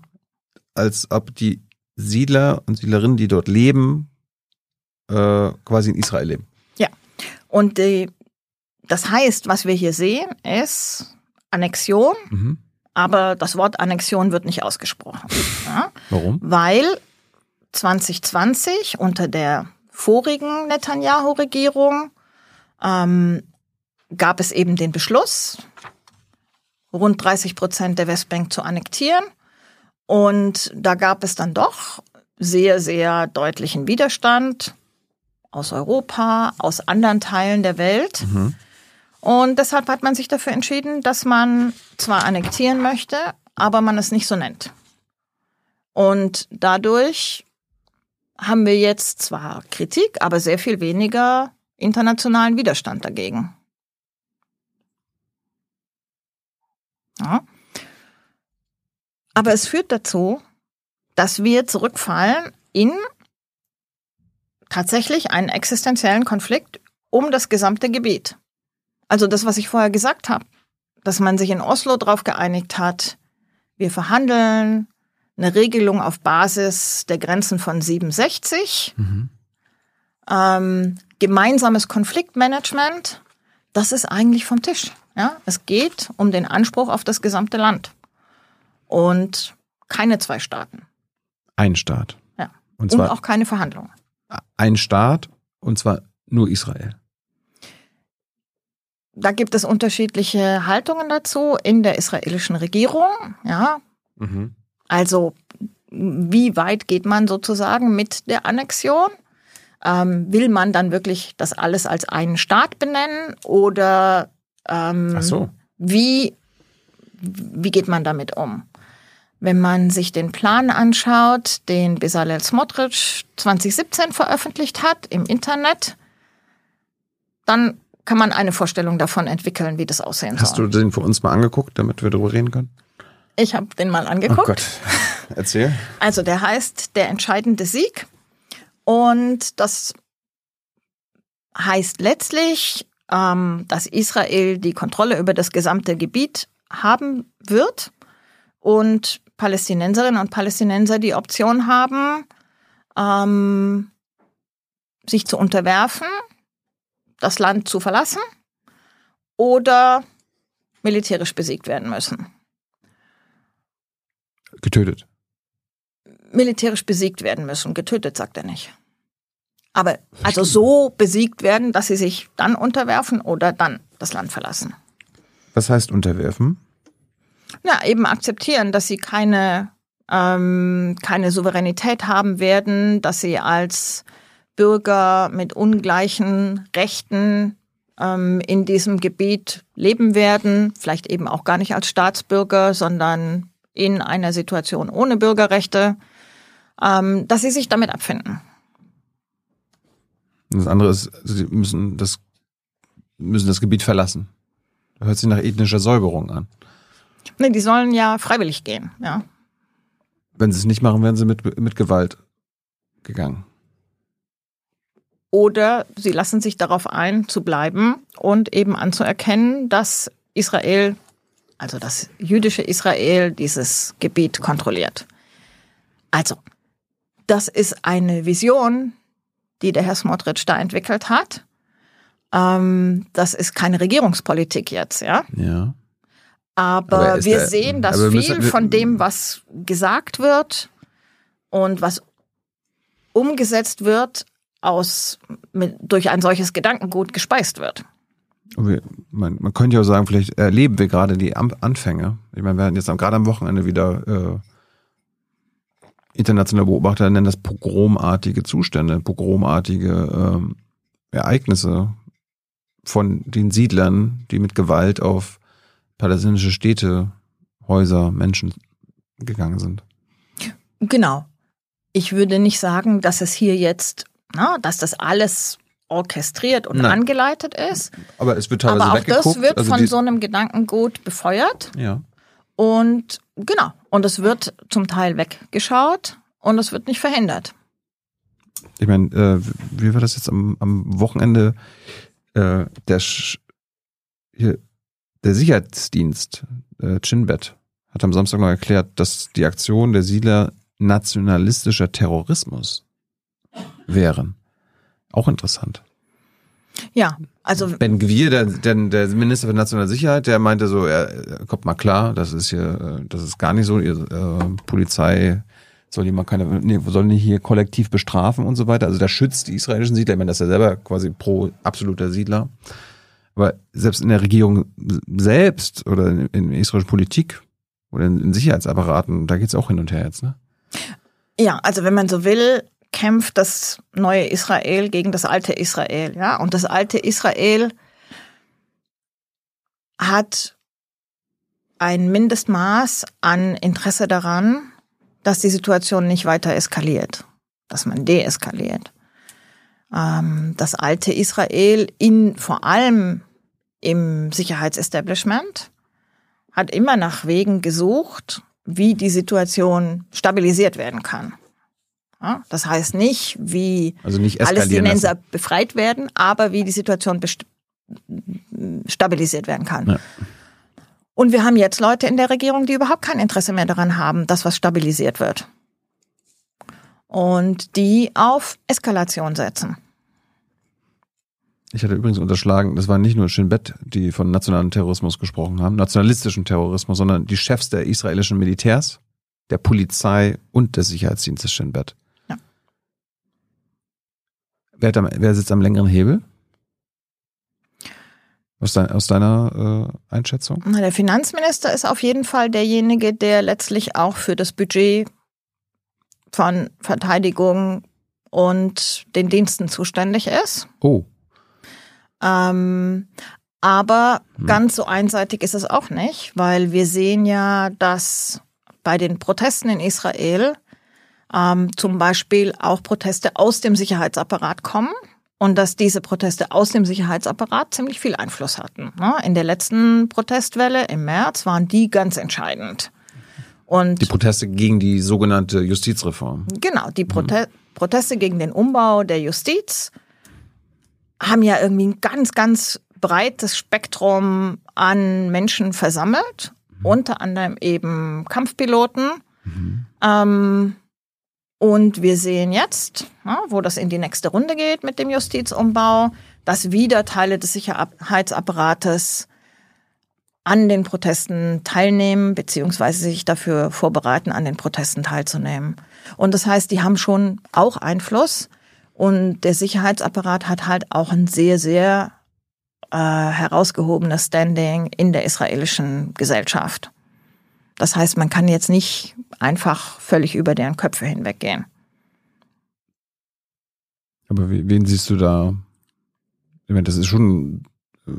als ob die Siedler und Siedlerinnen, die dort leben, äh, quasi in Israel leben. Ja. Und die, das heißt, was wir hier sehen, ist Annexion, Mhm. aber das Wort Annexion wird nicht ausgesprochen. Ja? Warum? Weil 2020 unter der vorigen Netanyahu-Regierung ähm, gab es eben den Beschluss, rund 30 Prozent der Westbank zu annektieren. Und da gab es dann doch sehr, sehr deutlichen Widerstand aus Europa, aus anderen Teilen der Welt. Und deshalb hat man sich dafür entschieden, dass man zwar annektieren möchte, aber man es nicht so nennt. Und dadurch haben wir jetzt zwar Kritik, aber sehr viel weniger internationalen Widerstand dagegen. Ja. Aber es führt dazu, dass wir zurückfallen in tatsächlich einen existenziellen Konflikt um das gesamte Gebiet. Also das, was ich vorher gesagt habe, dass man sich in Oslo darauf geeinigt hat, wir verhandeln eine Regelung auf Basis der Grenzen von 67, ähm, gemeinsames Konfliktmanagement, das ist eigentlich vom Tisch. Ja? Es geht um den Anspruch auf das gesamte Land und keine zwei Staaten. Ein Staat. Ja. Und Und, zwar auch keine Verhandlungen. ein Staat und zwar nur Israel. Da gibt es unterschiedliche Haltungen dazu in der israelischen Regierung. Ja, Also wie weit geht man sozusagen mit der Annexion? Ähm, will man dann wirklich das alles als einen Staat benennen oder ähm, so. wie, wie geht man damit um? Wenn man sich den Plan anschaut, den Bezalel Smotrich 2017 veröffentlicht hat im Internet, dann kann man eine Vorstellung davon entwickeln, wie das aussehen Hast soll. du den für uns mal angeguckt, damit wir darüber reden können? Ich habe den mal Oh angeguckt. Gott. Erzähl. Also der heißt Der entscheidende Sieg. Und das heißt letztlich, ähm, dass Israel die Kontrolle über das gesamte Gebiet haben wird und Palästinenserinnen und Palästinenser die Option haben, ähm, sich zu unterwerfen, das Land zu verlassen oder militärisch besiegt werden müssen. Getötet. militärisch besiegt werden müssen. Getötet, sagt er nicht. Aber also so besiegt werden, dass sie sich dann unterwerfen oder dann das Land verlassen. Was heißt unterwerfen? Ja, eben akzeptieren, dass sie keine, ähm, keine Souveränität haben werden, dass sie als Bürger mit ungleichen Rechten ähm, in diesem Gebiet leben werden, vielleicht eben auch gar nicht als Staatsbürger, sondern in einer Situation ohne Bürgerrechte, ähm, dass sie sich damit abfinden. Das andere ist, sie müssen das, müssen das Gebiet verlassen. Hört sich nach ethnischer Säuberung an. Nee, die sollen ja freiwillig gehen, ja. Wenn sie es nicht machen, wären sie mit, mit Gewalt gegangen. Oder sie lassen sich darauf ein, zu bleiben und eben anzuerkennen, dass Israel, also das jüdische Israel, dieses Gebiet kontrolliert. Also, das ist eine Vision, die der Herr Smotrich da entwickelt hat. Ähm, das ist keine Regierungspolitik jetzt, ja. Ja. Aber, Aber wir der- sehen, dass viel müssen- von dem, was gesagt wird und was umgesetzt wird, aus, mit, durch ein solches Gedankengut gespeist wird. Wir, man, man könnte ja auch sagen, vielleicht erleben wir gerade die Anfänge. Ich meine, wir hatten jetzt gerade am Wochenende wieder äh, internationale Beobachter nennen das pogromartige Zustände, pogromartige ähm, Ereignisse von den Siedlern, die mit Gewalt auf palästinensische Städte, Häuser, Menschen gegangen sind. Genau. Ich würde nicht sagen, dass es hier jetzt, na, dass das alles orchestriert und Nein. angeleitet ist. Aber es wird teilweise Aber auch das wird also von so einem Gedankengut befeuert. ja. Und genau. Und es wird zum Teil weggeschaut und es wird nicht verhindert. Ich meine, äh, wie war das jetzt am, am Wochenende? Äh, der, Sch hier, der Sicherheitsdienst, äh, Chinbet, hat am Samstag noch erklärt, dass die Aktion der Siedler nationalistischer Terrorismus wären. Auch interessant. Ja, also Ben Gwir, der, der, der Minister für nationale Sicherheit, der meinte so, er, kommt mal klar, das ist hier, äh, das ist gar nicht so, ihr, äh, Polizei soll die mal keine, nee, soll nicht hier kollektiv bestrafen und so weiter. Also der schützt die israelischen Siedler. Ich meine, das ist ja selber quasi pro absoluter Siedler. Aber selbst in der Regierung selbst oder in, in israelischer Politik oder in, in Sicherheitsapparaten, da geht's auch hin und her jetzt, ne? Ja, also wenn man so will, kämpft das neue Israel gegen das alte Israel, ja. Und das alte Israel hat ein Mindestmaß an Interesse daran, dass die Situation nicht weiter eskaliert, dass man deeskaliert. Ähm, das alte Israel in vor allem im Sicherheitsestablishment hat immer nach Wegen gesucht, wie die Situation stabilisiert werden kann. Das heißt nicht, wie Also nicht Palästinenser lassen. befreit werden, aber wie die Situation stabilisiert werden kann. Ja. Und wir haben jetzt Leute in der Regierung, die überhaupt kein Interesse mehr daran haben, dass was stabilisiert wird. Und die auf Eskalation setzen. Ich hatte übrigens unterschlagen, das waren nicht nur Shin Bet, die von nationalen Terrorismus gesprochen haben, nationalistischen Terrorismus, sondern die Chefs der israelischen Militärs, der Polizei und des Sicherheitsdienstes Shin Bet. Wer, am, wer sitzt am längeren Hebel? Aus, dein, aus deiner äh, Einschätzung? Na, der Finanzminister ist auf jeden Fall derjenige, der letztlich auch für das Budget von Verteidigung und den Diensten zuständig ist. Oh, Ähm, aber Hm. ganz so einseitig ist es auch nicht, weil wir sehen ja, dass bei den Protesten in Israel ähm, zum Beispiel auch Proteste aus dem Sicherheitsapparat kommen und dass diese Proteste aus dem Sicherheitsapparat ziemlich viel Einfluss hatten. ne? In der letzten Protestwelle im März waren die ganz entscheidend. Und die Proteste gegen die sogenannte Justizreform. Genau, die Prote Proteste gegen den Umbau der Justiz haben ja irgendwie ein ganz, ganz breites Spektrum an Menschen versammelt, unter anderem eben Kampfpiloten. Ähm, und wir sehen jetzt, ja, wo das in die nächste Runde geht mit dem Justizumbau, dass wieder Teile des Sicherheitsapparates an den Protesten teilnehmen, beziehungsweise sich dafür vorbereiten, an den Protesten teilzunehmen. Und das heißt, die haben schon auch Einfluss. Und der Sicherheitsapparat hat halt auch ein sehr, sehr äh, herausgehobenes Standing in der israelischen Gesellschaft. Das heißt, man kann jetzt nicht einfach völlig über deren Köpfe hinweggehen. Aber wen siehst du da? Ich meine, das ist schon äh,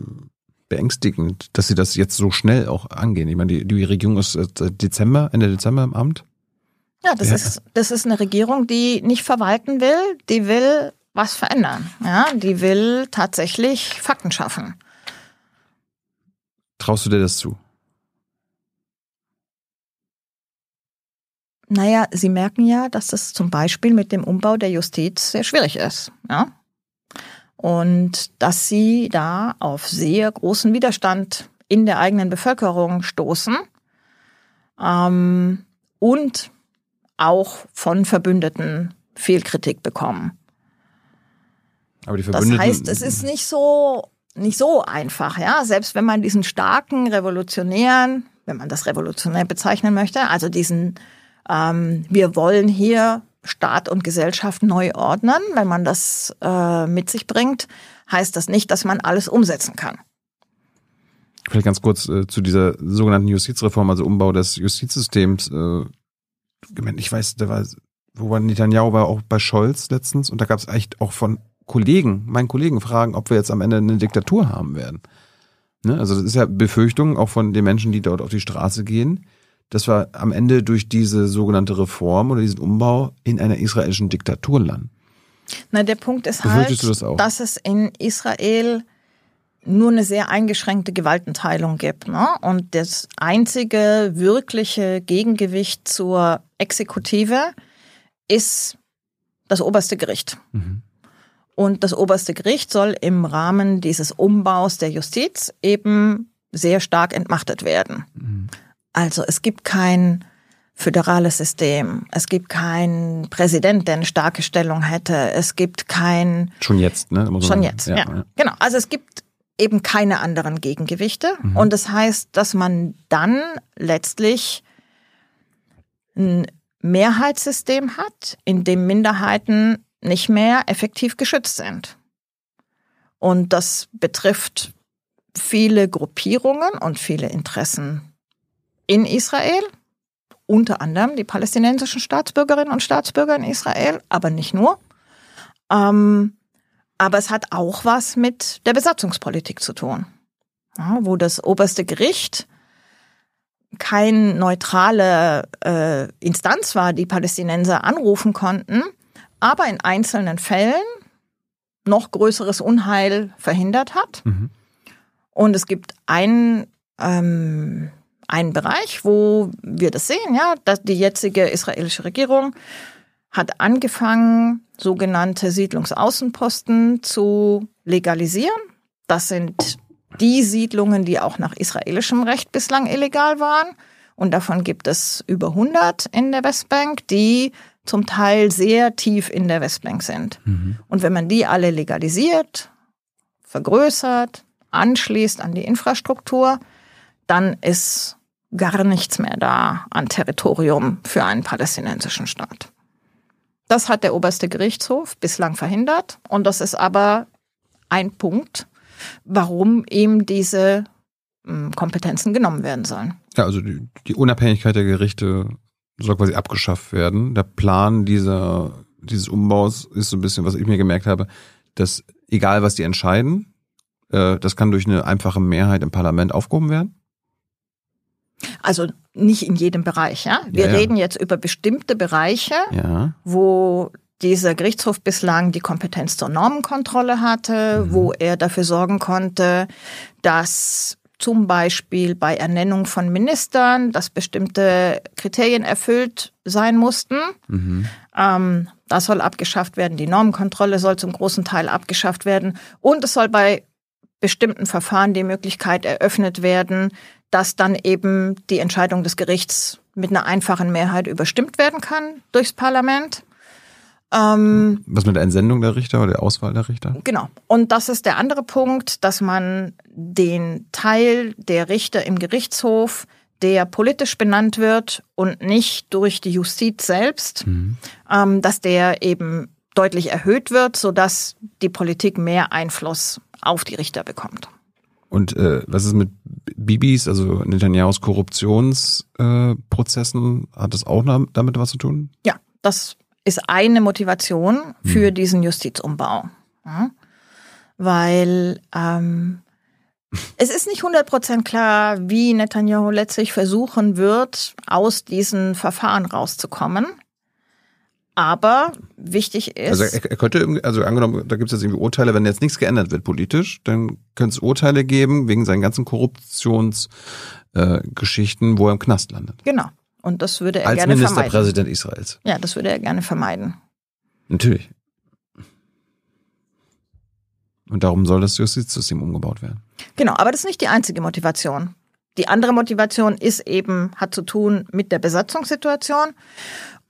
beängstigend, dass sie das jetzt so schnell auch angehen. Ich meine, die, die Regierung ist seit Dezember, Ende Dezember im Amt. Ja, das Ja. ist das ist eine Regierung, die nicht verwalten will, die will was verändern. Ja, die will tatsächlich Fakten schaffen. Traust du dir das zu? Naja, Sie merken ja, dass das zum Beispiel mit dem Umbau der Justiz sehr schwierig ist. Ja? Und dass Sie da auf sehr großen Widerstand in der eigenen Bevölkerung stoßen ähm, und auch von Verbündeten viel Kritik bekommen. Aber die Das Verbündeten. heißt, es ist nicht so nicht so einfach, ja. Selbst wenn man diesen starken revolutionären, wenn man das revolutionär bezeichnen möchte, also diesen, ähm, wir wollen hier Staat und Gesellschaft neu ordnen, wenn man das äh, mit sich bringt, heißt das nicht, dass man alles umsetzen kann. Vielleicht ganz kurz äh, zu dieser sogenannten Justizreform, also Umbau des Justizsystems. Äh, ich weiß, da war, wo war Netanyahu war auch bei Scholz letztens und da gab es echt auch von Kollegen, meinen Kollegen fragen, ob wir jetzt am Ende eine Diktatur haben werden. Ne? Also das ist ja Befürchtung auch von den Menschen, die dort auf die Straße gehen, dass wir am Ende durch diese sogenannte Reform oder diesen Umbau in einer israelischen Diktatur landen. Na, der Punkt ist halt, das dass es in Israel nur eine sehr eingeschränkte Gewaltenteilung gibt. Ne? Und das einzige wirkliche Gegengewicht zur Exekutive ist das oberste Gericht. Mhm. Und das oberste Gericht soll im Rahmen dieses Umbaus der Justiz eben sehr stark entmachtet werden. Mhm. Also es gibt kein föderales System, es gibt keinen Präsident, der eine starke Stellung hätte, es gibt kein Schon jetzt, ne? Schon sagen. jetzt, ja, Genau. Also es gibt eben keine anderen Gegengewichte. Und das heißt, dass man dann letztlich ein Mehrheitssystem hat, in dem Minderheiten nicht mehr effektiv geschützt sind. Und das betrifft viele Gruppierungen und viele Interessen in Israel, unter anderem die palästinensischen Staatsbürgerinnen und Staatsbürger in Israel, aber nicht nur. Ähm, aber es hat auch was mit der Besatzungspolitik zu tun, ja, wo das oberste Gericht kein neutrale äh, Instanz war, die Palästinenser anrufen konnten, aber in einzelnen Fällen noch größeres Unheil verhindert hat. Mhm. Und es gibt einen, ähm, einen Bereich, wo wir das sehen, ja, dass die jetzige israelische Regierung hat angefangen, sogenannte Siedlungsaußenposten zu legalisieren. Das sind die Siedlungen, die auch nach israelischem Recht bislang illegal waren. Und davon gibt es über 100 in der Westbank, die zum Teil sehr tief in der Westbank sind. Und wenn man die alle legalisiert, vergrößert, anschließt an die Infrastruktur, dann ist gar nichts mehr da an Territorium für einen palästinensischen Staat. Das hat der oberste Gerichtshof bislang verhindert und das ist aber ein Punkt, warum ihm diese mm, Kompetenzen genommen werden sollen. Ja, also die, die Unabhängigkeit der Gerichte soll quasi abgeschafft werden. Der Plan dieser, dieses Umbaus ist so ein bisschen, was ich mir gemerkt habe, dass egal was die entscheiden, äh, das kann durch eine einfache Mehrheit im Parlament aufgehoben werden. Also nicht in jedem Bereich, ja. Wir Ja, ja. reden jetzt über bestimmte Bereiche, Ja. wo dieser Gerichtshof bislang die Kompetenz zur Normenkontrolle hatte, wo er dafür sorgen konnte, dass zum Beispiel bei Ernennung von Ministern, dass bestimmte Kriterien erfüllt sein mussten. Mhm. Ähm, das soll abgeschafft werden. Die Normenkontrolle soll zum großen Teil abgeschafft werden. Und es soll bei bestimmten Verfahren die Möglichkeit eröffnet werden, dass dann eben die Entscheidung des Gerichts mit einer einfachen Mehrheit überstimmt werden kann durchs Parlament. Ähm, Was mit der Entsendung der Richter oder der Auswahl der Richter? Genau. Und das ist der andere Punkt, dass man den Teil der Richter im Gerichtshof, der politisch benannt wird und nicht durch die Justiz selbst, ähm, dass der eben deutlich erhöht wird, sodass die Politik mehr Einfluss auf die Richter bekommt. Und äh, was ist mit Bibis, also Netanyahus Korruptionsprozessen? Äh? Hat das auch damit was zu tun? Ja, das ist eine Motivation für diesen Justizumbau. Ja? Weil ähm, es ist nicht 100% klar, wie Netanyahu letztlich versuchen wird, aus diesen Verfahren rauszukommen. Aber wichtig ist, Also er, er könnte, also angenommen, da gibt es jetzt irgendwie Urteile, wenn jetzt nichts geändert wird politisch, dann könnte es Urteile geben wegen seinen ganzen Korruptionsgeschichten, äh, wo er im Knast landet. genau. Und das würde er Als gerne vermeiden. Ministerpräsident Israels. Ja, das würde er gerne vermeiden. Natürlich. Und darum soll das Justizsystem umgebaut werden. Genau, aber das ist nicht die einzige Motivation. Die andere Motivation ist eben, hat zu tun mit der Besatzungssituation.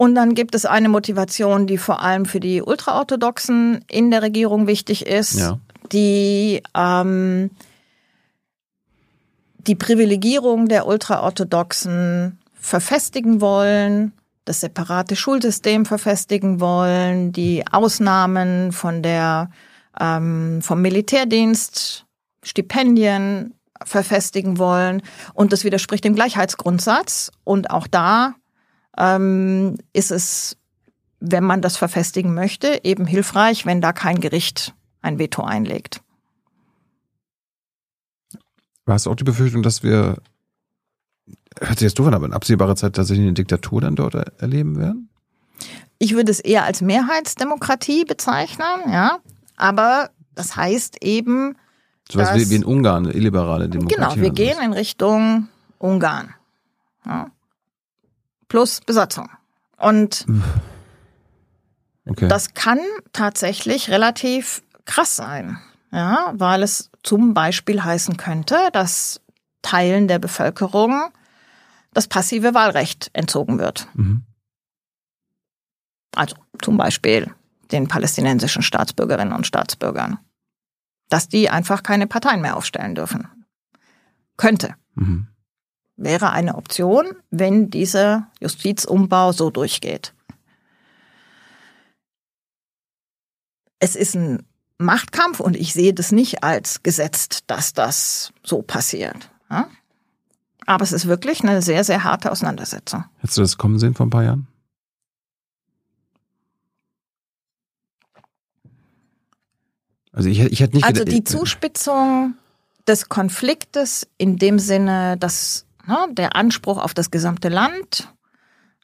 Und dann gibt es eine Motivation, die vor allem für die Ultraorthodoxen in der Regierung wichtig ist, Ja. die ähm, die Privilegierung der Ultraorthodoxen verfestigen wollen, das separate Schulsystem verfestigen wollen, die Ausnahmen von der ähm, vom Militärdienst, Stipendien verfestigen wollen und das widerspricht dem Gleichheitsgrundsatz und auch da ähm, ist es, wenn man das verfestigen möchte, eben hilfreich, wenn da kein Gericht ein Veto einlegt. Hast du auch die Befürchtung, dass wir, hört sich jetzt doof an, aber in absehbarer Zeit tatsächlich eine Diktatur dann dort er- erleben werden? Ich würde es eher als Mehrheitsdemokratie bezeichnen, ja, aber das heißt eben, So was wie, in Ungarn, eine illiberale Demokratie. genau, wir gehen in Richtung Ungarn. Ja. Plus Besatzung. Und Okay. Das kann tatsächlich relativ krass sein, ja, weil es zum Beispiel heißen könnte, dass Teilen der Bevölkerung das passive Wahlrecht entzogen wird. Mhm. Also zum Beispiel den palästinensischen Staatsbürgerinnen und Staatsbürgern, dass die einfach keine Parteien mehr aufstellen dürfen. Könnte. Mhm. Wäre eine Option, wenn dieser Justizumbau so durchgeht. es ist ein Machtkampf und ich sehe das nicht als gesetzt, dass das so passiert. Ja? Aber es ist wirklich eine sehr, sehr harte Auseinandersetzung. Hättest du das kommen sehen vor ein paar Jahren? Also ich, ich hätte nicht Also die Zuspitzung des Konfliktes in dem Sinne, dass der Anspruch auf das gesamte Land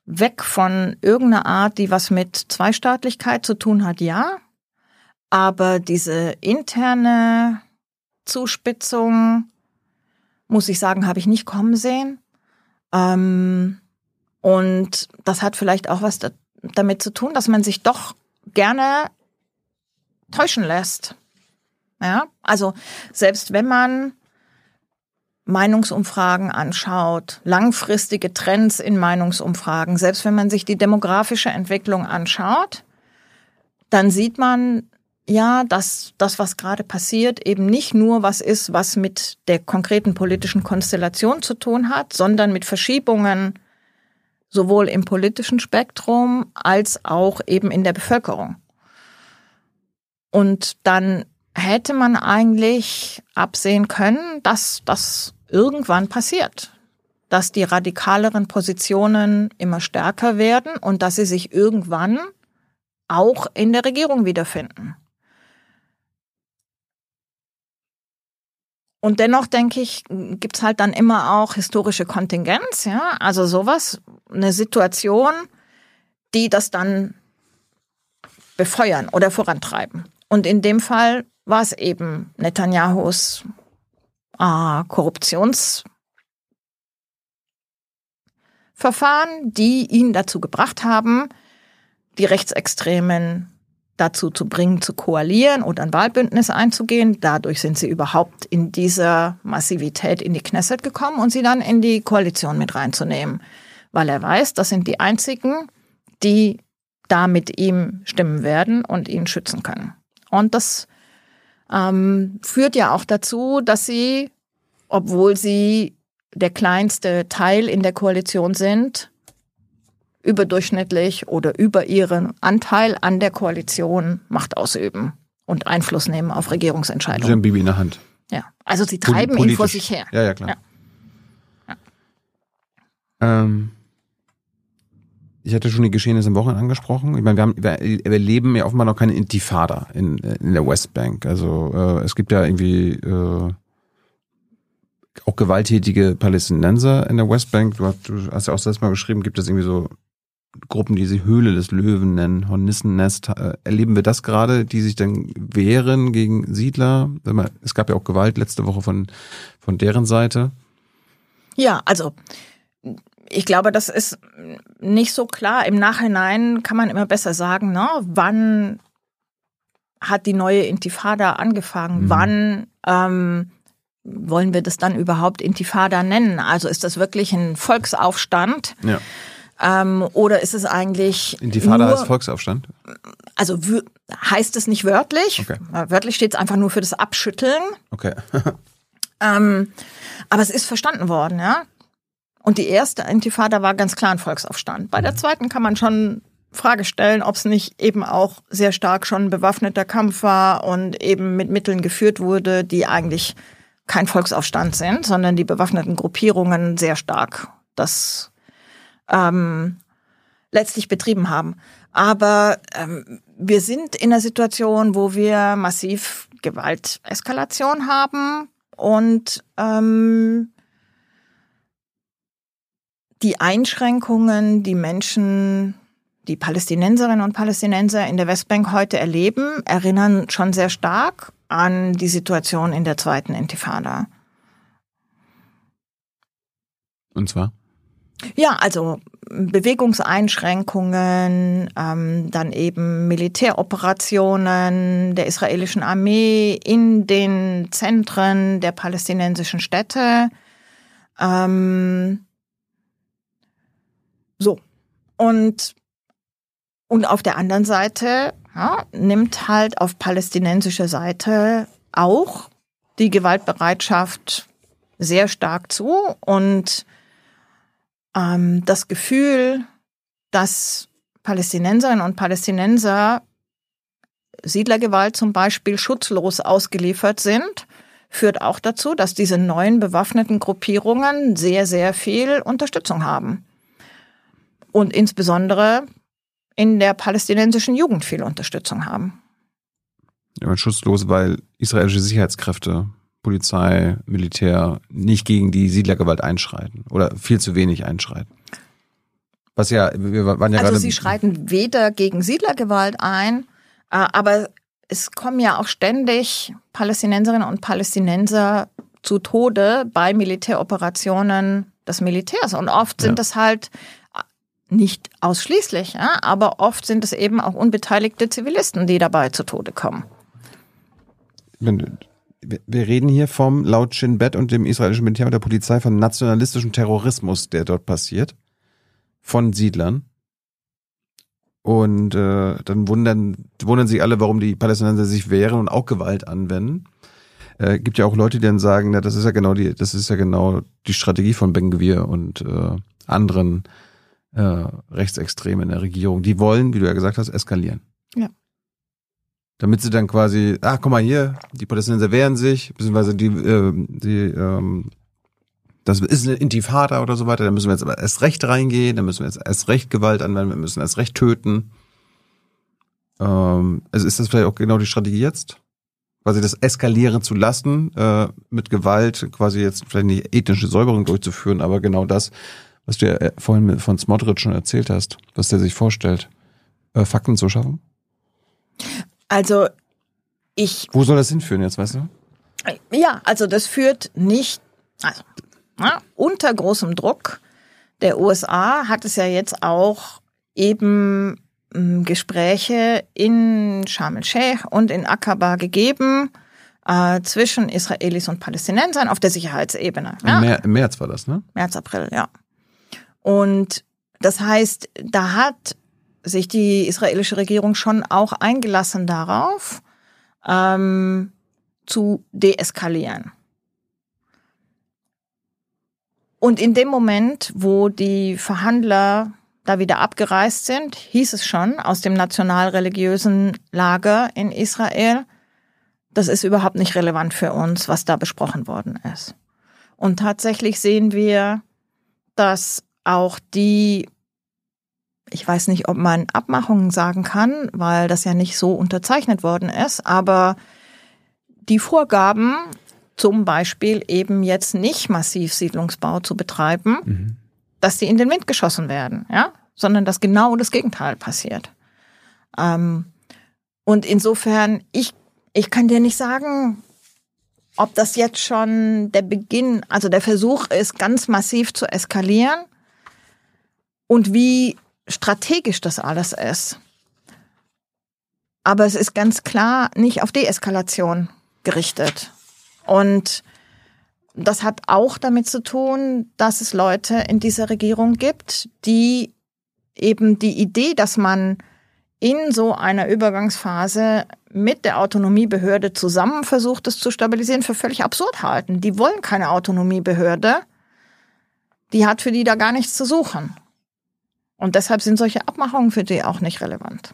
weg von irgendeiner Art, die was mit Zweistaatlichkeit zu tun hat, ja. Aber diese interne Zuspitzung, muss ich sagen, habe ich nicht kommen sehen. Ähm, und das hat vielleicht auch was da, damit zu tun, dass man sich doch gerne täuschen lässt. Ja, also selbst wenn man Meinungsumfragen anschaut, langfristige Trends in Meinungsumfragen, selbst wenn man sich die demografische Entwicklung anschaut, dann sieht man ja, dass das, was gerade passiert, eben nicht nur was ist, was mit der konkreten politischen Konstellation zu tun hat, sondern mit Verschiebungen sowohl im politischen Spektrum als auch eben in der Bevölkerung. Und dann hätte man eigentlich absehen können, dass das irgendwann passiert. Dass die radikaleren Positionen immer stärker werden und dass sie sich irgendwann auch in der Regierung wiederfinden. Und dennoch denke ich, gibt's halt dann immer auch historische Kontingenz, ja, also sowas, eine Situation, die das dann befeuern oder vorantreiben. Und in dem Fall war es eben Netanyahus äh, Korruptionsverfahren, die ihn dazu gebracht haben, die Rechtsextremen dazu zu bringen, zu koalieren oder ein Wahlbündnis einzugehen. Dadurch sind sie überhaupt in dieser Massivität in die Knesset gekommen und sie dann in die Koalition mit reinzunehmen. Weil er weiß, das sind die einzigen, die da mit ihm stimmen werden und ihn schützen können. Und das ähm, führt ja auch dazu, dass sie, obwohl sie der kleinste Teil in der Koalition sind, überdurchschnittlich oder über ihren Anteil an der Koalition Macht ausüben und Einfluss nehmen auf Sie Regierungsentscheidungen. haben Bibi in der Hand. Ja. Also sie treiben ihn politisch. vor sich her. Ja, ja, klar. Ja. Ähm, ich hatte schon die Geschehnisse im Wochenende angesprochen. Ich meine, wir, haben, wir, wir leben ja offenbar noch keine Intifada in, in der Westbank. Also äh, es gibt ja irgendwie äh, auch gewalttätige Palästinenser in der Westbank. Du hast, du hast ja auch das mal beschrieben, gibt es irgendwie so Gruppen, die sie Höhle des Löwen nennen, Hornissennest. Äh, erleben wir das gerade, die sich dann wehren gegen Siedler? Es gab ja auch Gewalt letzte Woche von, von deren Seite. Ja, also ich glaube, das ist nicht so klar. Im Nachhinein kann man immer besser sagen, ne? wann hat die neue Intifada angefangen? Mhm. Wann ähm, wollen wir das dann überhaupt Intifada nennen? Also ist das wirklich ein Volksaufstand? Ja. Ähm, oder ist es eigentlich. Intifada nur, heißt Volksaufstand? Also heißt es nicht wörtlich. Okay. Wörtlich steht es einfach nur für das Abschütteln. Okay. ähm, aber es ist verstanden worden, ja. Und die erste Intifada war ganz klar ein Volksaufstand. Bei der mhm. zweiten kann man schon Frage stellen, ob es nicht eben auch sehr stark schon bewaffneter Kampf war und eben mit Mitteln geführt wurde, die eigentlich kein Volksaufstand sind, sondern die bewaffneten Gruppierungen sehr stark das ähm, letztlich betrieben haben. Aber ähm, wir sind in einer Situation, wo wir massiv Gewalteskalation haben und ähm, die Einschränkungen, die Menschen, die Palästinenserinnen und Palästinenser in der Westbank heute erleben, erinnern schon sehr stark an die Situation in der zweiten Intifada. Und zwar? Ja, also Bewegungseinschränkungen, ähm, dann eben Militäroperationen der israelischen Armee in den Zentren der palästinensischen Städte. Ähm. Und, und auf der anderen Seite ja, nimmt halt auf palästinensischer Seite auch die Gewaltbereitschaft sehr stark zu und ähm, das Gefühl, dass Palästinenserinnen und Palästinenser Siedlergewalt zum Beispiel schutzlos ausgeliefert sind, führt auch dazu, dass diese neuen bewaffneten Gruppierungen sehr, sehr viel Unterstützung haben. Und insbesondere in der palästinensischen Jugend viel Unterstützung haben. Ja, schutzlos, weil israelische Sicherheitskräfte Polizei, Militär nicht gegen die Siedlergewalt einschreiten oder viel zu wenig einschreiten. Was ja, wir waren ja also gerade. Sie schreiten weder gegen Siedlergewalt ein, äh, aber es kommen ja auch ständig Palästinenserinnen und Palästinenser zu Tode bei Militäroperationen des Militärs. Und oft sind ja. das halt nicht ausschließlich, ja, aber oft sind es eben auch unbeteiligte Zivilisten, die dabei zu Tode kommen. Wir reden hier vom, laut Shin Bet und dem israelischen Militär und der Polizei, von nationalistischem Terrorismus, der dort passiert. Von Siedlern. Und äh, dann wundern, wundern sich alle, warum die Palästinenser sich wehren und auch Gewalt anwenden. Äh, gibt ja auch Leute, die dann sagen, na, das ist ja genau die, das ist ja genau die Strategie von Ben Gvir und äh, anderen äh, Rechtsextremen in der Regierung. Die wollen, wie du ja gesagt hast, eskalieren. Ja damit sie dann quasi, ach guck mal hier, die Palästinenser wehren sich, beziehungsweise die, äh, die ähm, das ist eine Intifada oder so weiter, da müssen wir jetzt aber erst recht reingehen, da müssen wir jetzt erst recht Gewalt anwenden, wir müssen erst recht töten. Ähm, also ist das vielleicht auch genau die Strategie jetzt? Quasi das eskalieren zu lassen, äh, mit Gewalt, quasi jetzt vielleicht nicht ethnische Säuberung durchzuführen, aber genau das, was du ja äh, vorhin von Smotrich schon erzählt hast, was der sich vorstellt, äh, Fakten zu schaffen? Also ich. Wo soll das hinführen jetzt, weißt du? Ja, also das führt nicht, also na, unter großem Druck der USA hat es ja jetzt auch eben hm, Gespräche in Sharm el-Sheikh und in Aqaba gegeben äh, zwischen Israelis und Palästinensern auf der Sicherheitsebene. Im März war das, ne? März, April, ja. Und das heißt, da hat sich die israelische Regierung schon auch eingelassen darauf, ähm, zu deeskalieren. Und in dem Moment, wo die Verhandler da wieder abgereist sind, hieß es schon aus dem nationalreligiösen Lager in Israel, das ist überhaupt nicht relevant für uns, was da besprochen worden ist. Und tatsächlich sehen wir, dass auch die ich weiß nicht, ob man Abmachungen sagen kann, weil das ja nicht so unterzeichnet worden ist, aber die Vorgaben, zum Beispiel eben jetzt nicht massiv Siedlungsbau zu betreiben, mhm. dass die in den Wind geschossen werden, ja, sondern dass genau das Gegenteil passiert. Ähm, und insofern, ich, ich kann dir nicht sagen, ob das jetzt schon der Beginn, also der Versuch ist, ganz massiv zu eskalieren und wie strategisch das alles ist. Aber es ist ganz klar nicht auf Deeskalation gerichtet. Und das hat auch damit zu tun, dass es Leute in dieser Regierung gibt, die eben die Idee, dass man in so einer Übergangsphase mit der Autonomiebehörde zusammen versucht, es zu stabilisieren, für völlig absurd halten. Die wollen keine Autonomiebehörde. Die hat für die da gar nichts zu suchen. Und deshalb sind solche Abmachungen für die auch nicht relevant.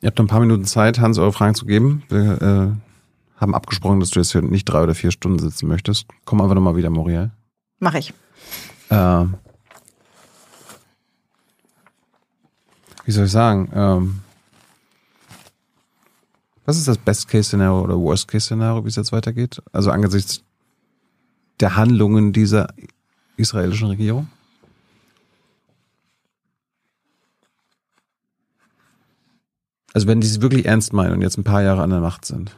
Ihr habt ein paar Minuten Zeit, Hans, eure Fragen zu geben. Wir äh, haben abgesprochen, dass du jetzt hier nicht drei oder vier Stunden sitzen möchtest. Komm einfach nochmal wieder, Moriel. Mach ich. Äh, wie soll ich sagen? Ähm, was ist das Best-Case-Szenario oder Worst-Case-Szenario, wie es jetzt weitergeht? Also angesichts der Handlungen dieser israelischen Regierung? Also wenn die es wirklich ernst meinen und jetzt ein paar Jahre an der Macht sind.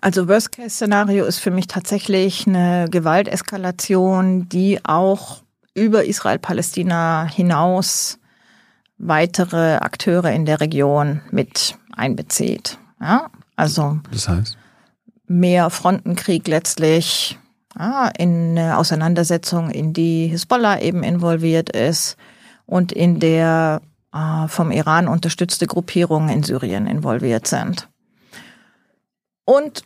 Also Worst-Case-Szenario ist für mich tatsächlich eine Gewalteskalation, die auch über Israel-Palästina hinaus weitere Akteure in der Region mit einbezieht. Ja, also das heißt mehr Frontenkrieg letztlich ja, in eine Auseinandersetzung, in die Hisbollah eben involviert ist und in der äh, vom Iran unterstützte Gruppierungen in Syrien involviert sind. Und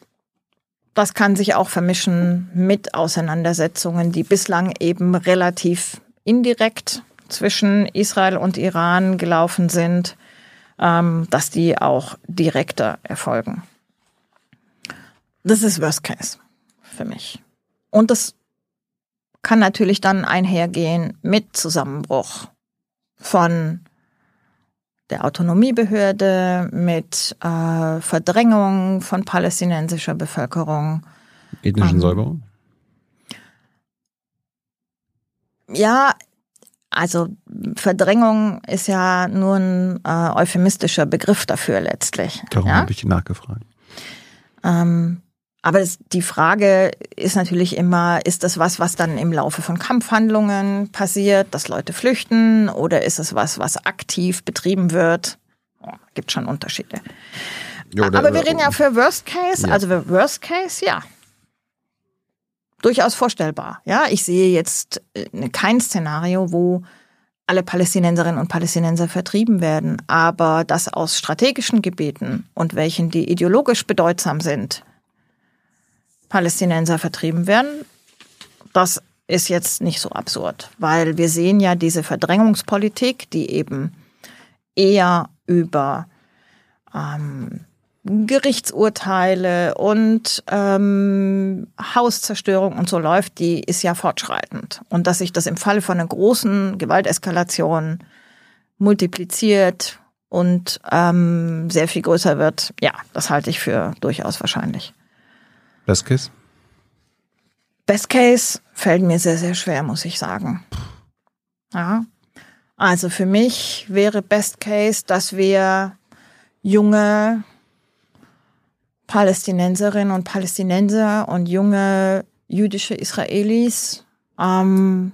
das kann sich auch vermischen mit Auseinandersetzungen, die bislang eben relativ indirekt zwischen Israel und Iran gelaufen sind, ähm, dass die auch direkter erfolgen. Das ist Worst Case für mich. Und das kann natürlich dann einhergehen mit Zusammenbruch von der Autonomiebehörde, mit äh, Verdrängung von palästinensischer Bevölkerung. Ethnischen ähm, Säuberung? Ja, also Verdrängung ist ja nur ein äh, euphemistischer Begriff dafür letztlich. Darum ja? habe ich nachgefragt. Ähm, aber das, die Frage ist natürlich immer, ist das was, was dann im Laufe von Kampfhandlungen passiert, dass Leute flüchten, oder ist es was, was aktiv betrieben wird? Oh, gibt schon Unterschiede. Jo, Aber wir reden ja für Worst Case, ja. also für Worst Case, ja durchaus vorstellbar. Ja, ich sehe jetzt äh, kein Szenario, wo alle Palästinenserinnen und Palästinenser vertrieben werden, aber dass aus strategischen Gebieten und welchen, die ideologisch bedeutsam sind, Palästinenser vertrieben werden, das ist jetzt nicht so absurd, weil wir sehen ja diese Verdrängungspolitik, die eben eher über ähm, Gerichtsurteile und ähm, Hauszerstörung und so läuft, die ist ja fortschreitend. Und dass sich das im Falle von einer großen Gewalteskalation multipliziert und ähm, sehr viel größer wird, ja, das halte ich für durchaus wahrscheinlich. Best Case? Best Case fällt mir sehr, sehr schwer, muss ich sagen. Ja. Also für mich wäre Best Case, dass wir junge Palästinenserinnen und Palästinenser und junge jüdische Israelis, ähm,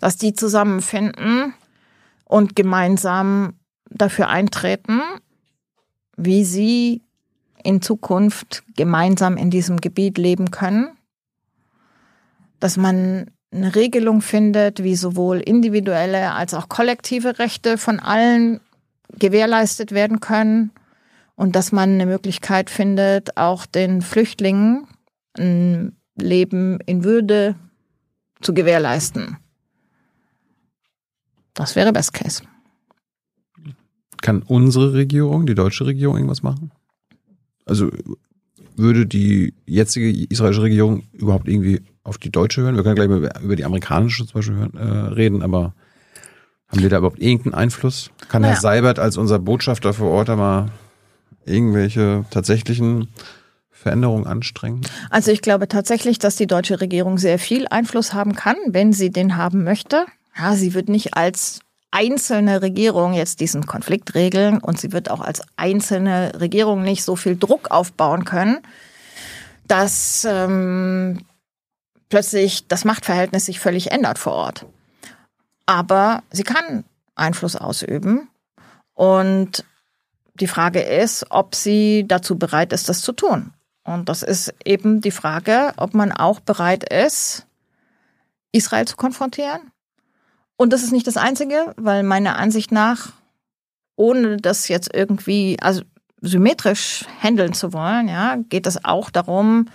dass die zusammenfinden und gemeinsam dafür eintreten, wie sie in Zukunft gemeinsam in diesem Gebiet leben können, dass man eine Regelung findet, wie sowohl individuelle als auch kollektive Rechte von allen gewährleistet werden können und dass man eine Möglichkeit findet, auch den Flüchtlingen ein Leben in Würde zu gewährleisten. Das wäre Best Case. Kann unsere Regierung, die deutsche Regierung, irgendwas machen? Also würde die jetzige israelische Regierung überhaupt irgendwie auf die deutsche hören? Wir können gleich mal über die amerikanische zum Beispiel hören, äh, reden, aber haben wir da überhaupt irgendeinen Einfluss? Kann naja. Herr Seibert als unser Botschafter vor Ort einmal irgendwelche tatsächlichen Veränderungen anstrengen? Also ich glaube tatsächlich, dass die deutsche Regierung sehr viel Einfluss haben kann, wenn sie den haben möchte. Ja, sie wird nicht als einzelne Regierung jetzt diesen Konflikt regeln und sie wird auch als einzelne Regierung nicht so viel Druck aufbauen können, dass ähm, plötzlich das Machtverhältnis sich völlig ändert vor Ort. Aber sie kann Einfluss ausüben und die Frage ist, ob sie dazu bereit ist, das zu tun. Und das ist eben die Frage, ob man auch bereit ist, Israel zu konfrontieren. Und das ist nicht das Einzige, weil meiner Ansicht nach, ohne das jetzt irgendwie also symmetrisch handeln zu wollen, ja, geht es auch darum,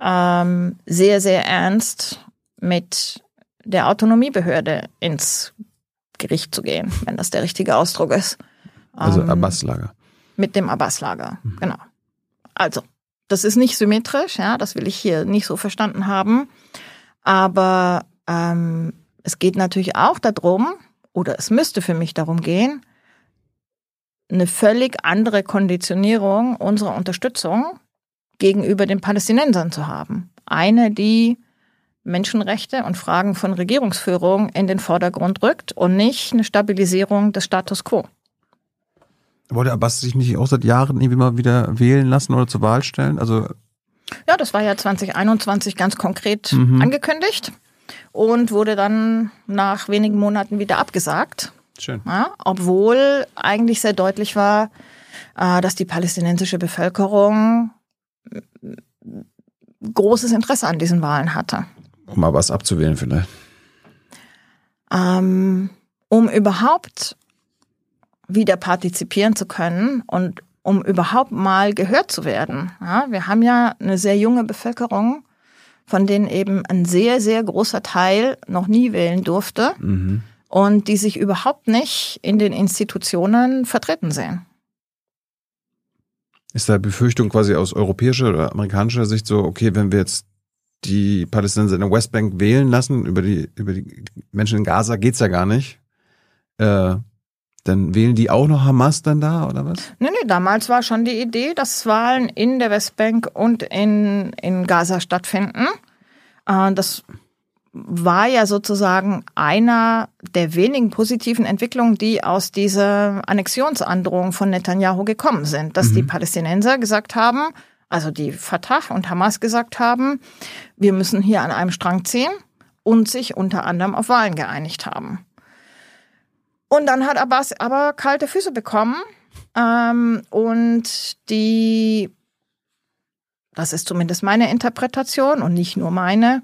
ähm, sehr, sehr ernst mit der Autonomiebehörde ins Gericht zu gehen, wenn das der richtige Ausdruck ist. Also Ähm, Abbas-Lager. mit dem Abbas-Lager, genau. Also, das ist nicht symmetrisch, ja, das will ich hier nicht so verstanden haben. Aber ähm, es geht natürlich auch darum, oder es müsste für mich darum gehen, eine völlig andere Konditionierung unserer Unterstützung gegenüber den Palästinensern zu haben. Eine, die Menschenrechte und Fragen von Regierungsführung in den Vordergrund rückt und nicht eine Stabilisierung des Status quo. Wollte Abbas sich nicht auch seit Jahren irgendwie mal wieder wählen lassen oder zur Wahl stellen? Also Ja, das war ja 2021 ganz konkret Mhm. angekündigt und wurde dann nach wenigen Monaten wieder abgesagt. schön. Ja, obwohl eigentlich sehr deutlich war, äh, dass die palästinensische Bevölkerung äh, großes Interesse an diesen Wahlen hatte. Um Abbas abzuwählen vielleicht. Ähm, um überhaupt wieder partizipieren zu können und um überhaupt mal gehört zu werden. Ja, wir haben ja eine sehr junge Bevölkerung, von denen eben ein sehr, sehr großer Teil noch nie wählen durfte Mhm. und die sich überhaupt nicht in den Institutionen vertreten sehen. Ist da Befürchtung quasi aus europäischer oder amerikanischer Sicht so, okay, wenn wir jetzt die Palästinenser in der Westbank wählen lassen, über die, über die Menschen in Gaza geht's ja gar nicht, äh, dann wählen die auch noch Hamas dann da oder was? Nee, nee, damals war schon die Idee, dass Wahlen in der Westbank und in, in Gaza stattfinden. Äh, Das war ja sozusagen einer der wenigen positiven Entwicklungen, die aus dieser Annexionsandrohung von Netanyahu gekommen sind, dass die Palästinenser gesagt haben, also die Fatah und Hamas gesagt haben, wir müssen hier an einem Strang ziehen und sich unter anderem auf Wahlen geeinigt haben. Und dann hat Abbas aber kalte Füße bekommen ähm, und die, das ist zumindest meine Interpretation und nicht nur meine,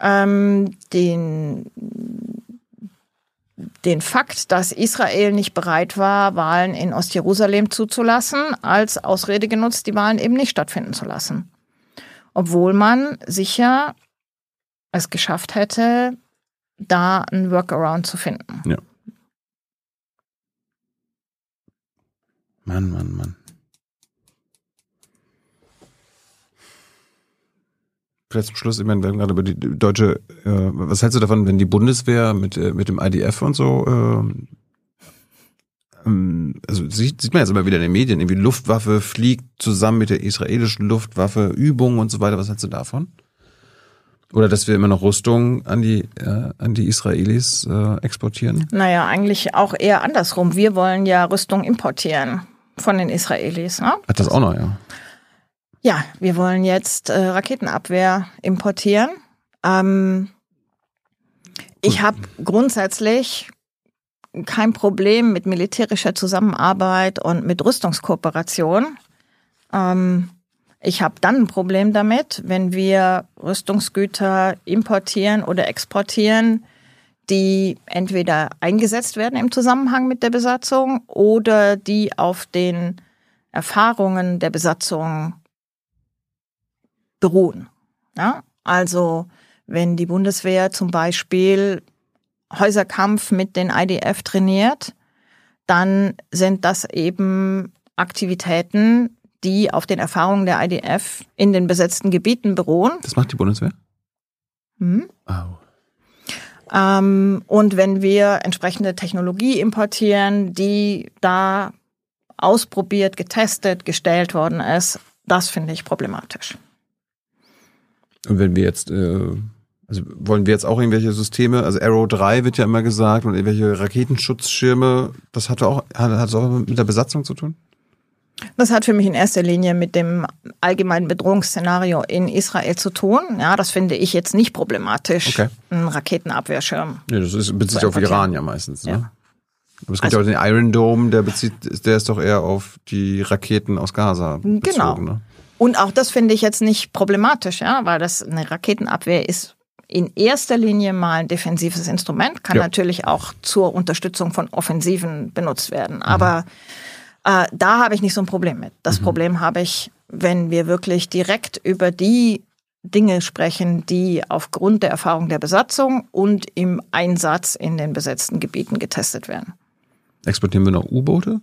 ähm, den, den Fakt, dass Israel nicht bereit war, Wahlen in Ostjerusalem zuzulassen, als Ausrede genutzt, die Wahlen eben nicht stattfinden zu lassen. Obwohl man sicher es geschafft hätte, da einen Workaround zu finden. Ja. Mann, Mann, Mann. Vielleicht zum Schluss, ich meine, wir haben gerade über die deutsche, äh, was hältst du davon, wenn die Bundeswehr mit, äh, mit dem IDF und so, ähm, ähm, also sieht, sieht man jetzt immer wieder in den Medien, irgendwie Luftwaffe fliegt zusammen mit der israelischen Luftwaffe, Übungen und so weiter, was hältst du davon? Oder dass wir immer noch Rüstung an die, äh, an die Israelis äh, exportieren? Naja, eigentlich auch eher andersrum. Wir wollen ja Rüstung importieren von den Israelis. Ne? Hat das auch noch, ja. Ja, wir wollen jetzt äh, Raketenabwehr importieren. Ähm, ich habe grundsätzlich kein Problem mit militärischer Zusammenarbeit und mit Rüstungskooperation. Ähm, ich habe dann ein Problem damit, wenn wir Rüstungsgüter importieren oder exportieren, die entweder eingesetzt werden im Zusammenhang mit der Besatzung oder die auf den Erfahrungen der Besatzung beruhen. Ja? Also wenn die Bundeswehr zum Beispiel Häuserkampf mit den IDF trainiert, dann sind das eben Aktivitäten, die auf den Erfahrungen der IDF in den besetzten Gebieten beruhen. Das macht die Bundeswehr? Hm? Oh. Ähm, und wenn wir entsprechende Technologie importieren, die da ausprobiert, getestet, gestellt worden ist, das finde ich problematisch. Und wenn wir jetzt, äh, also wollen wir jetzt auch irgendwelche Systeme, also Arrow 3 wird ja immer gesagt und irgendwelche Raketenschutzschirme, das hatte auch, hat, hat auch mit der Besatzung zu tun? Das hat für mich in erster Linie mit dem allgemeinen Bedrohungsszenario in Israel zu tun. Ja, das finde ich jetzt nicht problematisch. Okay. Ein Raketenabwehrschirm. Nee, das ist, bezieht sich auf Iran ja meistens, ne? Ja. Aber es gibt ja auch den Iron Dome, der bezieht, der ist doch eher auf die Raketen aus Gaza bezogen, Genau. ne? Und auch das finde ich jetzt nicht problematisch, ja, weil das eine Raketenabwehr ist in erster Linie mal ein defensives Instrument, kann Ja. natürlich auch zur Unterstützung von Offensiven benutzt werden. Aber äh, da habe ich nicht so ein Problem mit. Das Problem habe ich, wenn wir wirklich direkt über die Dinge sprechen, die aufgrund der Erfahrung der Besatzung und im Einsatz in den besetzten Gebieten getestet werden. Exportieren wir noch U-Boote?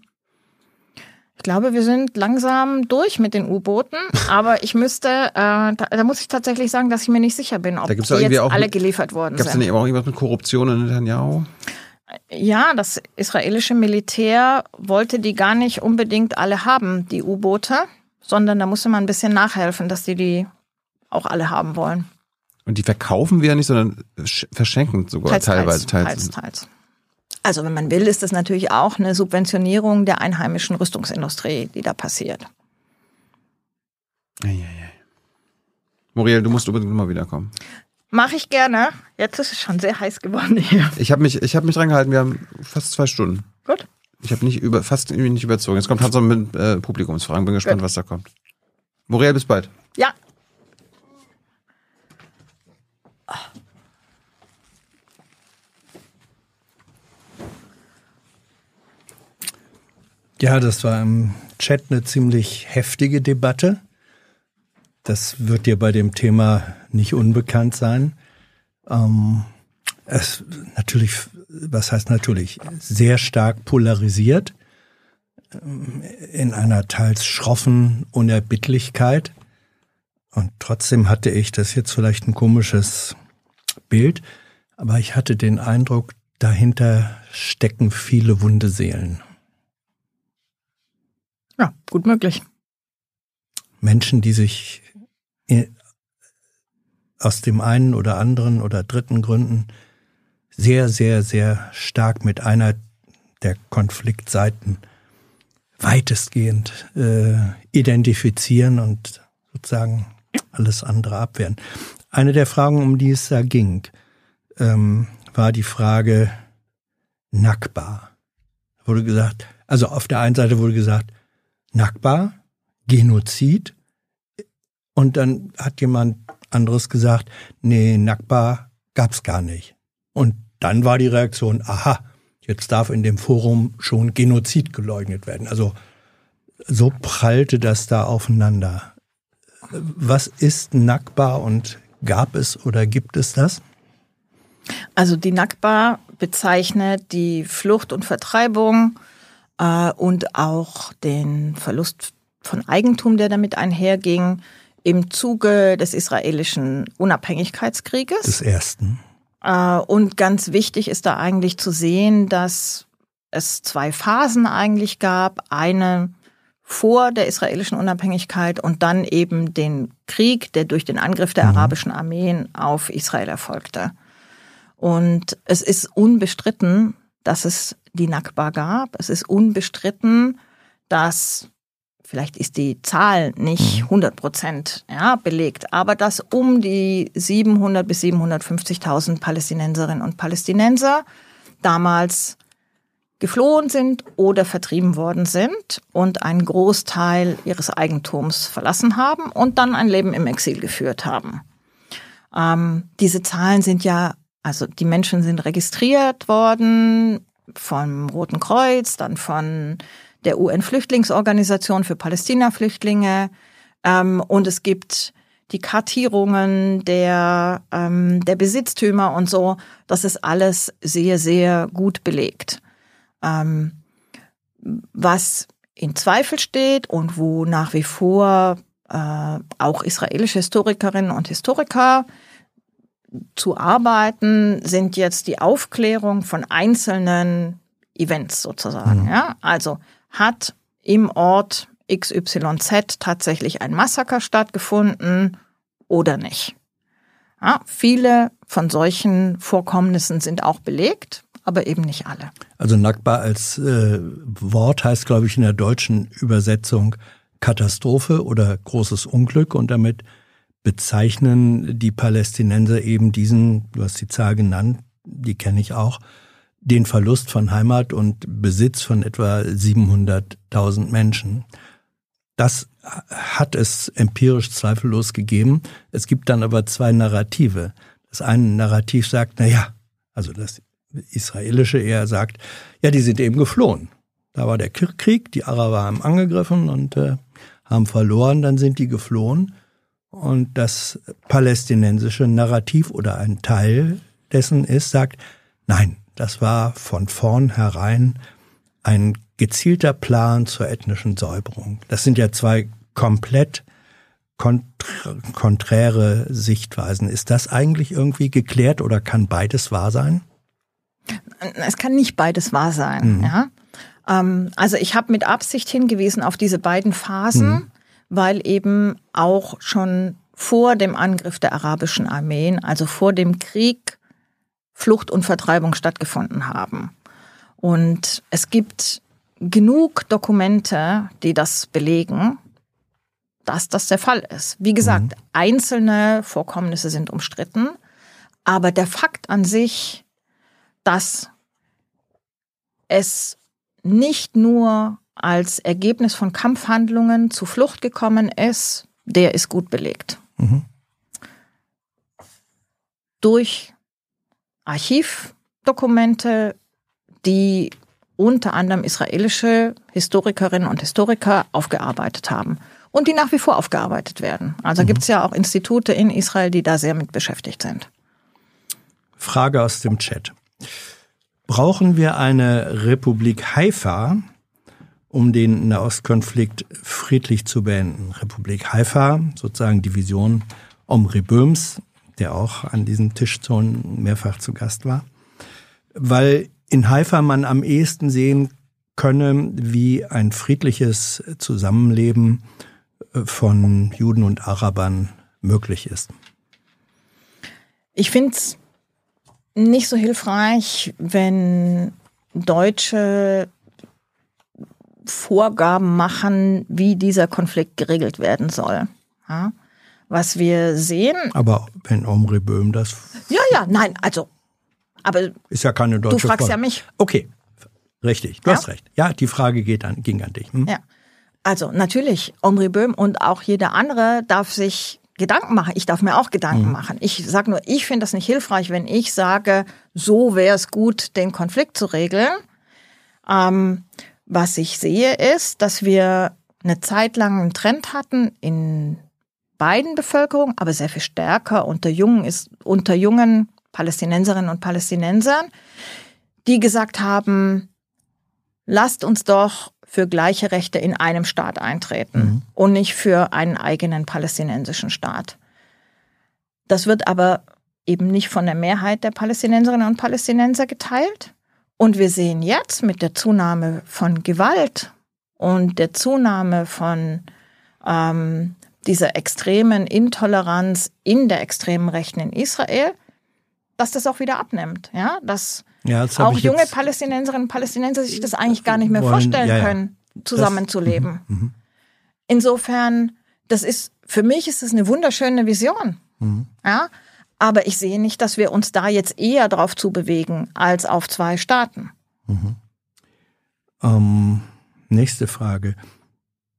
Ich glaube, wir sind langsam durch mit den U-Booten, aber ich müsste, äh, da, da muss ich tatsächlich sagen, dass ich mir nicht sicher bin, ob Da gibt's die jetzt auch alle geliefert worden Gab es denn sind. auch irgendwas mit Korruption in Netanyahu? Ja, das israelische Militär wollte die gar nicht unbedingt alle haben, die U-Boote, sondern da musste man ein bisschen nachhelfen, dass die die auch alle haben wollen. Und die verkaufen wir ja nicht, sondern sch- verschenken sogar teilweise. teils, teils. Also wenn man will, ist das natürlich auch eine Subventionierung der einheimischen Rüstungsindustrie, die da passiert. Eieiei. Muriel, du musst unbedingt mal wiederkommen. Mache ich gerne. Jetzt ist es schon sehr heiß geworden hier. Ich habe mich, ich habe mich dran gehalten. Wir haben fast zwei Stunden. Gut. Ich habe nicht über, fast nicht überzogen. Jetzt kommt Hans mit äh, Publikumsfragen. Bin gespannt, Gut. was da kommt. Muriel, bis bald. Ja, Ja, das war im Chat eine ziemlich heftige Debatte. Das wird dir bei dem Thema nicht unbekannt sein. Ähm, es natürlich, was heißt natürlich, sehr stark polarisiert ähm, in einer teils schroffen Unerbittlichkeit. Und trotzdem hatte ich, das jetzt vielleicht ein komisches Bild, aber ich hatte den Eindruck, dahinter stecken viele wunde Seelen. ja, gut möglich. Menschen, die sich aus dem einen oder anderen oder dritten Gründen sehr, sehr, sehr stark mit einer der Konfliktseiten weitestgehend äh, identifizieren und sozusagen alles andere abwehren. Eine der Fragen, um die es da ging, ähm, war die Frage Nakba. Wurde gesagt, also auf der einen Seite wurde gesagt, Nakba, Genozid. Und dann hat jemand anderes gesagt, nee, Nakba gab's gar nicht. Und dann war die Reaktion, aha, jetzt darf in dem Forum schon Genozid geleugnet werden. Also so prallte das da aufeinander. Was ist Nakba und gab es oder gibt es das? Also die Nakba bezeichnet die Flucht und Vertreibung äh, und auch den Verlust von Eigentum, der damit einherging, im Zuge des israelischen Unabhängigkeitskrieges. Des ersten. Äh, und ganz wichtig ist da eigentlich zu sehen, dass es zwei Phasen eigentlich gab. Eine vor der israelischen Unabhängigkeit und dann eben den Krieg, der durch den Angriff der arabischen Armeen auf Israel erfolgte. Und es ist unbestritten, dass es die Nakba gab. Es ist unbestritten, dass vielleicht ist die Zahl nicht 100 Prozent ja, belegt, aber dass um die 700 bis 750.000 Palästinenserinnen und Palästinenser damals geflohen sind oder vertrieben worden sind und einen Großteil ihres Eigentums verlassen haben und dann ein Leben im Exil geführt haben. Ähm, diese Zahlen sind ja, also die Menschen sind registriert worden vom Roten Kreuz, dann von der UN-Flüchtlingsorganisation für Palästina-Flüchtlinge ähm, und es gibt die Kartierungen der, ähm, der Besitztümer und so. Das ist alles sehr, sehr gut belegt. Ähm, was in Zweifel steht und wo nach wie vor äh, auch israelische Historikerinnen und Historiker zu arbeiten, sind jetzt die Aufklärung von einzelnen Events sozusagen. Ja? Also hat im Ort XYZ tatsächlich ein Massaker stattgefunden oder nicht? Ja, viele von solchen Vorkommnissen sind auch belegt. aber eben nicht alle. Also Nakba als äh, Wort heißt, glaube ich, in der deutschen Übersetzung Katastrophe oder großes Unglück und damit bezeichnen die Palästinenser eben diesen, du hast die Zahl genannt, die kenne ich auch, den Verlust von Heimat und Besitz von etwa 700.000 Menschen. Das hat es empirisch zweifellos gegeben. Es gibt dann aber zwei Narrative. Das eine Narrativ sagt, na ja, also das israelische eher sagt, ja, die sind eben geflohen. Da war der Krieg, die Araber haben angegriffen und äh, haben verloren, dann sind die geflohen. Und das palästinensische Narrativ oder ein Teil dessen ist, sagt, nein, das war von vornherein ein gezielter Plan zur ethnischen Säuberung. Das sind ja zwei komplett konträre Sichtweisen. Ist das eigentlich irgendwie geklärt oder kann beides wahr sein? Es kann nicht beides wahr sein. Mhm. Ja? Ähm, also ich habe mit Absicht hingewiesen auf diese beiden Phasen, mhm. weil eben auch schon vor dem Angriff der arabischen Armeen, also vor dem Krieg, Flucht und Vertreibung stattgefunden haben. Und es gibt genug Dokumente, die das belegen, dass das der Fall ist. Wie gesagt, mhm. einzelne Vorkommnisse sind umstritten, aber der Fakt an sich, dass es nicht nur als Ergebnis von Kampfhandlungen zu Flucht gekommen ist, der ist gut belegt. Mhm. Durch Archivdokumente, die unter anderem israelische Historikerinnen und Historiker aufgearbeitet haben und die nach wie vor aufgearbeitet werden. Also mhm. gibt es ja auch Institute in Israel, die da sehr mit beschäftigt sind. Frage aus dem Chat. Brauchen wir eine Republik Haifa, um den Nahostkonflikt friedlich zu beenden? Republik Haifa, sozusagen die Vision Omri Böhms, der auch an diesem Tischton mehrfach zu Gast war. Weil in Haifa man am ehesten sehen könne, wie ein friedliches Zusammenleben äh, von Juden und Arabern möglich ist. Ich finde es nicht so hilfreich, wenn Deutsche Vorgaben machen, wie dieser Konflikt geregelt werden soll. Ja? Was wir sehen. Aber wenn Omri Böhm das. Ja, ja, nein, also. Aber ist ja keine deutsche Du fragst Frage. ja mich. Okay, richtig, du ja? hast recht. Ja, die Frage geht an, ging an dich. Hm? Ja. Also natürlich, Omri Böhm und auch jeder andere darf sich Gedanken machen. Ich darf mir auch Gedanken mhm. machen. Ich sage nur, ich finde das nicht hilfreich, wenn ich sage, so wäre es gut, den Konflikt zu regeln. Ähm, was ich sehe, ist, dass wir eine Zeit lang einen Trend hatten in beiden Bevölkerungen, aber sehr viel stärker unter jungen ist unter jungen Palästinenserinnen und Palästinensern, die gesagt haben, lasst uns doch für gleiche Rechte in einem Staat eintreten mhm. und nicht für einen eigenen palästinensischen Staat. Das wird aber eben nicht von der Mehrheit der Palästinenserinnen und Palästinenser geteilt. Und wir sehen jetzt mit der Zunahme von Gewalt und der Zunahme von ähm, dieser extremen Intoleranz in der extremen Rechten in Israel, dass das auch wieder abnimmt. Ja, dass ja, auch junge Palästinenserinnen und Palästinenser sich das eigentlich gar nicht mehr wollen, vorstellen ja, ja. können, zusammenzuleben. Das, mhm, mhm. Insofern, das ist, für mich ist es eine wunderschöne Vision. Mhm. Ja, aber ich sehe nicht, dass wir uns da jetzt eher drauf zu bewegen als auf zwei Staaten. Mhm. Ähm, nächste Frage.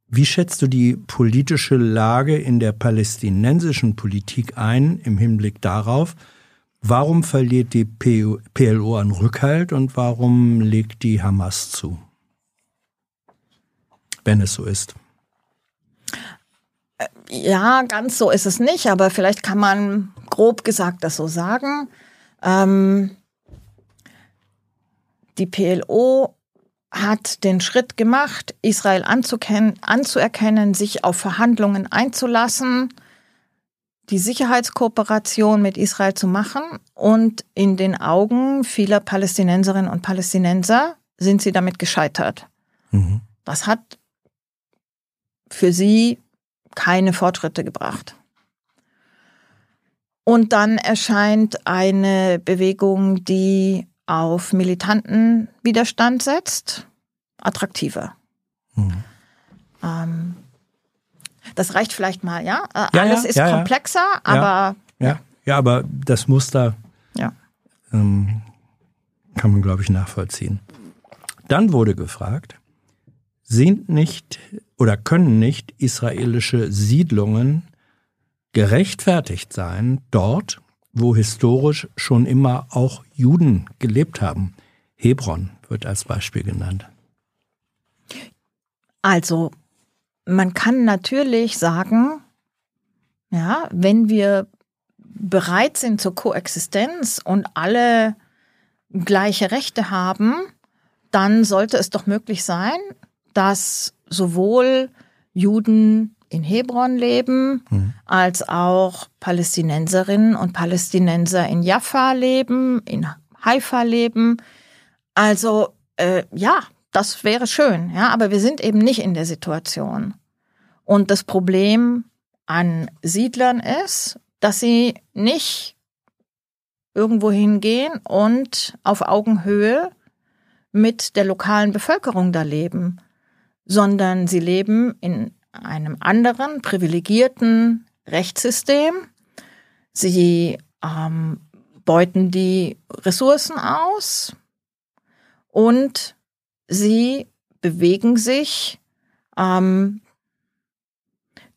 Wie schätzt du die politische Lage in der palästinensischen Politik ein im Hinblick darauf, Warum verliert die PLO an Rückhalt und warum legt die Hamas zu? Wenn es so ist. Ja, ganz so ist es nicht, aber vielleicht kann man grob gesagt das so sagen. Ähm, die PLO hat den Schritt gemacht, Israel anzuerkennen, sich auf Verhandlungen einzulassen die Sicherheitskooperation mit Israel zu machen und in den Augen vieler Palästinenserinnen und Palästinenser sind sie damit gescheitert. Mhm. Das hat für sie keine Fortschritte gebracht. Und dann erscheint eine Bewegung, die auf militanten Widerstand setzt, attraktiver. Mhm. Ähm, das reicht vielleicht mal, ja. Äh, ja Alles ja, ist ja, komplexer, aber. Ja. ja, aber das Muster ja. ähm, kann man, glaube ich, nachvollziehen. Dann wurde gefragt, sind nicht oder können nicht israelische Siedlungen gerechtfertigt sein, dort, wo historisch schon immer auch Juden gelebt haben. Hebron wird als Beispiel genannt. Also, man kann natürlich sagen, ja, wenn wir bereit sind zur Koexistenz und alle gleiche Rechte haben, dann sollte es doch möglich sein, dass sowohl Juden in Hebron leben, mhm. als auch Palästinenserinnen und Palästinenser in Jaffa leben, in Haifa leben. Also äh, ja, das wäre schön, ja, aber wir sind eben nicht in der Situation. Und das Problem an Siedlern ist, dass sie nicht irgendwo hingehen und auf Augenhöhe mit der lokalen Bevölkerung da leben, sondern sie leben in einem anderen privilegierten Rechtssystem. Sie ähm, beuten die Ressourcen aus und sie bewegen sich ähm,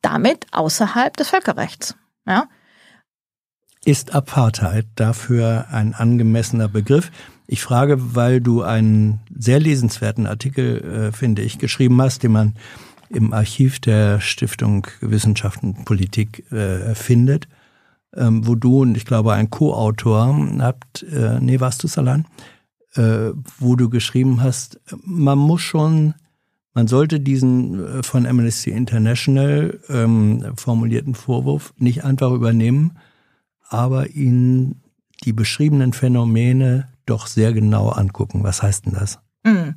damit außerhalb des Völkerrechts. Ja? Ist Apartheid dafür ein angemessener Begriff? Ich frage, weil du einen sehr lesenswerten Artikel, äh, finde ich, geschrieben hast, den man im Archiv der Stiftung Wissenschaft und Politik äh, findet, ähm, wo du und ich glaube ein Co-Autor habt, äh, nee, warst du es allein, äh, wo du geschrieben hast, man muss schon, man sollte diesen äh, von Amnesty International ähm, formulierten Vorwurf nicht einfach übernehmen, aber ihn die beschriebenen Phänomene doch sehr genau angucken. Was heißt denn das? Mhm.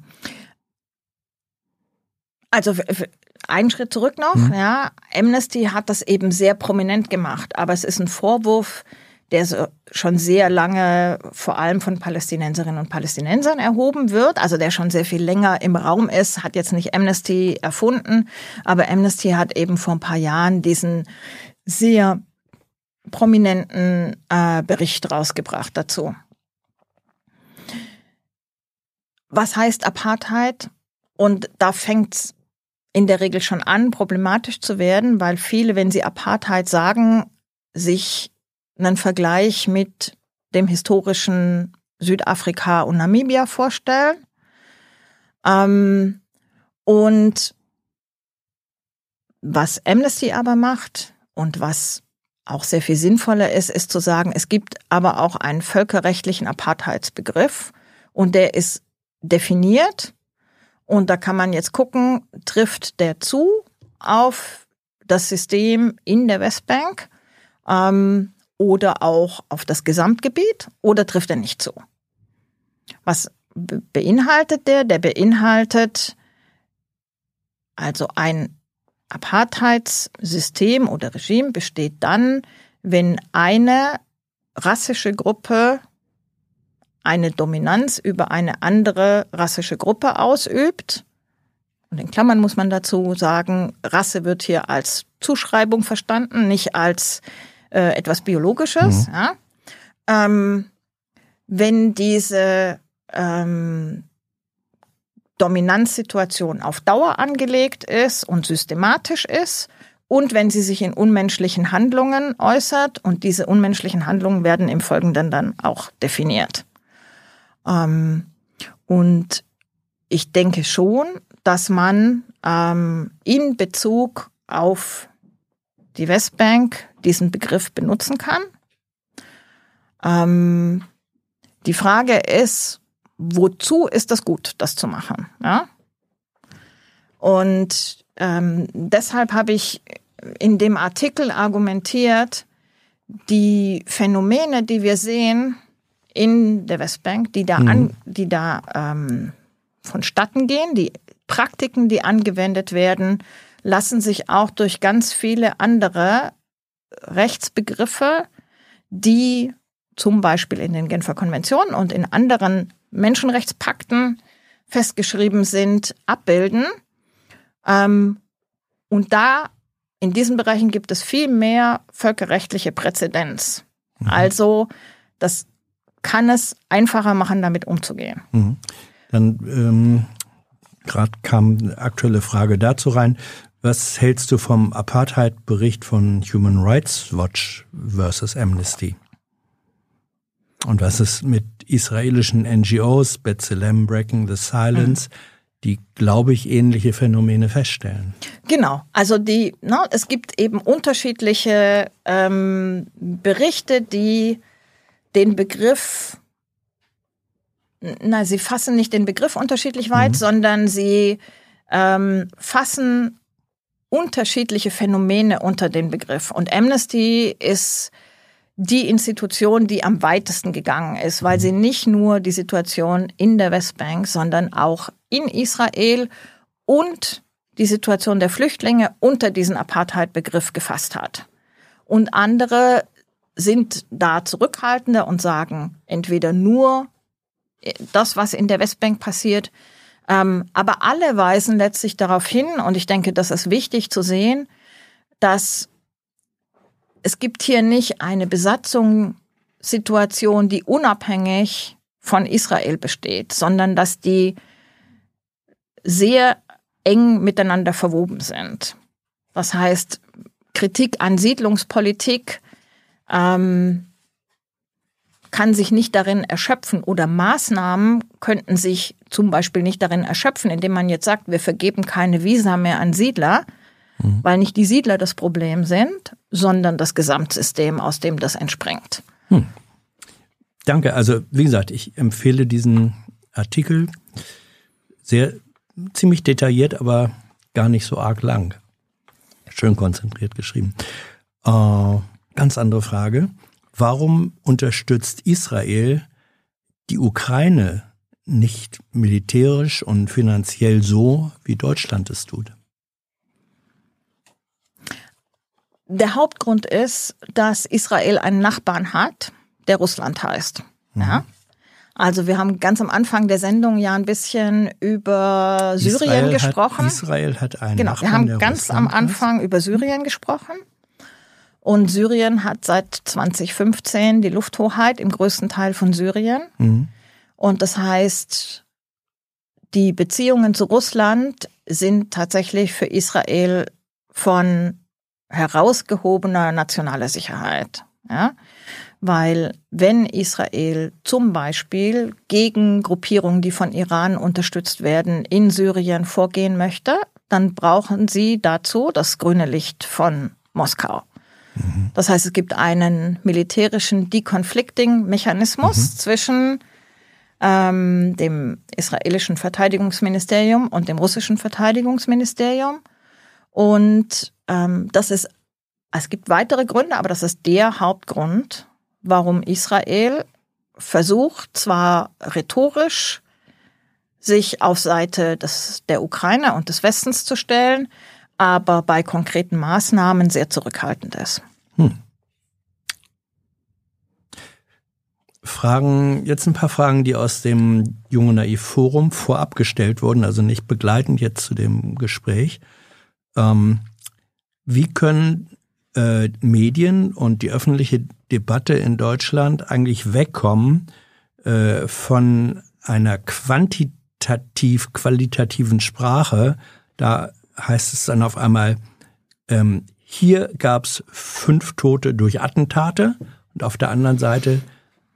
Also einen Schritt zurück noch, mhm. ja. Amnesty hat das eben sehr prominent gemacht, aber es ist ein Vorwurf, der so schon sehr lange vor allem von Palästinenserinnen und Palästinensern erhoben wird, also der schon sehr viel länger im Raum ist, hat jetzt nicht Amnesty erfunden, aber Amnesty hat eben vor ein paar Jahren diesen sehr prominenten äh, Bericht rausgebracht dazu. Was heißt Apartheid? Und da fängt's in der Regel schon an, problematisch zu werden, weil viele, wenn sie Apartheid sagen, sich einen Vergleich mit dem historischen Südafrika und Namibia vorstellen. Ähm, und was Amnesty aber macht und was auch sehr viel sinnvoller ist, ist zu sagen, es gibt aber auch einen völkerrechtlichen Apartheidsbegriff und der ist definiert und da kann man jetzt gucken, trifft der zu auf das System in der Westbank ähm, oder auch auf das Gesamtgebiet oder trifft er nicht zu? Was beinhaltet der? Der beinhaltet also ein Apartheidssystem oder Regime besteht dann, wenn eine rassische Gruppe eine Dominanz über eine andere rassische Gruppe ausübt. Und in Klammern muss man dazu sagen, Rasse wird hier als Zuschreibung verstanden, nicht als äh, etwas Biologisches. Mhm. Ja? Ähm, wenn diese ähm, Dominanzsituation auf Dauer angelegt ist und systematisch ist und wenn sie sich in unmenschlichen Handlungen äußert und diese unmenschlichen Handlungen werden im Folgenden dann auch definiert. Ähm, und ich denke schon, dass man ähm, in Bezug auf die Westbank diesen Begriff benutzen kann. Ähm, die Frage ist, wozu ist das gut, das zu machen? Ja? Und ähm, deshalb habe ich in dem Artikel argumentiert, die Phänomene, die wir sehen, in der Westbank, die da, mhm. an, die da ähm, vonstatten gehen. Die Praktiken, die angewendet werden, lassen sich auch durch ganz viele andere Rechtsbegriffe, die zum Beispiel in den Genfer Konventionen und in anderen Menschenrechtspakten festgeschrieben sind, abbilden. Ähm, und da in diesen Bereichen gibt es viel mehr völkerrechtliche Präzedenz. Mhm. Also das kann es einfacher machen, damit umzugehen. Mhm. Dann ähm, gerade kam eine aktuelle Frage dazu rein. Was hältst du vom Apartheid-Bericht von Human Rights Watch versus Amnesty? Und was ist mit israelischen NGOs, B'Tselem, Breaking the Silence, mhm. die, glaube ich, ähnliche Phänomene feststellen? Genau, also die, ne, es gibt eben unterschiedliche ähm, Berichte, die den Begriff, na, sie fassen nicht den Begriff unterschiedlich weit, mhm. sondern sie ähm, fassen unterschiedliche Phänomene unter den Begriff. Und Amnesty ist die Institution, die am weitesten gegangen ist, weil sie nicht nur die Situation in der Westbank, sondern auch in Israel und die Situation der Flüchtlinge unter diesen Apartheid-Begriff gefasst hat. Und andere sind da zurückhaltender und sagen entweder nur das, was in der Westbank passiert, ähm, aber alle weisen letztlich darauf hin, und ich denke, das ist wichtig zu sehen, dass es gibt hier nicht eine Besatzungssituation, die unabhängig von Israel besteht, sondern dass die sehr eng miteinander verwoben sind. Das heißt, Kritik an Siedlungspolitik ähm, kann sich nicht darin erschöpfen oder Maßnahmen könnten sich zum Beispiel nicht darin erschöpfen, indem man jetzt sagt, wir vergeben keine Visa mehr an Siedler, mhm. weil nicht die Siedler das Problem sind, sondern das Gesamtsystem, aus dem das entspringt. Hm. Danke. Also wie gesagt, ich empfehle diesen Artikel sehr ziemlich detailliert, aber gar nicht so arg lang. Schön konzentriert geschrieben. Äh, ganz andere Frage. Warum unterstützt Israel die Ukraine nicht militärisch und finanziell so, wie Deutschland es tut? Der Hauptgrund ist, dass Israel einen Nachbarn hat, der Russland heißt. Mhm. Ja? Also wir haben ganz am Anfang der Sendung ja ein bisschen über Syrien Israel gesprochen. Hat, Israel hat einen genau, Nachbarn, wir haben ganz Russland am Anfang heißt. über Syrien gesprochen. Und Syrien hat seit 2015 die Lufthoheit im größten Teil von Syrien. Mhm. Und das heißt, die Beziehungen zu Russland sind tatsächlich für Israel von herausgehobener nationaler Sicherheit. Ja? Weil wenn Israel zum Beispiel gegen Gruppierungen, die von Iran unterstützt werden, in Syrien vorgehen möchte, dann brauchen sie dazu das grüne Licht von Moskau. Das heißt, es gibt einen militärischen Deconflicting-Mechanismus mhm. zwischen ähm, dem israelischen Verteidigungsministerium und dem russischen Verteidigungsministerium. Und ähm, das ist, es gibt weitere Gründe, aber das ist der Hauptgrund, warum Israel versucht, zwar rhetorisch sich auf Seite des, der Ukraine und des Westens zu stellen, aber bei konkreten Maßnahmen sehr zurückhaltend ist. Hm. Fragen, jetzt ein paar Fragen, die aus dem Junge Naiv Forum vorab gestellt wurden, also nicht begleitend jetzt zu dem Gespräch. Ähm, wie können äh, Medien und die öffentliche Debatte in Deutschland eigentlich wegkommen äh, von einer quantitativ qualitativen Sprache? Da heißt es dann auf einmal, ähm, hier gab es fünf Tote durch Attentate und auf der anderen Seite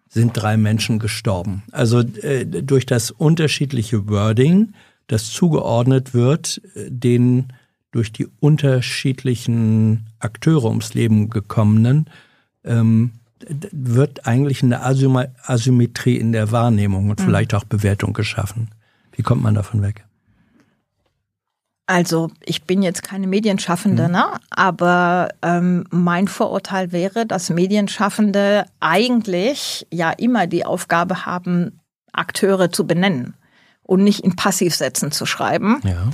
sind drei Menschen gestorben. Also äh, durch das unterschiedliche Wording, das zugeordnet wird, äh, den durch die unterschiedlichen Akteure ums Leben gekommenen, ähm, wird eigentlich eine Asymmetrie in der Wahrnehmung und mhm. vielleicht auch Bewertung geschaffen. Wie kommt man davon weg? Also ich bin jetzt keine Medienschaffende, mhm. ne? aber ähm, mein Vorurteil wäre, dass Medienschaffende eigentlich ja immer die Aufgabe haben, Akteure zu benennen und nicht in Passivsätzen zu schreiben. Ja.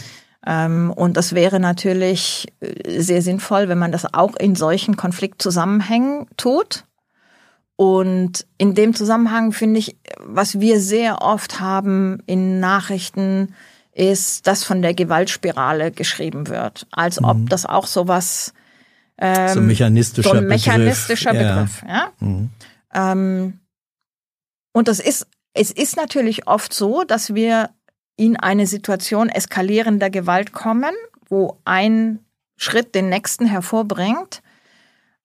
Ähm, und das wäre natürlich äh, sehr sinnvoll, wenn man das auch in solchen Konfliktzusammenhängen tut. Und in dem Zusammenhang finde ich, was wir sehr oft haben in Nachrichten, ist, dass von der Gewaltspirale geschrieben wird, als ob mhm. das auch sowas ähm, so ein mechanistischer, so ein mechanistischer Begriff. Begriff ja. Mhm. Ähm, und das ist, es ist natürlich oft so, dass wir in eine Situation eskalierender Gewalt kommen, wo ein Schritt den nächsten hervorbringt.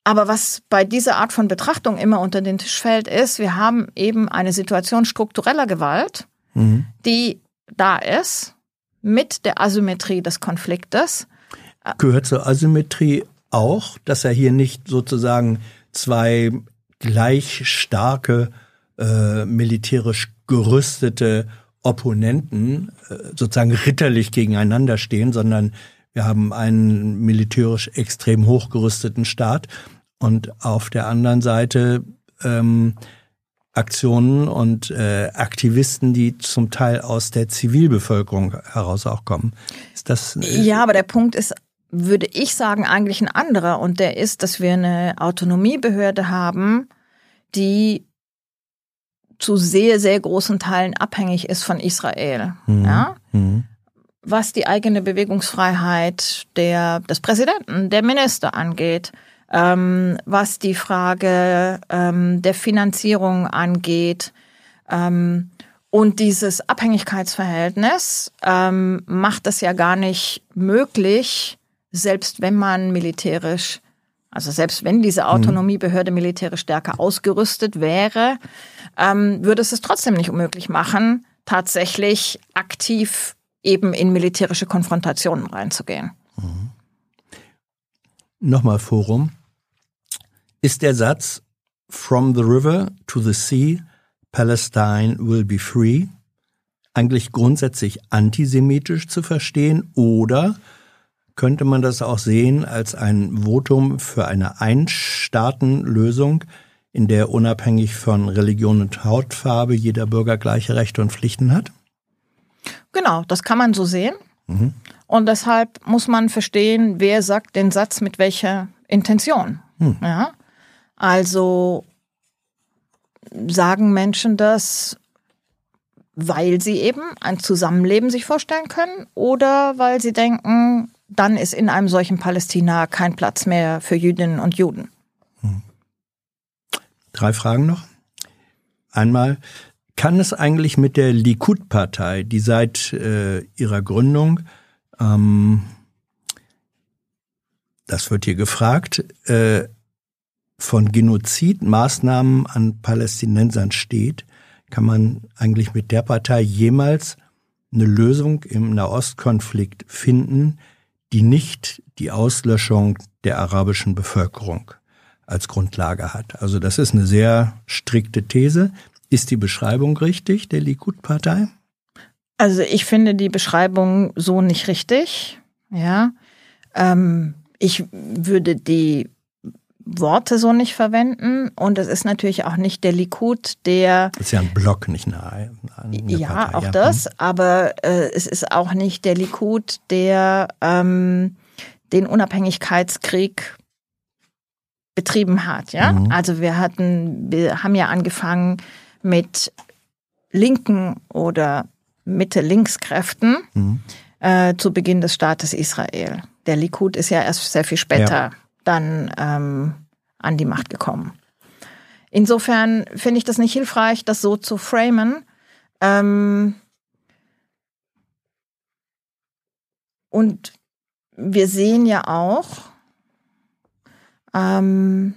Aber was bei dieser Art von Betrachtung immer unter den Tisch fällt, ist, wir haben eben eine Situation struktureller Gewalt, mhm. die da ist, mit der Asymmetrie des Konfliktes. Gehört zur Asymmetrie auch, dass er hier nicht sozusagen zwei gleich starke äh, militärisch gerüstete Opponenten äh, sozusagen ritterlich gegeneinander stehen, sondern wir haben einen militärisch extrem hochgerüsteten Staat und auf der anderen Seite ähm, Aktionen und äh, Aktivisten, die zum Teil aus der Zivilbevölkerung heraus auch kommen. Ist das? Äh, ja, aber der Punkt ist, würde ich sagen, eigentlich ein anderer und der ist, dass wir eine Autonomiebehörde haben, die zu sehr, sehr großen Teilen abhängig ist von Israel. Mhm. Ja? Mhm. Was die eigene Bewegungsfreiheit der, des Präsidenten, der Minister angeht, ähm, was die Frage ähm, der Finanzierung angeht. Ähm, und dieses Abhängigkeitsverhältnis ähm, macht es ja gar nicht möglich, selbst wenn man militärisch, also selbst wenn diese mhm. Autonomiebehörde militärisch stärker ausgerüstet wäre, ähm, würde es es trotzdem nicht unmöglich machen, tatsächlich aktiv eben in militärische Konfrontationen reinzugehen. Mhm. Nochmal Forum ist der Satz From the river to the sea, Palestine will be free eigentlich grundsätzlich antisemitisch zu verstehen oder könnte man das auch sehen als ein Votum für eine Einstaatenlösung, in der unabhängig von Religion und Hautfarbe jeder Bürger gleiche Rechte und Pflichten hat? Genau, das kann man so sehen. Mhm. Und deshalb muss man verstehen, wer sagt den Satz mit welcher Intention. Mhm. Ja? Also sagen Menschen das, weil sie eben ein Zusammenleben sich vorstellen können oder weil sie denken, dann ist in einem solchen Palästina kein Platz mehr für Jüdinnen und Juden. Hm. Drei Fragen noch. Einmal, kann es eigentlich mit der Likud-Partei, die seit äh, ihrer Gründung, ähm, das wird hier gefragt, äh, von Genozidmaßnahmen an Palästinensern steht, kann man eigentlich mit der Partei jemals eine Lösung im Nahostkonflikt finden, die nicht die Auslöschung der arabischen Bevölkerung als Grundlage hat. Also das ist eine sehr strikte These. Ist die Beschreibung richtig der Likud-Partei? Also ich finde die Beschreibung so nicht richtig. Ja, ähm, ich würde die Worte so nicht verwenden und es ist natürlich auch nicht der Likud, der. Das ist ja ein Block, nicht eine, eine ja, Partei. Auch ja, das, hm. aber äh, es ist auch nicht der Likud, der ähm, den Unabhängigkeitskrieg betrieben hat. Ja, mhm. also wir hatten, wir haben ja angefangen mit linken oder Mitte-Links-Kräften mhm. äh, zu Beginn des Staates Israel. Der Likud ist ja erst sehr viel später ja dann ähm, an die Macht gekommen. Insofern finde ich das nicht hilfreich, das so zu framen. Ähm und wir sehen ja auch, ähm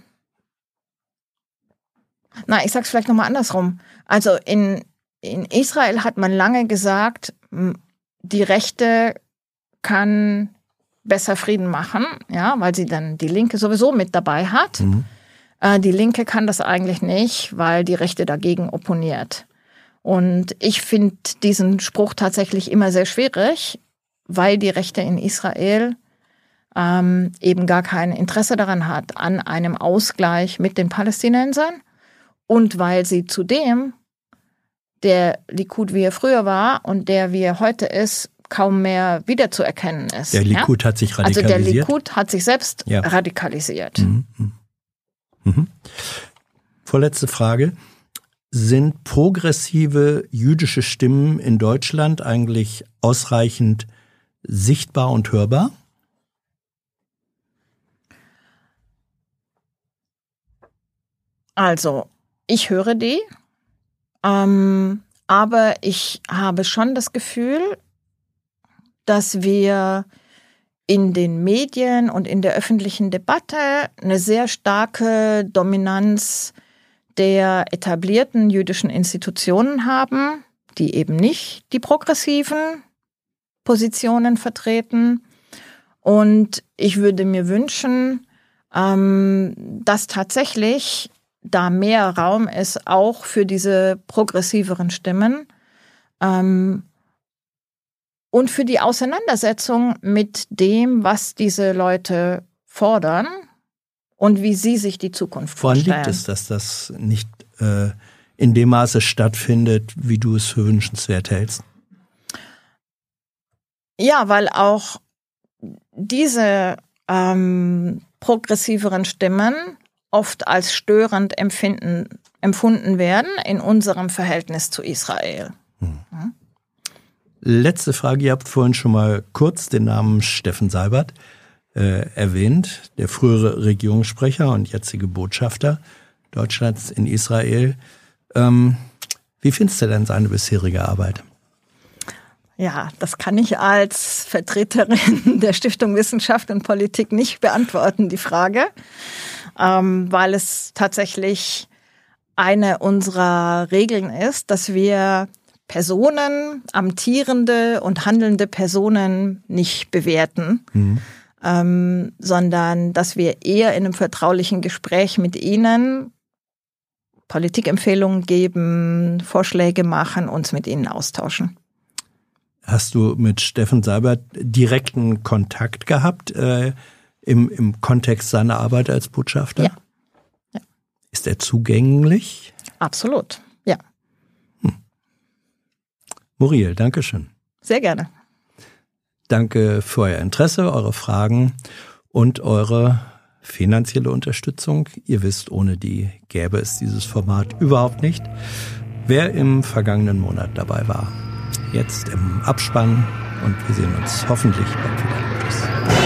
na, ich sag's vielleicht nochmal andersrum. Also in, in Israel hat man lange gesagt, die Rechte kann besser Frieden machen, ja, weil sie dann die Linke sowieso mit dabei hat. Mhm. Äh, die Linke kann das eigentlich nicht, weil die Rechte dagegen opponiert. Und ich finde diesen Spruch tatsächlich immer sehr schwierig, weil die Rechte in Israel ähm, eben gar kein Interesse daran hat, an einem Ausgleich mit den Palästinensern und weil sie zudem der Likud, wie er früher war und der, wie er heute ist, kaum mehr wiederzuerkennen ist. Der Likud ja? hat sich radikalisiert. Also der Likud hat sich selbst ja. radikalisiert. Mhm. Mhm. Vorletzte Frage. Sind progressive jüdische Stimmen in Deutschland eigentlich ausreichend sichtbar und hörbar? Also, ich höre die, ähm, aber ich habe schon das Gefühl, dass wir in den Medien und in der öffentlichen Debatte eine sehr starke Dominanz der etablierten jüdischen Institutionen haben, die eben nicht die progressiven Positionen vertreten. Und ich würde mir wünschen, ähm, dass tatsächlich da mehr Raum ist, auch für diese progressiveren Stimmen ähm, und für die Auseinandersetzung mit dem, was diese Leute fordern und wie sie sich die Zukunft Woran vorstellen. liegt es, dass das nicht äh, in dem Maße stattfindet, wie du es für wünschenswert hältst? Ja, weil auch diese ähm, progressiveren Stimmen oft als störend empfinden, empfunden werden in unserem Verhältnis zu Israel. Hm. Letzte Frage, ihr habt vorhin schon mal kurz den Namen Steffen Seibert äh, erwähnt, der frühere Regierungssprecher und jetzige Botschafter Deutschlands in Israel. Ähm, wie findest du denn seine bisherige Arbeit? Ja, das kann ich als Vertreterin der Stiftung Wissenschaft und Politik nicht beantworten, die Frage ähm, weil es tatsächlich eine unserer Regeln ist, dass wir Personen, amtierende und handelnde Personen nicht bewerten, mhm. ähm, sondern dass wir eher in einem vertraulichen Gespräch mit ihnen Politikempfehlungen geben, Vorschläge machen, uns mit ihnen austauschen. Hast du mit Steffen Seibert direkten Kontakt gehabt? Äh, im, im Kontext seiner Arbeit als Botschafter? Ja. ja. Ist er zugänglich? Absolut. Muriel, Dankeschön. Sehr gerne. Danke für euer Interesse, eure Fragen und eure finanzielle Unterstützung. Ihr wisst, ohne die gäbe es dieses Format überhaupt nicht. Wer im vergangenen Monat dabei war, jetzt im Abspann und wir sehen uns hoffentlich bald wieder.